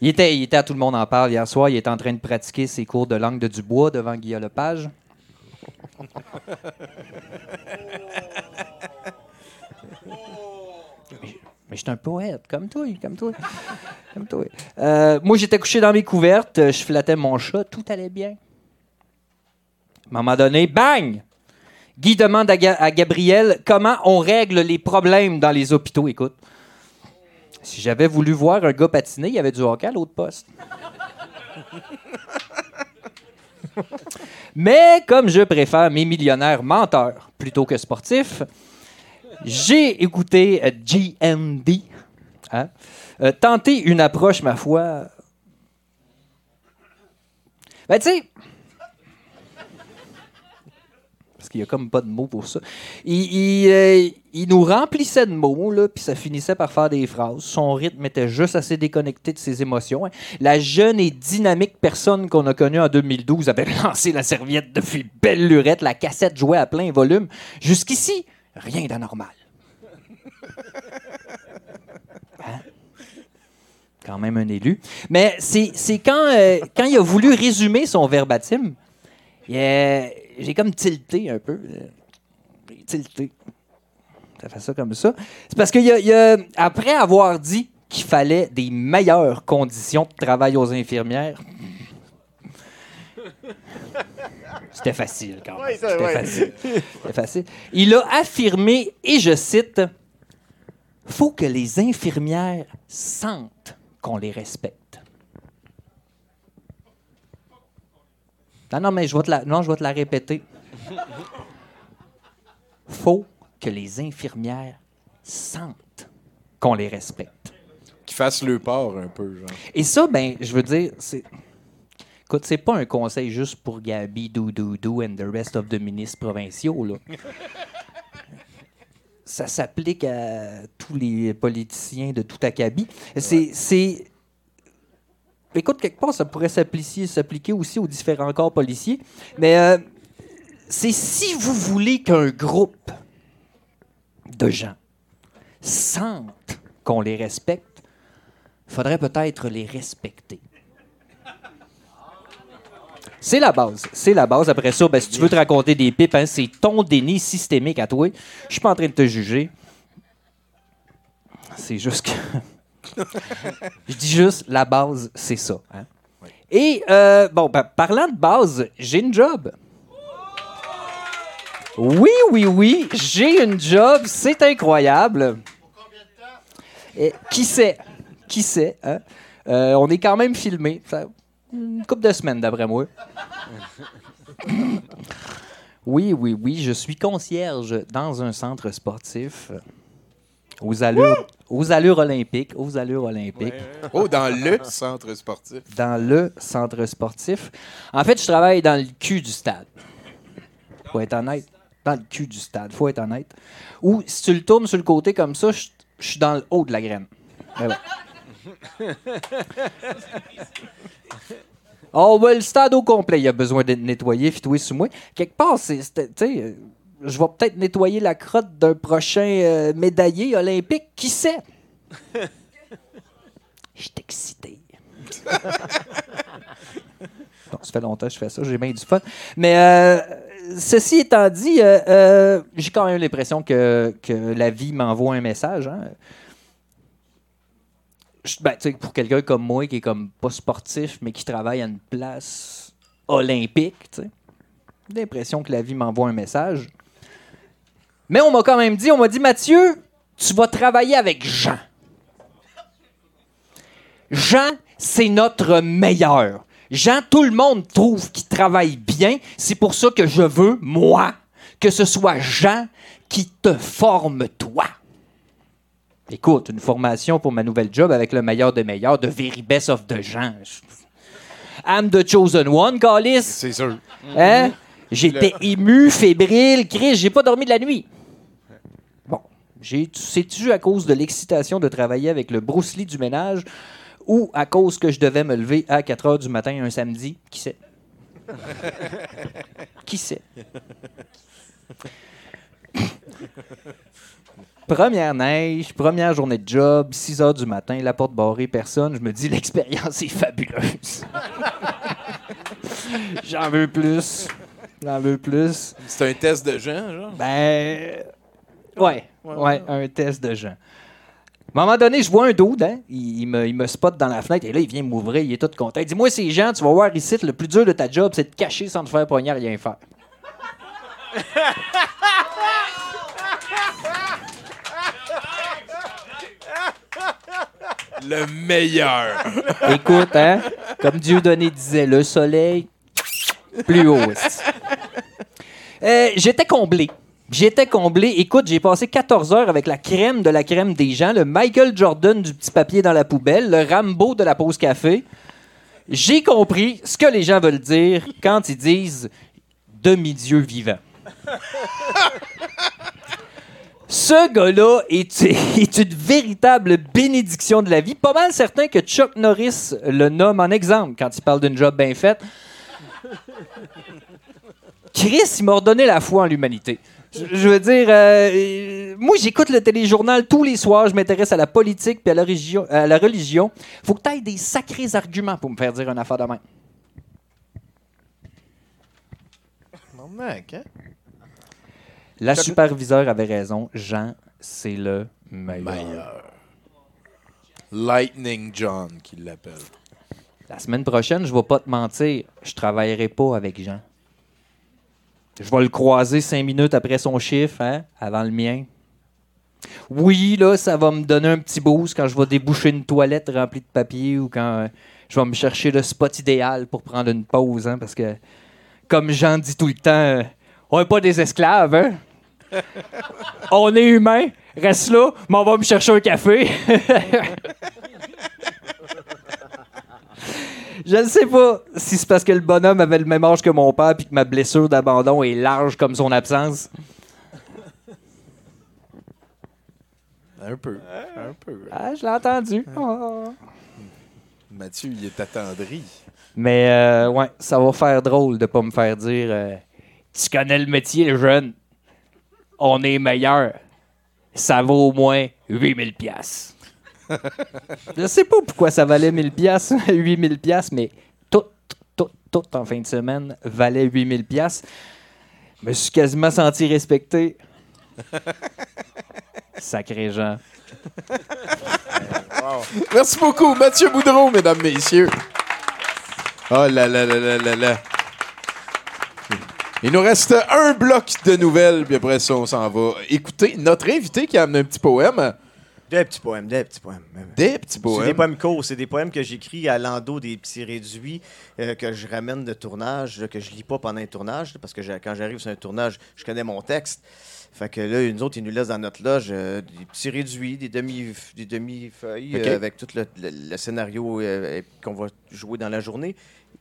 Il était, il était à Tout le monde en parle hier soir. Il était en train de pratiquer ses cours de langue de Dubois devant Guillaume Lepage. Mais je suis un poète, comme toi, comme toi. Comme toi. Euh, moi, j'étais couché dans mes couvertes, je flattais mon chat, tout allait bien. À un moment donné, bang! Guy demande à, Ga- à Gabriel comment on règle les problèmes dans les hôpitaux. Écoute, si j'avais voulu voir un gars patiner, il y avait du hockey à l'autre poste. Mais comme je préfère mes millionnaires menteurs plutôt que sportifs, j'ai écouté euh, GND hein, euh, tenter une approche, ma foi. Ben, tu sais, parce qu'il y a comme pas de mots pour ça. Il, euh, il nous remplissait de mots, là, puis ça finissait par faire des phrases. Son rythme était juste assez déconnecté de ses émotions. hein. La jeune et dynamique personne qu'on a connue en 2012 avait lancé la serviette depuis belle lurette. La cassette jouait à plein volume. Jusqu'ici, rien d'anormal. Hein? Quand même un élu. Mais c'est quand, euh, quand il a voulu résumer son verbatim, euh, j'ai comme tilté un peu. euh, tilté. Ça fait ça comme ça. C'est parce que a- après avoir dit qu'il fallait des meilleures conditions de travail aux infirmières, c'était facile quand même. C'était facile. C'était facile. Il a affirmé, et je cite, faut que les infirmières sentent qu'on les respecte. Non, non, mais je vais te la, non, je vais te la répéter. Faut que les infirmières sentent qu'on les respecte. Qui fasse le port un peu, genre. Et ça, ben, je veux dire, c'est. Écoute, c'est pas un conseil juste pour Gabi, Doudou and the rest of the ministres provinciaux, là. Ça s'applique à tous les politiciens de tout acabit. C'est. c'est- Écoute, quelque part, ça pourrait s'appliquer, aussi aux différents corps policiers. Mais euh, c'est si vous voulez qu'un groupe de gens sentent qu'on les respecte, faudrait peut-être les respecter. C'est la base. C'est la base. Après ça, ben, si tu veux te raconter des pipes, hein, c'est ton déni systémique à toi. Je suis pas en train de te juger. C'est juste que. Je dis juste, la base, c'est ça. hein. Et, euh, bon, ben, parlant de base, j'ai une job. Oui, oui, oui, j'ai une job, c'est incroyable. Et qui sait? Qui sait? hein? Euh, on est quand même filmé. Ça- une couple de semaines, d'après moi. Oui, oui, oui, je suis concierge dans un centre sportif aux allures, aux allures olympiques. Aux allures olympiques. Oh, dans le centre sportif. Dans le centre sportif. En fait, je travaille dans le cul du stade. Faut être honnête. Dans le cul du stade, faut être honnête. Ou si tu le tournes sur le côté comme ça, je je suis dans le haut de la graine. Ben ouais. Oh, ben, le stade au complet, il a besoin d'être nettoyé, fitoué sous moi. Quelque part, c'est. Je vais peut-être nettoyer la crotte d'un prochain euh, médaillé olympique. Qui sait? Je suis excité. Bon, ça fait longtemps que je fais ça, j'ai bien du fun. Mais euh, ceci étant dit, euh, j'ai quand même l'impression que, que la vie m'envoie un message. hein. Je- ben, pour quelqu'un comme moi qui est comme pas sportif, mais qui travaille à une place olympique, tu sais, j'ai l'impression que la vie m'envoie un message. Mais on m'a quand même dit, on m'a dit, Mathieu, tu vas travailler avec Jean. Jean, c'est notre meilleur. Jean, tout le monde trouve qu'il travaille bien. C'est pour ça que je veux, moi, que ce soit Jean qui te forme, toi. Écoute, une formation pour ma nouvelle job avec le meilleur des meilleurs, de very best of the Jean. I'm the chosen one, Calis. C'est sûr. Hein? J'étais ému, fébrile, Chris, j'ai pas dormi de la nuit. C'est-tu à cause de l'excitation de travailler avec le Bruce Lee du ménage ou à cause que je devais me lever à 4 heures du matin un samedi? Qui sait? Qui sait? Première neige, première journée de job, 6 heures du matin, la porte barrée, personne. Je me dis, l'expérience est fabuleuse. J'en veux plus. J'en veux plus. C'est un test de gens, genre? Ben. Ouais, ouais, un test de gens. À un moment donné, je vois un dude, hein? il, il me, il me spot dans la fenêtre et là, il vient m'ouvrir, il est tout content. Il dit Moi, c'est Jean, tu vas voir ici, le plus dur de ta job, c'est de te cacher sans te faire pogner à rien faire. Le meilleur. Écoute, hein, comme Dieudonné disait, le soleil, plus haut. Euh, J'étais comblé. J'étais comblé. Écoute, j'ai passé 14 heures avec la crème de la crème des gens, le Michael Jordan du petit papier dans la poubelle, le Rambo de la pause café. J'ai compris ce que les gens veulent dire quand ils disent demi-dieu vivant. Ce gars-là est, une véritable bénédiction de la vie. Pas mal certain que Chuck Norris le nomme en exemple quand il parle d'une job bien faite. Chris, il m'a redonné la foi en l'humanité. Je, veux dire, euh, moi j'écoute le téléjournal tous les soirs, je m'intéresse à la politique puis à la, religion, à la religion. Faut que tu aies des sacrés arguments pour me faire dire une affaire de même. Maman, hein? La superviseure avait raison. Jean, c'est le meilleur. Lightning John, qui l'appelle. La semaine prochaine, je vais pas te mentir, je travaillerai pas avec Jean. Je vais le croiser cinq minutes après son chiffre, hein, avant le mien. Oui, là, ça va me donner un petit boost quand je vais déboucher une toilette remplie de papier ou quand euh, je vais me chercher le spot idéal pour prendre une pause, hein, parce que, comme Jean dit tout le temps, euh, on n'est pas des esclaves, hein? on est humain, reste là, mais on va me chercher un café. Je ne sais pas si c'est parce que le bonhomme avait le même âge que mon père puis que ma blessure d'abandon est large comme son absence. Un peu. Un peu. Ah, je l'ai entendu. Oh. Mathieu, il est attendri. Mais euh, ouais, ça va faire drôle de pas me faire dire euh, Tu connais le métier, jeune. On est meilleur. Ça vaut au moins 8000 pièces. Je sais pas pourquoi ça valait 1000 pièces, 8000 pièces, mais tout, tout, tout en fin de semaine valait 8000 pièces. Je me suis quasiment senti respecté. Sacré Jean. Merci beaucoup, Mathieu Boudreau, mesdames, messieurs. Oh là là là là là là. Il nous reste un bloc de nouvelles, puis après ça, on s'en va écouter notre invité qui a amené un petit poème. Des petits poèmes, des petits poèmes. Des petits C'est poèmes. des poèmes courts, c'est des poèmes que j'écris à l'endo des petits réduits euh, que je ramène de tournage, que je lis pas pendant un tournage, parce que quand j'arrive sur un tournage, je connais mon texte. Fait que là, nous autres, ils nous laissent dans notre loge euh, des petits réduits, des demi des demi-feuilles Ok. euh, avec tout le, le- le scénario euh, qu'on va jouer dans la journée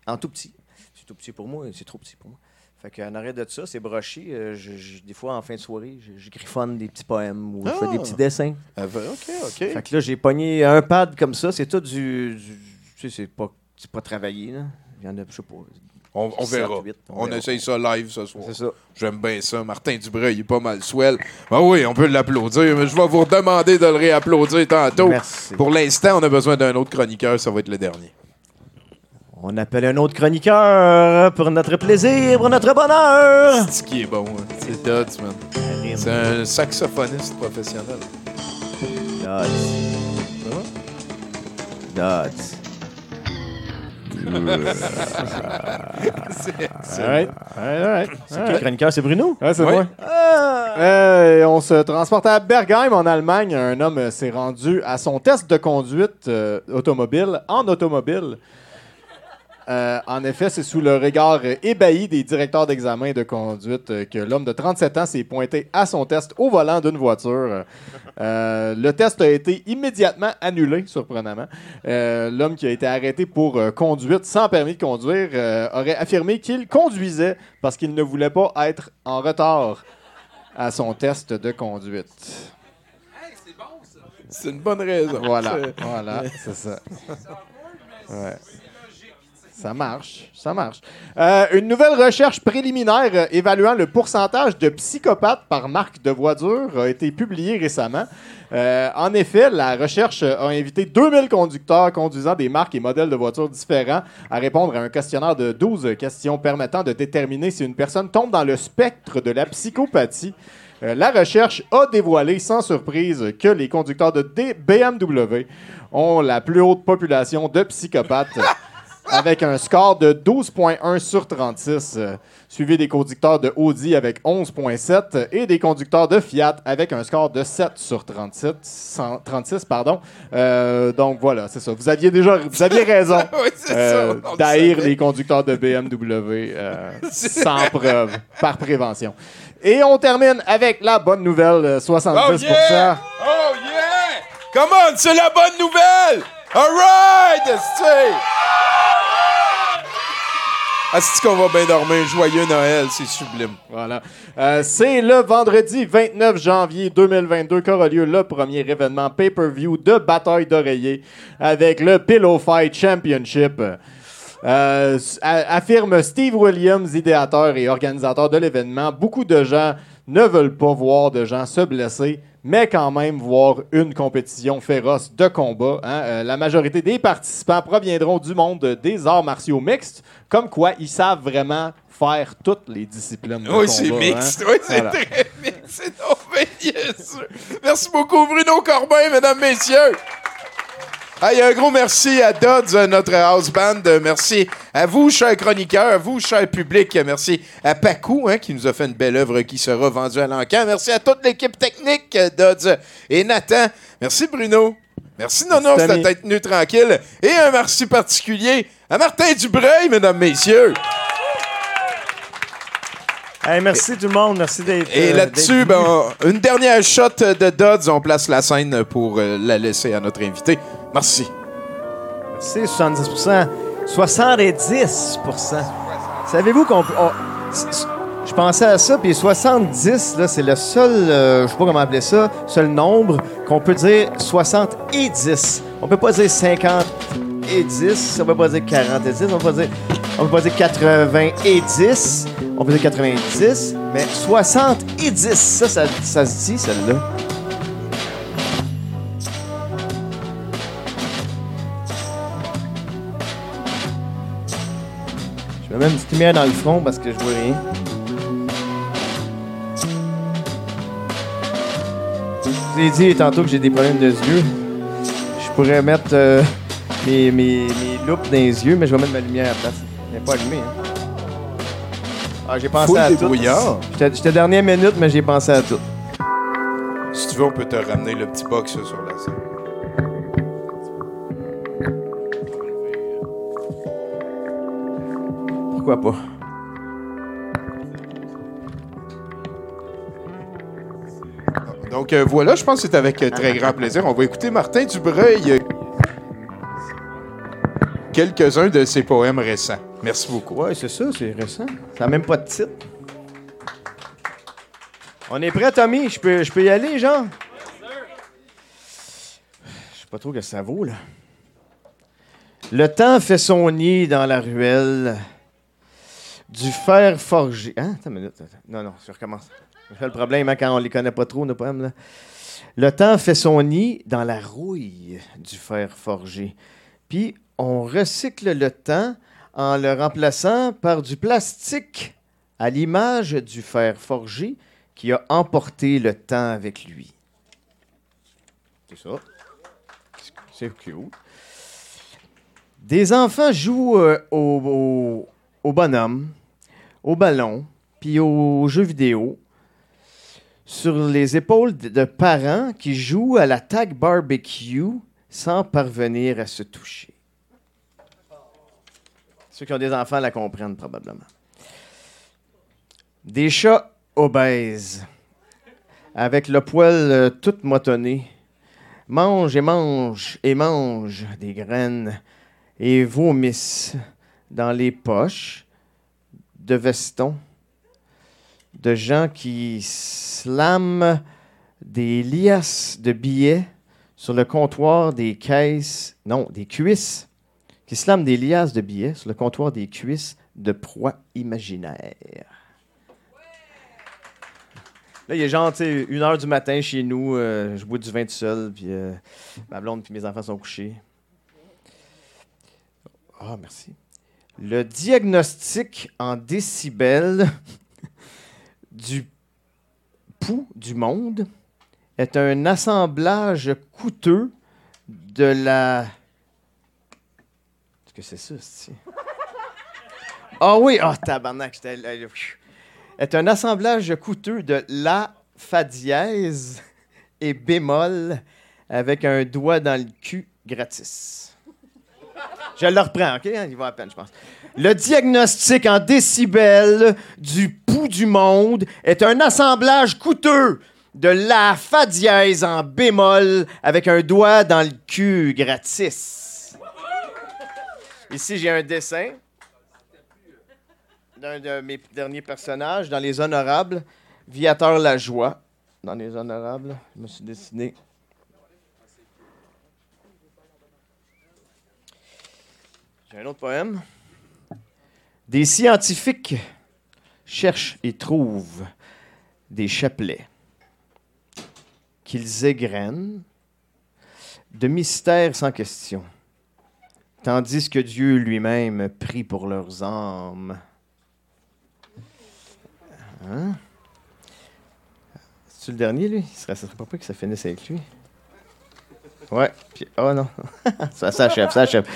en tout petit. C'est tout petit pour moi, c'est trop petit pour moi. Fait qu'en arrêt de ça, c'est broché. euh, je- je- des fois, en fin de soirée, je, je griffonne des petits poèmes ou je fais des Ah. petits dessins. Ah, ben, OK, OK. Fait que là, j'ai pogné un pad comme ça. C'est tout du. du- tu sais, c'est pas, c'est pas travaillé, là. Il y en a, je sais pas. On, verra. on verra. essaye ça live ce soir. C'est ça. J'aime bien ça. Martin Dubreuil, il est pas mal swell. Ben oui, on peut l'applaudir, mais je vais vous demander de le réapplaudir tantôt. Merci. Pour l'instant, on a besoin d'un autre chroniqueur. Ça va être le dernier. On appelle un autre chroniqueur pour notre plaisir, pour notre bonheur. C'est ce qui est bon. hein. C'est Dodds, man. C'est un saxophoniste professionnel. Dodds. Dodds. C'est- right. Right, all right. C'est All qui le right. chroniqueur? C'est Bruno? Ouais, c'est moi. Euh, on se transporte à Bergheim, en Allemagne. Un homme s'est rendu à son test de conduite euh, automobile en automobile. Euh, en effet, c'est sous le regard euh, ébahi des directeurs d'examen de conduite euh, que l'homme de 37 ans s'est pointé à son test au volant d'une voiture. Euh, le test a été immédiatement annulé, surprenamment. Euh, l'homme qui a été arrêté pour conduite sans permis de conduire aurait affirmé qu'il conduisait parce qu'il ne voulait pas être en retard à son test de conduite. C'est une bonne raison. Voilà, C'est- voilà, c'est ça. Ouais. Ça marche, ça marche. Euh, une nouvelle recherche préliminaire euh, évaluant le pourcentage de psychopathes par marque de voiture a été publiée récemment. Euh, en effet, la recherche a invité 2000 conducteurs conduisant des marques et modèles de voitures différents à répondre à un questionnaire de 12 questions permettant de déterminer si une personne tombe dans le spectre de la psychopathie. La recherche a dévoilé sans surprise que les conducteurs de BMW ont la plus haute population de psychopathes avec un score de 12,1 sur 36, euh, suivi des conducteurs de Audi avec 11,7 et des conducteurs de Fiat avec un score de 7 sur 37, 100 36. Pardon. Euh, donc voilà, c'est ça. Vous aviez déjà vous aviez raison Oui, euh, d'haïr les conducteurs de BMW euh, sans preuve, par prévention. Et on termine avec la bonne nouvelle, euh, 70%. Oh yeah! Oh yeah! Come on, c'est la bonne nouvelle! Alright! Esti! Est-ce qu'on va bien dormir? Joyeux Noël, c'est sublime. Voilà. Euh, c'est le vendredi 29 janvier 2022 qu'aura lieu le premier événement pay-per-view de bataille d'oreiller avec le Pillow Fight Championship. Euh, affirme Steve Williams, idéateur et organisateur de l'événement. Beaucoup de gens ne veulent pas voir de gens se blesser, mais quand même voir une compétition féroce de combat. hein. Euh, la majorité des participants proviendront du monde des arts martiaux mixtes, comme quoi ils savent vraiment faire toutes les disciplines de Oui, combat. c'est mixte. hein. Oui, c'est Voilà. très mixte. C'est. Merci beaucoup, Bruno Corbin, mesdames, messieurs. Hey, un gros merci à Dodds, notre house band. Merci à vous, chers chroniqueurs, à vous, cher public. Merci à Pacou, hein, qui nous a fait une belle œuvre qui sera vendue à l'encan. Merci à toute l'équipe technique, Dodds et Nathan. Merci, Bruno. Merci, Nonos, Merci, Tommy. d'être tenu tranquille. Et un merci particulier à Martin Dubreuil, mesdames, messieurs. Hey, merci tout le monde. Merci d'être. Et euh, là-dessus, ben, on- une dernière shot de Dodds. On place la scène pour euh, la laisser à notre invité. Merci. C'est 70 70 Savez-vous qu'on peut. on- c- c- je pensais à ça, puis 70, là, c'est le seul, euh, je sais pas comment appeler ça, seul nombre qu'on peut dire 60 et 10. On peut pas dire 50 et 10, on peut pas dire 40 et 10, on peut pas dire, on peut pas dire 80 et 10, on dire 90, mais 60 et 10, ça, ça, se dit, celle-là. Je vais mettre une petite lumière dans le front parce que je vois rien. Je vous ai dit tantôt que j'ai des problèmes de yeux. Je pourrais mettre euh, mes loupes dans les yeux, mais je vais mettre ma lumière à la place. Elle n'est pas allumée, hein? Ah, j'ai pensé Full à tout. débrouillard. J'étais j'étais dernière minute, mais j'ai pensé à tout. Si tu veux, on peut te ramener le petit box là, sur la scène. Pourquoi pas? Donc euh, voilà, je pense que c'est avec euh, très grand plaisir. On va écouter Martin Dubreuil. euh, Quelques-uns de ses poèmes récents. Merci beaucoup. Ouais, c'est ça, c'est récent. Ça n'a même pas de titre. On est prêt, Tommy? Je peux, je peux y aller, genre? Je sais pas trop que ça vaut, là. Le temps fait son nid dans la ruelle du fer forgé. Hein? Attends une minute. Non, non, je recommence. C'est le problème hein, quand on les connaît pas trop, nos poèmes. Là. Le temps fait son nid dans la rouille du fer forgé. Puis on recycle le temps en le remplaçant par du plastique à l'image du fer forgé qui a emporté le temps avec lui. C'est ça. C'est cute. Des enfants jouent euh, au, bonhomme, au ballon, puis aux jeux vidéo sur les épaules de parents qui jouent à la tag barbecue sans parvenir à se toucher. Ceux qui ont des enfants la comprennent probablement. Des chats obèses, avec le poil euh, tout motonné, mangent et mangent et mangent des graines et vomissent dans les poches de vestons de gens qui slament des liasses de billets sur le comptoir des caisses, non, des cuisses, qui slament des liasses de billets sur le comptoir des cuisses de proies imaginaires. Là, il est genre, une heure du matin chez nous, euh, je bois du vin tout seul, puis euh, ma blonde puis mes enfants sont couchés. Ah, merci. Le diagnostic en décibels du pouls du monde est un assemblage coûteux de la. C'est ça, c'est Ah oui, ah tabarnak, là, pfiou. Est un assemblage coûteux de la fa dièse et bémol avec un doigt dans le cul gratis. Je le reprends, OK? Il va à peine, je pense. Le diagnostic en décibels du pouls du monde est un assemblage coûteux de la fa dièse en bémol avec un doigt dans le cul gratis. Ici, j'ai un dessin d'un de mes derniers personnages dans Les Honorables, Viateur la joie. Dans Les Honorables, je me suis dessiné. J'ai un autre poème. Des scientifiques cherchent et trouvent des chapelets qu'ils égrènent de mystères sans question, tandis que Dieu lui-même prie pour leurs âmes. Hein? C'est-tu le dernier, lui? Il serait, serait pas pire que ça finisse avec lui. Ouais, puis... Oh non. ça s'achève, ça s'achève.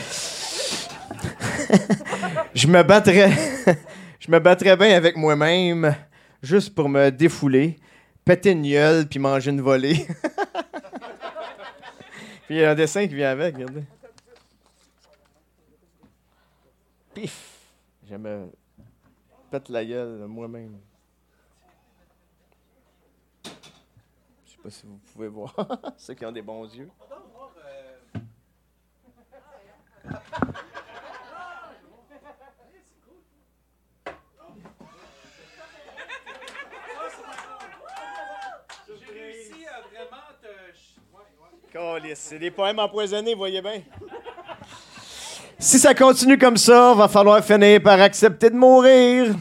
je me battrais... je me battrais bien avec moi-même, juste pour me défouler, péter une gueule, puis manger une volée. puis il y a un dessin qui vient avec, regardez. Pif! Je me pète la gueule moi-même. Je sais pas si vous pouvez voir, ceux qui ont des bons yeux. Câlisse, C'est des poèmes empoisonnés, voyez bien. Si ça continue comme ça, va falloir finir par accepter de mourir.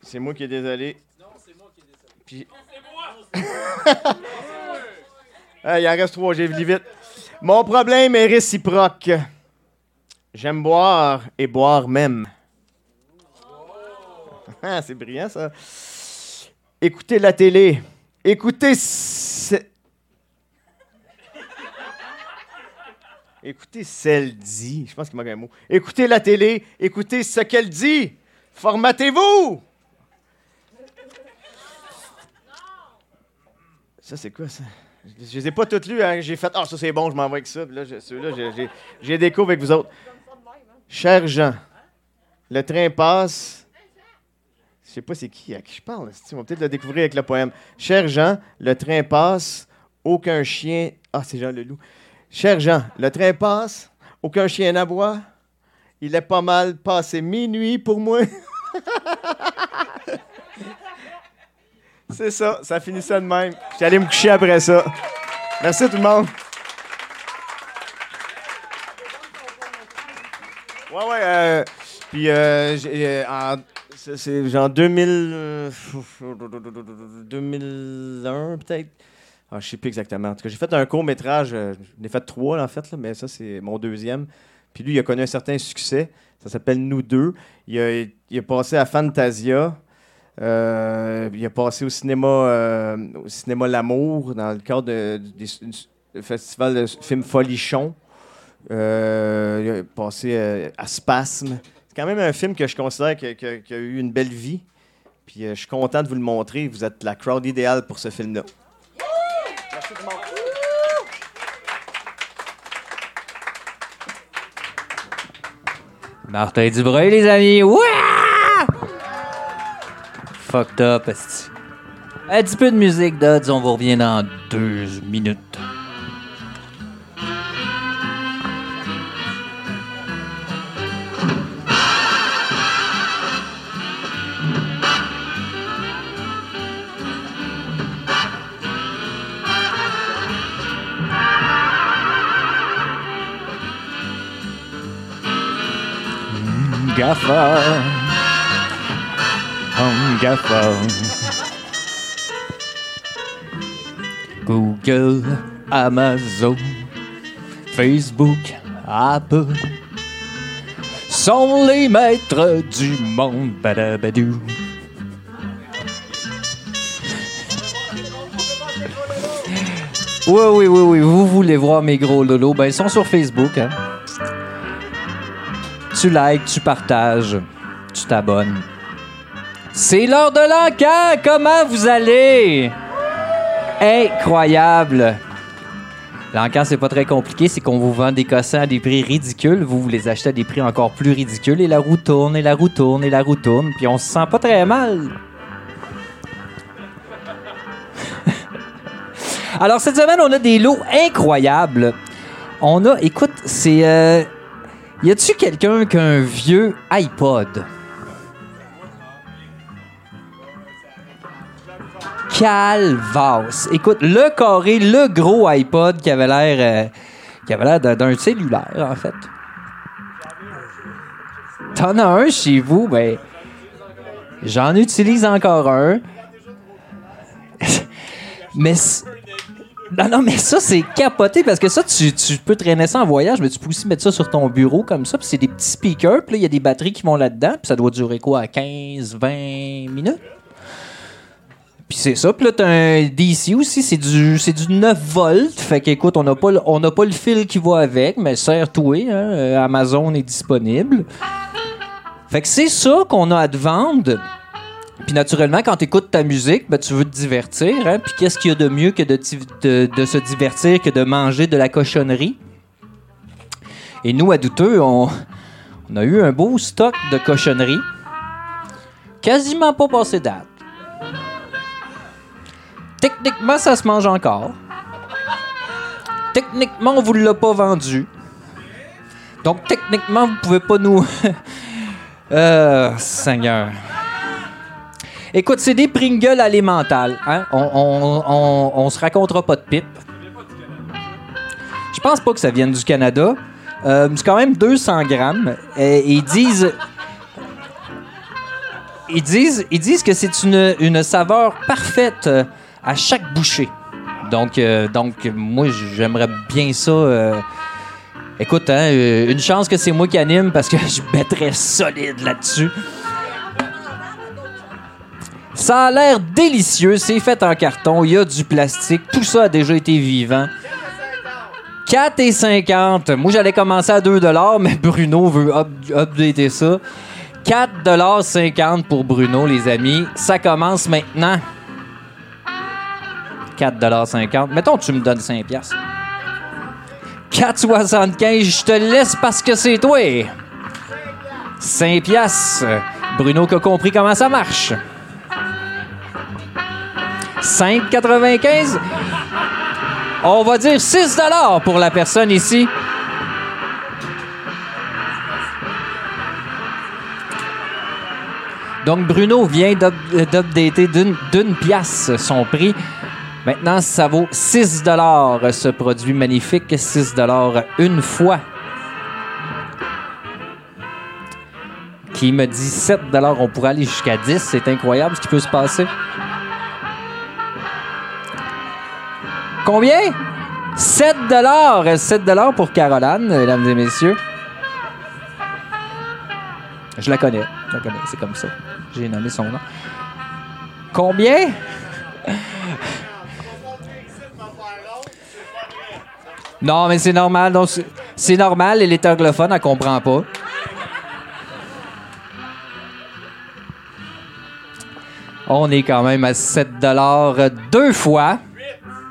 C'est moi qui est désolé. Non, c'est moi qui est désolé. Puis... Ah, il en reste trois, j'ai vu vite. Mon problème est réciproque. J'aime boire et boire même. Ah, c'est brillant, ça. Écoutez la télé. Écoutez. ce- Écoutez celle dit. Je pense qu'il manque un mot. Écoutez la télé. Écoutez ce qu'elle dit. Formatez-vous. Ça, c'est quoi, ça? Je je les ai pas toutes lues. Hein. J'ai fait, ah, ça, c'est bon, je m'en vais avec ça. Là, ceux-là, j'ai- j'ai découvert avec vous autres. Cher Jean, le train passe. Je sais pas c'est qui à qui je parle. On va peut-être le découvrir avec le poème. Cher Jean, le train passe. Aucun chien. Ah, c'est Jean Leloup. Cher Jean, le train passe. Aucun chien n'aboie. Il est pas mal passé minuit pour moi. C'est ça, ça finit ça de même. J'allais allé me coucher après ça. Merci tout le monde. Ouais, ouais. euh, puis, euh, j'ai, euh, en- c'est- genre 2000, euh, 2001 peut-être. Ah, je sais plus exactement. En tout cas, j'ai fait un court métrage. euh, J'en ai fait trois, en fait, mais ça, c'est mon deuxième. Puis lui, il a connu un certain succès. Ça s'appelle Nous deux. Il a, passé à Fantasia. Euh, il a passé au cinéma, euh, au cinéma L'Amour dans le cadre du festival de film Folichon. Il a passé à Spasme. C'est quand même un film que je considère que- que- qui a eu une belle vie. Puis je suis content de vous le montrer. Vous êtes la crowd idéale pour ce film-là. Martin Dubreuil, les amis. Ouah! Fucked up. Un petit peu de musique, Dodds. On vous revient dans deux minutes. Gaffa. Google, Amazon, Facebook, Apple sont les maîtres du monde. Badabadou. Oui, oui, oui, oui. Vous voulez voir mes gros lolos? Ben, ils sont sur Facebook. Hein. Tu likes, tu partages, tu t'abonnes. C'est l'heure de l'enquête! Comment vous allez? Incroyable! L'enquête, c'est pas très compliqué, c'est qu'on vous vend des cossins à des prix ridicules, vous, vous les achetez à des prix encore plus ridicules, et la roue tourne, et la roue tourne, et la roue tourne, puis on se sent pas très mal. Alors, cette semaine, on a des lots incroyables. On a, écoute, c'est. euh, y a-tu quelqu'un qui a un vieux iPod? Calvas. Écoute, le carré, le gros iPod qui avait l'air euh, qui avait l'air d'un- cellulaire, en fait. T'en as un chez vous, ben. J'en utilise encore un. mais. Non, non, mais ça, c'est capoté parce que ça, tu, tu peux traîner ça en voyage, mais tu peux aussi mettre ça sur ton bureau comme ça. Puis c'est des petits speakers, puis là, il y a des batteries qui vont là-dedans, puis ça doit durer quoi, 15, 20 minutes? Puis c'est ça. Puis là, t'as un DC aussi. C'est du, c'est du 9 volts. Fait qu'écoute, on n'a pas, on pas le fil qui va avec, mais serre-toi. Hein, euh, Amazon est disponible. Fait que c'est ça qu'on a à te vendre. Puis naturellement, quand tu écoutes ta musique, ben, tu veux te divertir. Hein? Puis qu'est-ce qu'il y a de mieux que de, de- de se divertir que de manger de la cochonnerie? Et nous, à Douteux, on, on a eu un beau stock de cochonneries. Quasiment pas passé date. Techniquement, ça se mange encore. Techniquement, on vous l'a pas vendu. Donc, techniquement, vous pouvez pas nous. euh, Seigneur. Écoute, c'est des Pringles alimentaires. Hein? On, on, se racontera pas de pipe. Je pense pas que ça vienne du Canada. Euh, c'est quand même 200 grammes. Et ils disent. Ils disent, ils disent que c'est une, une saveur parfaite euh, à chaque bouchée. Donc, euh, donc moi, j'aimerais bien ça. euh, Écoute, hein, euh, une chance que c'est moi qui anime parce que je mettrais solide là-dessus. Ça a l'air délicieux, c'est fait en carton, il y a du plastique, tout ça a déjà été vivant. 4,50. Moi, j'allais commencer à 2 mais Bruno veut up- updater ça. 4,50 pour Bruno, les amis. Ça commence maintenant. 4,50 Mettons que tu me donnes 5 piastres. 4,75 Je te laisse parce que c'est toi. 5 piastres. Bruno qui a compris comment ça marche. 5,95 On va dire 6 pour la personne ici. Donc, Bruno vient d'up- d'updater d'une pièce son prix. Maintenant, ça vaut 6 ce produit magnifique. 6 une fois. Qui me dit 7 on pourrait aller jusqu'à 10. C'est incroyable ce qui peut se passer. Combien? 7 7 pour Caroline, mesdames et messieurs. Je la connais. Je la connais, c'est comme ça. J'ai nommé son nom. Combien? Non, mais c'est normal. c'est- normal, elle est anglophone, elle comprend pas. On est quand même à 7 deux fois.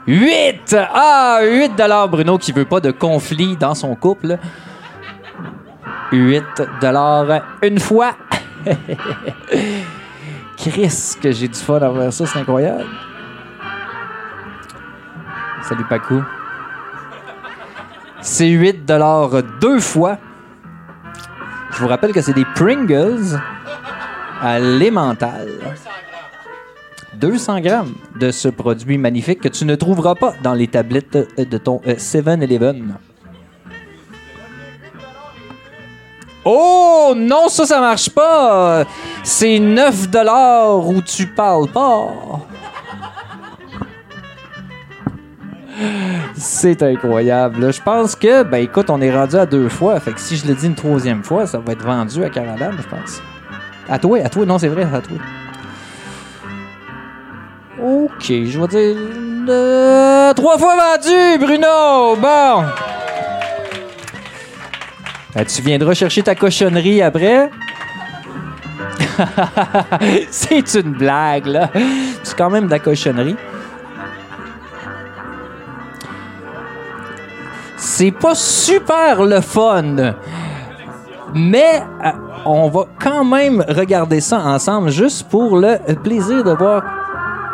8! Ah, 8 Bruno qui veut pas de conflit dans son couple. 8 une fois. Chris, que j'ai du fun à faire ça, c'est incroyable. Salut Pacou. C'est 8 deux fois. Je vous rappelle que c'est des Pringles à l'emmental. 200 grammes de ce produit magnifique que tu ne trouveras pas dans les tablettes euh, de ton euh, 7-Eleven. Oh non, ça, ça marche pas. C'est 9 où tu parles pas. C'est incroyable. Je pense que, ben écoute, on est rendu à deux fois. Fait que si je le dis une troisième fois, ça va être vendu à Caroline, je pense. À toi, à toi. Non, c'est vrai, à toi. Ok, je vais dire. euh, trois fois vendu, Bruno! Bon! Euh, tu viendras chercher ta cochonnerie après? C'est une blague, là. C'est quand même de la cochonnerie. C'est pas super le fun. Mais euh, on va quand même regarder ça ensemble juste pour le plaisir de voir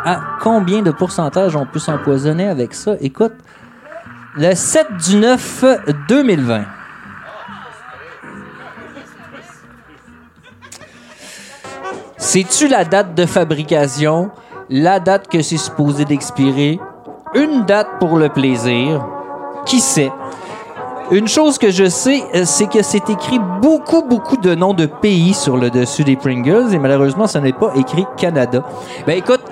à combien de pourcentage on peut s'empoisonner avec ça? Écoute, le 7 du 9 2020. Sais-tu la date de fabrication, la date que c'est supposé d'expirer, une date pour le plaisir? Qui sait? Une chose que je sais, euh, c'est que c'est écrit beaucoup, beaucoup de noms de pays sur le dessus des Pringles et malheureusement, ce n'est pas écrit Canada. Ben écoute,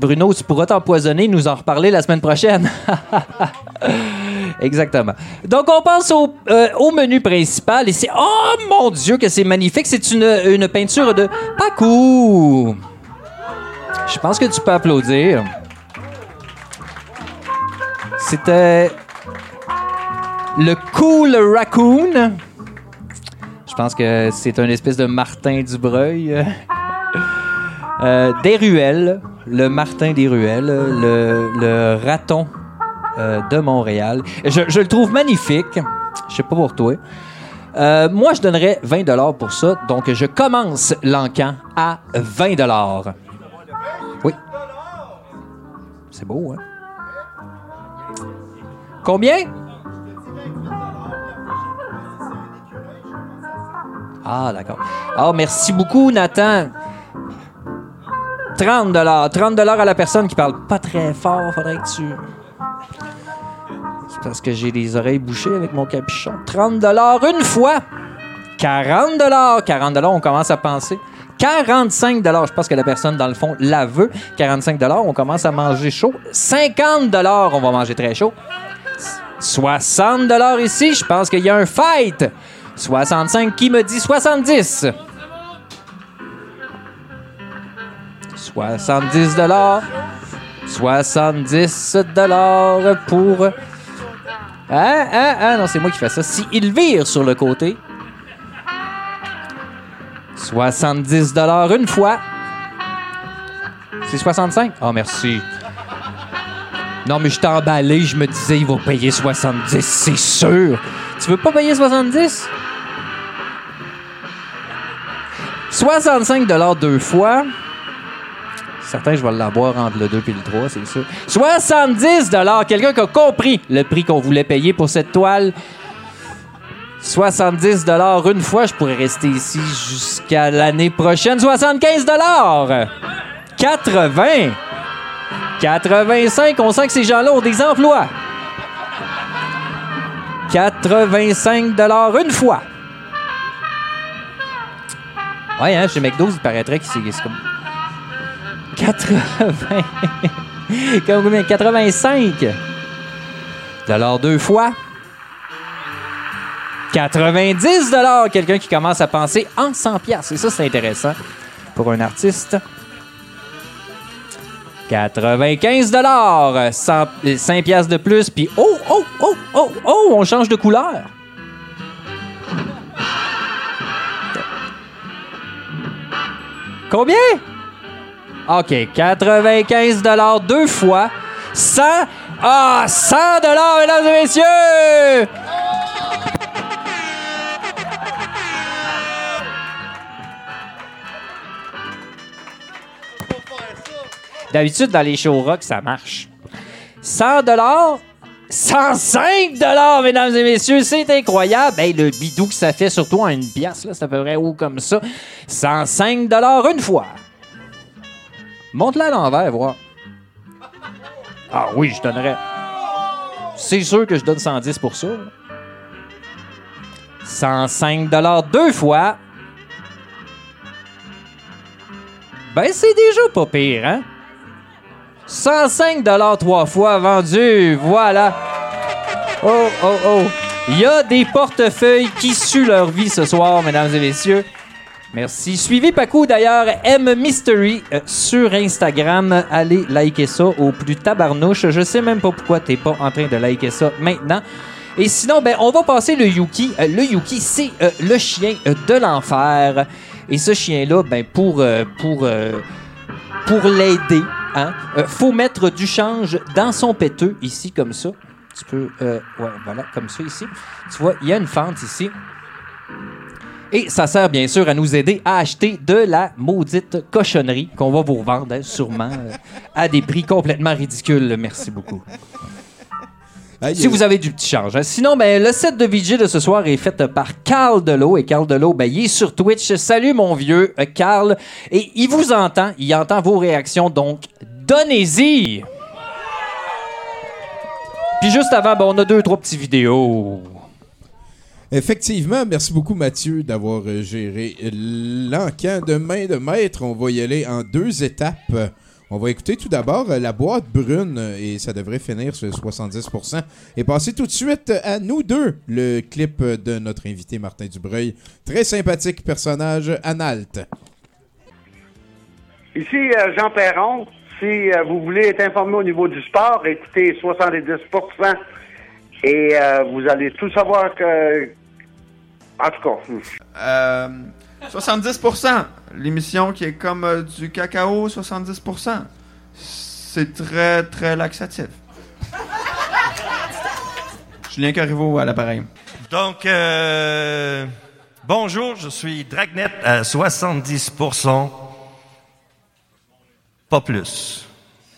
Bruno, tu pourras t'empoisonner, nous en reparler la semaine prochaine. Exactement. Donc, on passe au, euh, au menu principal et c'est. Oh mon Dieu, que c'est magnifique! C'est une, une peinture de Paco. Je pense que tu peux applaudir. C'était le Cool Raccoon. Je pense que c'est un espèce de Martin Dubreuil. Euh, des ruelles, le Martin des ruelles, le, raton euh, de Montréal. Je, je le trouve magnifique. Je sais pas pour toi. Euh, moi, je donnerais 20 pour ça. Donc, je commence l'encan à 20 Oui. C'est beau, hein? Combien? Ah, d'accord. Ah, merci beaucoup, Nathan. 30 30 à la personne qui parle pas très fort. Faudrait que tu... C'est parce que j'ai les oreilles bouchées avec mon capuchon. 30 une fois. 40 40 on commence à penser. 45 je pense que la personne, dans le fond, la veut. 45 on commence à manger chaud. 50 on va manger très chaud. 60 ici, je pense qu'il y a un fight. 65, qui me dit 70? 70 dollars. 70 dollars pour Ah, ah, ah, non, c'est moi qui fais ça. Si il vire sur le côté. 70 une fois. C'est 65? Oh, merci. Non, mais je emballé, je me disais, il va payer 70, c'est sûr. Tu veux pas payer 70? 65 deux fois. Certain, je vais l'avoir entre le 2 et le 3, c'est sûr. 70 Quelqu'un qui a compris le prix qu'on voulait payer pour cette toile. 70 une fois, je pourrais rester ici jusqu'à l'année prochaine. 75 80 85, on sent que ces gens-là ont des emplois. 85 une fois. Ouais, hein, chez McDo, il paraîtrait que c'est comme 80. Comme combien? 85 dollars deux fois. 90 dollars. Quelqu'un qui commence à penser en 100 pièces. Et ça, c'est intéressant pour un artiste. 95 dollars. 5 pièces de plus. Puis oh, oh, oh, oh, oh, on change de couleur. Combien? OK, 95 dollars deux fois. 100 Ah, 100 dollars, mesdames et messieurs! D'habitude, dans les show rock, ça marche. 100 dollars, 105 dollars, mesdames et messieurs, c'est incroyable. Hey, le bidou que ça fait, surtout en une pièce, là, c'est à peu haut comme ça. 105 dollars une fois. Monte-la à l'envers, voir. Ah oui, je donnerais. C'est sûr que je donne 110 pour ça. 105 dollars deux fois. Ben, c'est déjà pas pire, hein? 105 dollars trois fois vendu. Voilà. Oh, oh, oh. Il y a des portefeuilles qui suent leur vie ce soir, mesdames et messieurs. Merci. Suivez Paco d'ailleurs, M Mystery euh, sur Instagram. Allez liker ça au plus tabarnouche. Je sais même pas pourquoi t'es pas en train de liker ça maintenant. Et sinon, ben, on va passer le Yuki. Euh, le Yuki, c'est euh, le chien de l'enfer. Et ce chien-là, ben, pour, pour, pour l'aider, hein, faut mettre du change dans son péteux, ici, comme ça. Tu peux, ouais, voilà, comme ça, ici. Tu vois, il y a une fente ici. Et ça sert bien sûr à nous aider à acheter de la maudite cochonnerie qu'on va vous revendre hein, sûrement euh, à des prix complètement ridicules. Merci beaucoup. si vous avez du petit change. hein. Sinon, ben, le set de VJ de ce soir est fait par Carl Delot. Et Carl Delot, ben, il est sur Twitch. Salut mon vieux euh, Carl. Et il vous entend. Il entend vos réactions. Donc, donnez-y. Puis juste avant, ben, on a deux, trois petites vidéos. Effectivement, merci beaucoup Mathieu d'avoir euh, géré l'encan de main de maître. On va y aller en deux étapes. On va écouter tout d'abord euh, la boîte brune euh, et ça devrait finir sur 70%. Et passer tout de suite à nous deux, le clip de notre invité Martin Dubreuil. Très sympathique personnage, Analte. Ici Jean Perron. Si vous voulez être informé au niveau du sport, écoutez 70% et vous allez tout savoir que. En tout cas. Euh, 70%. L'émission qui est comme euh, du cacao, 70%. C'est très, très laxatif. Julien Corriveau à l'appareil. Donc, euh, bonjour, je suis Dragnet à 70%. Pas plus.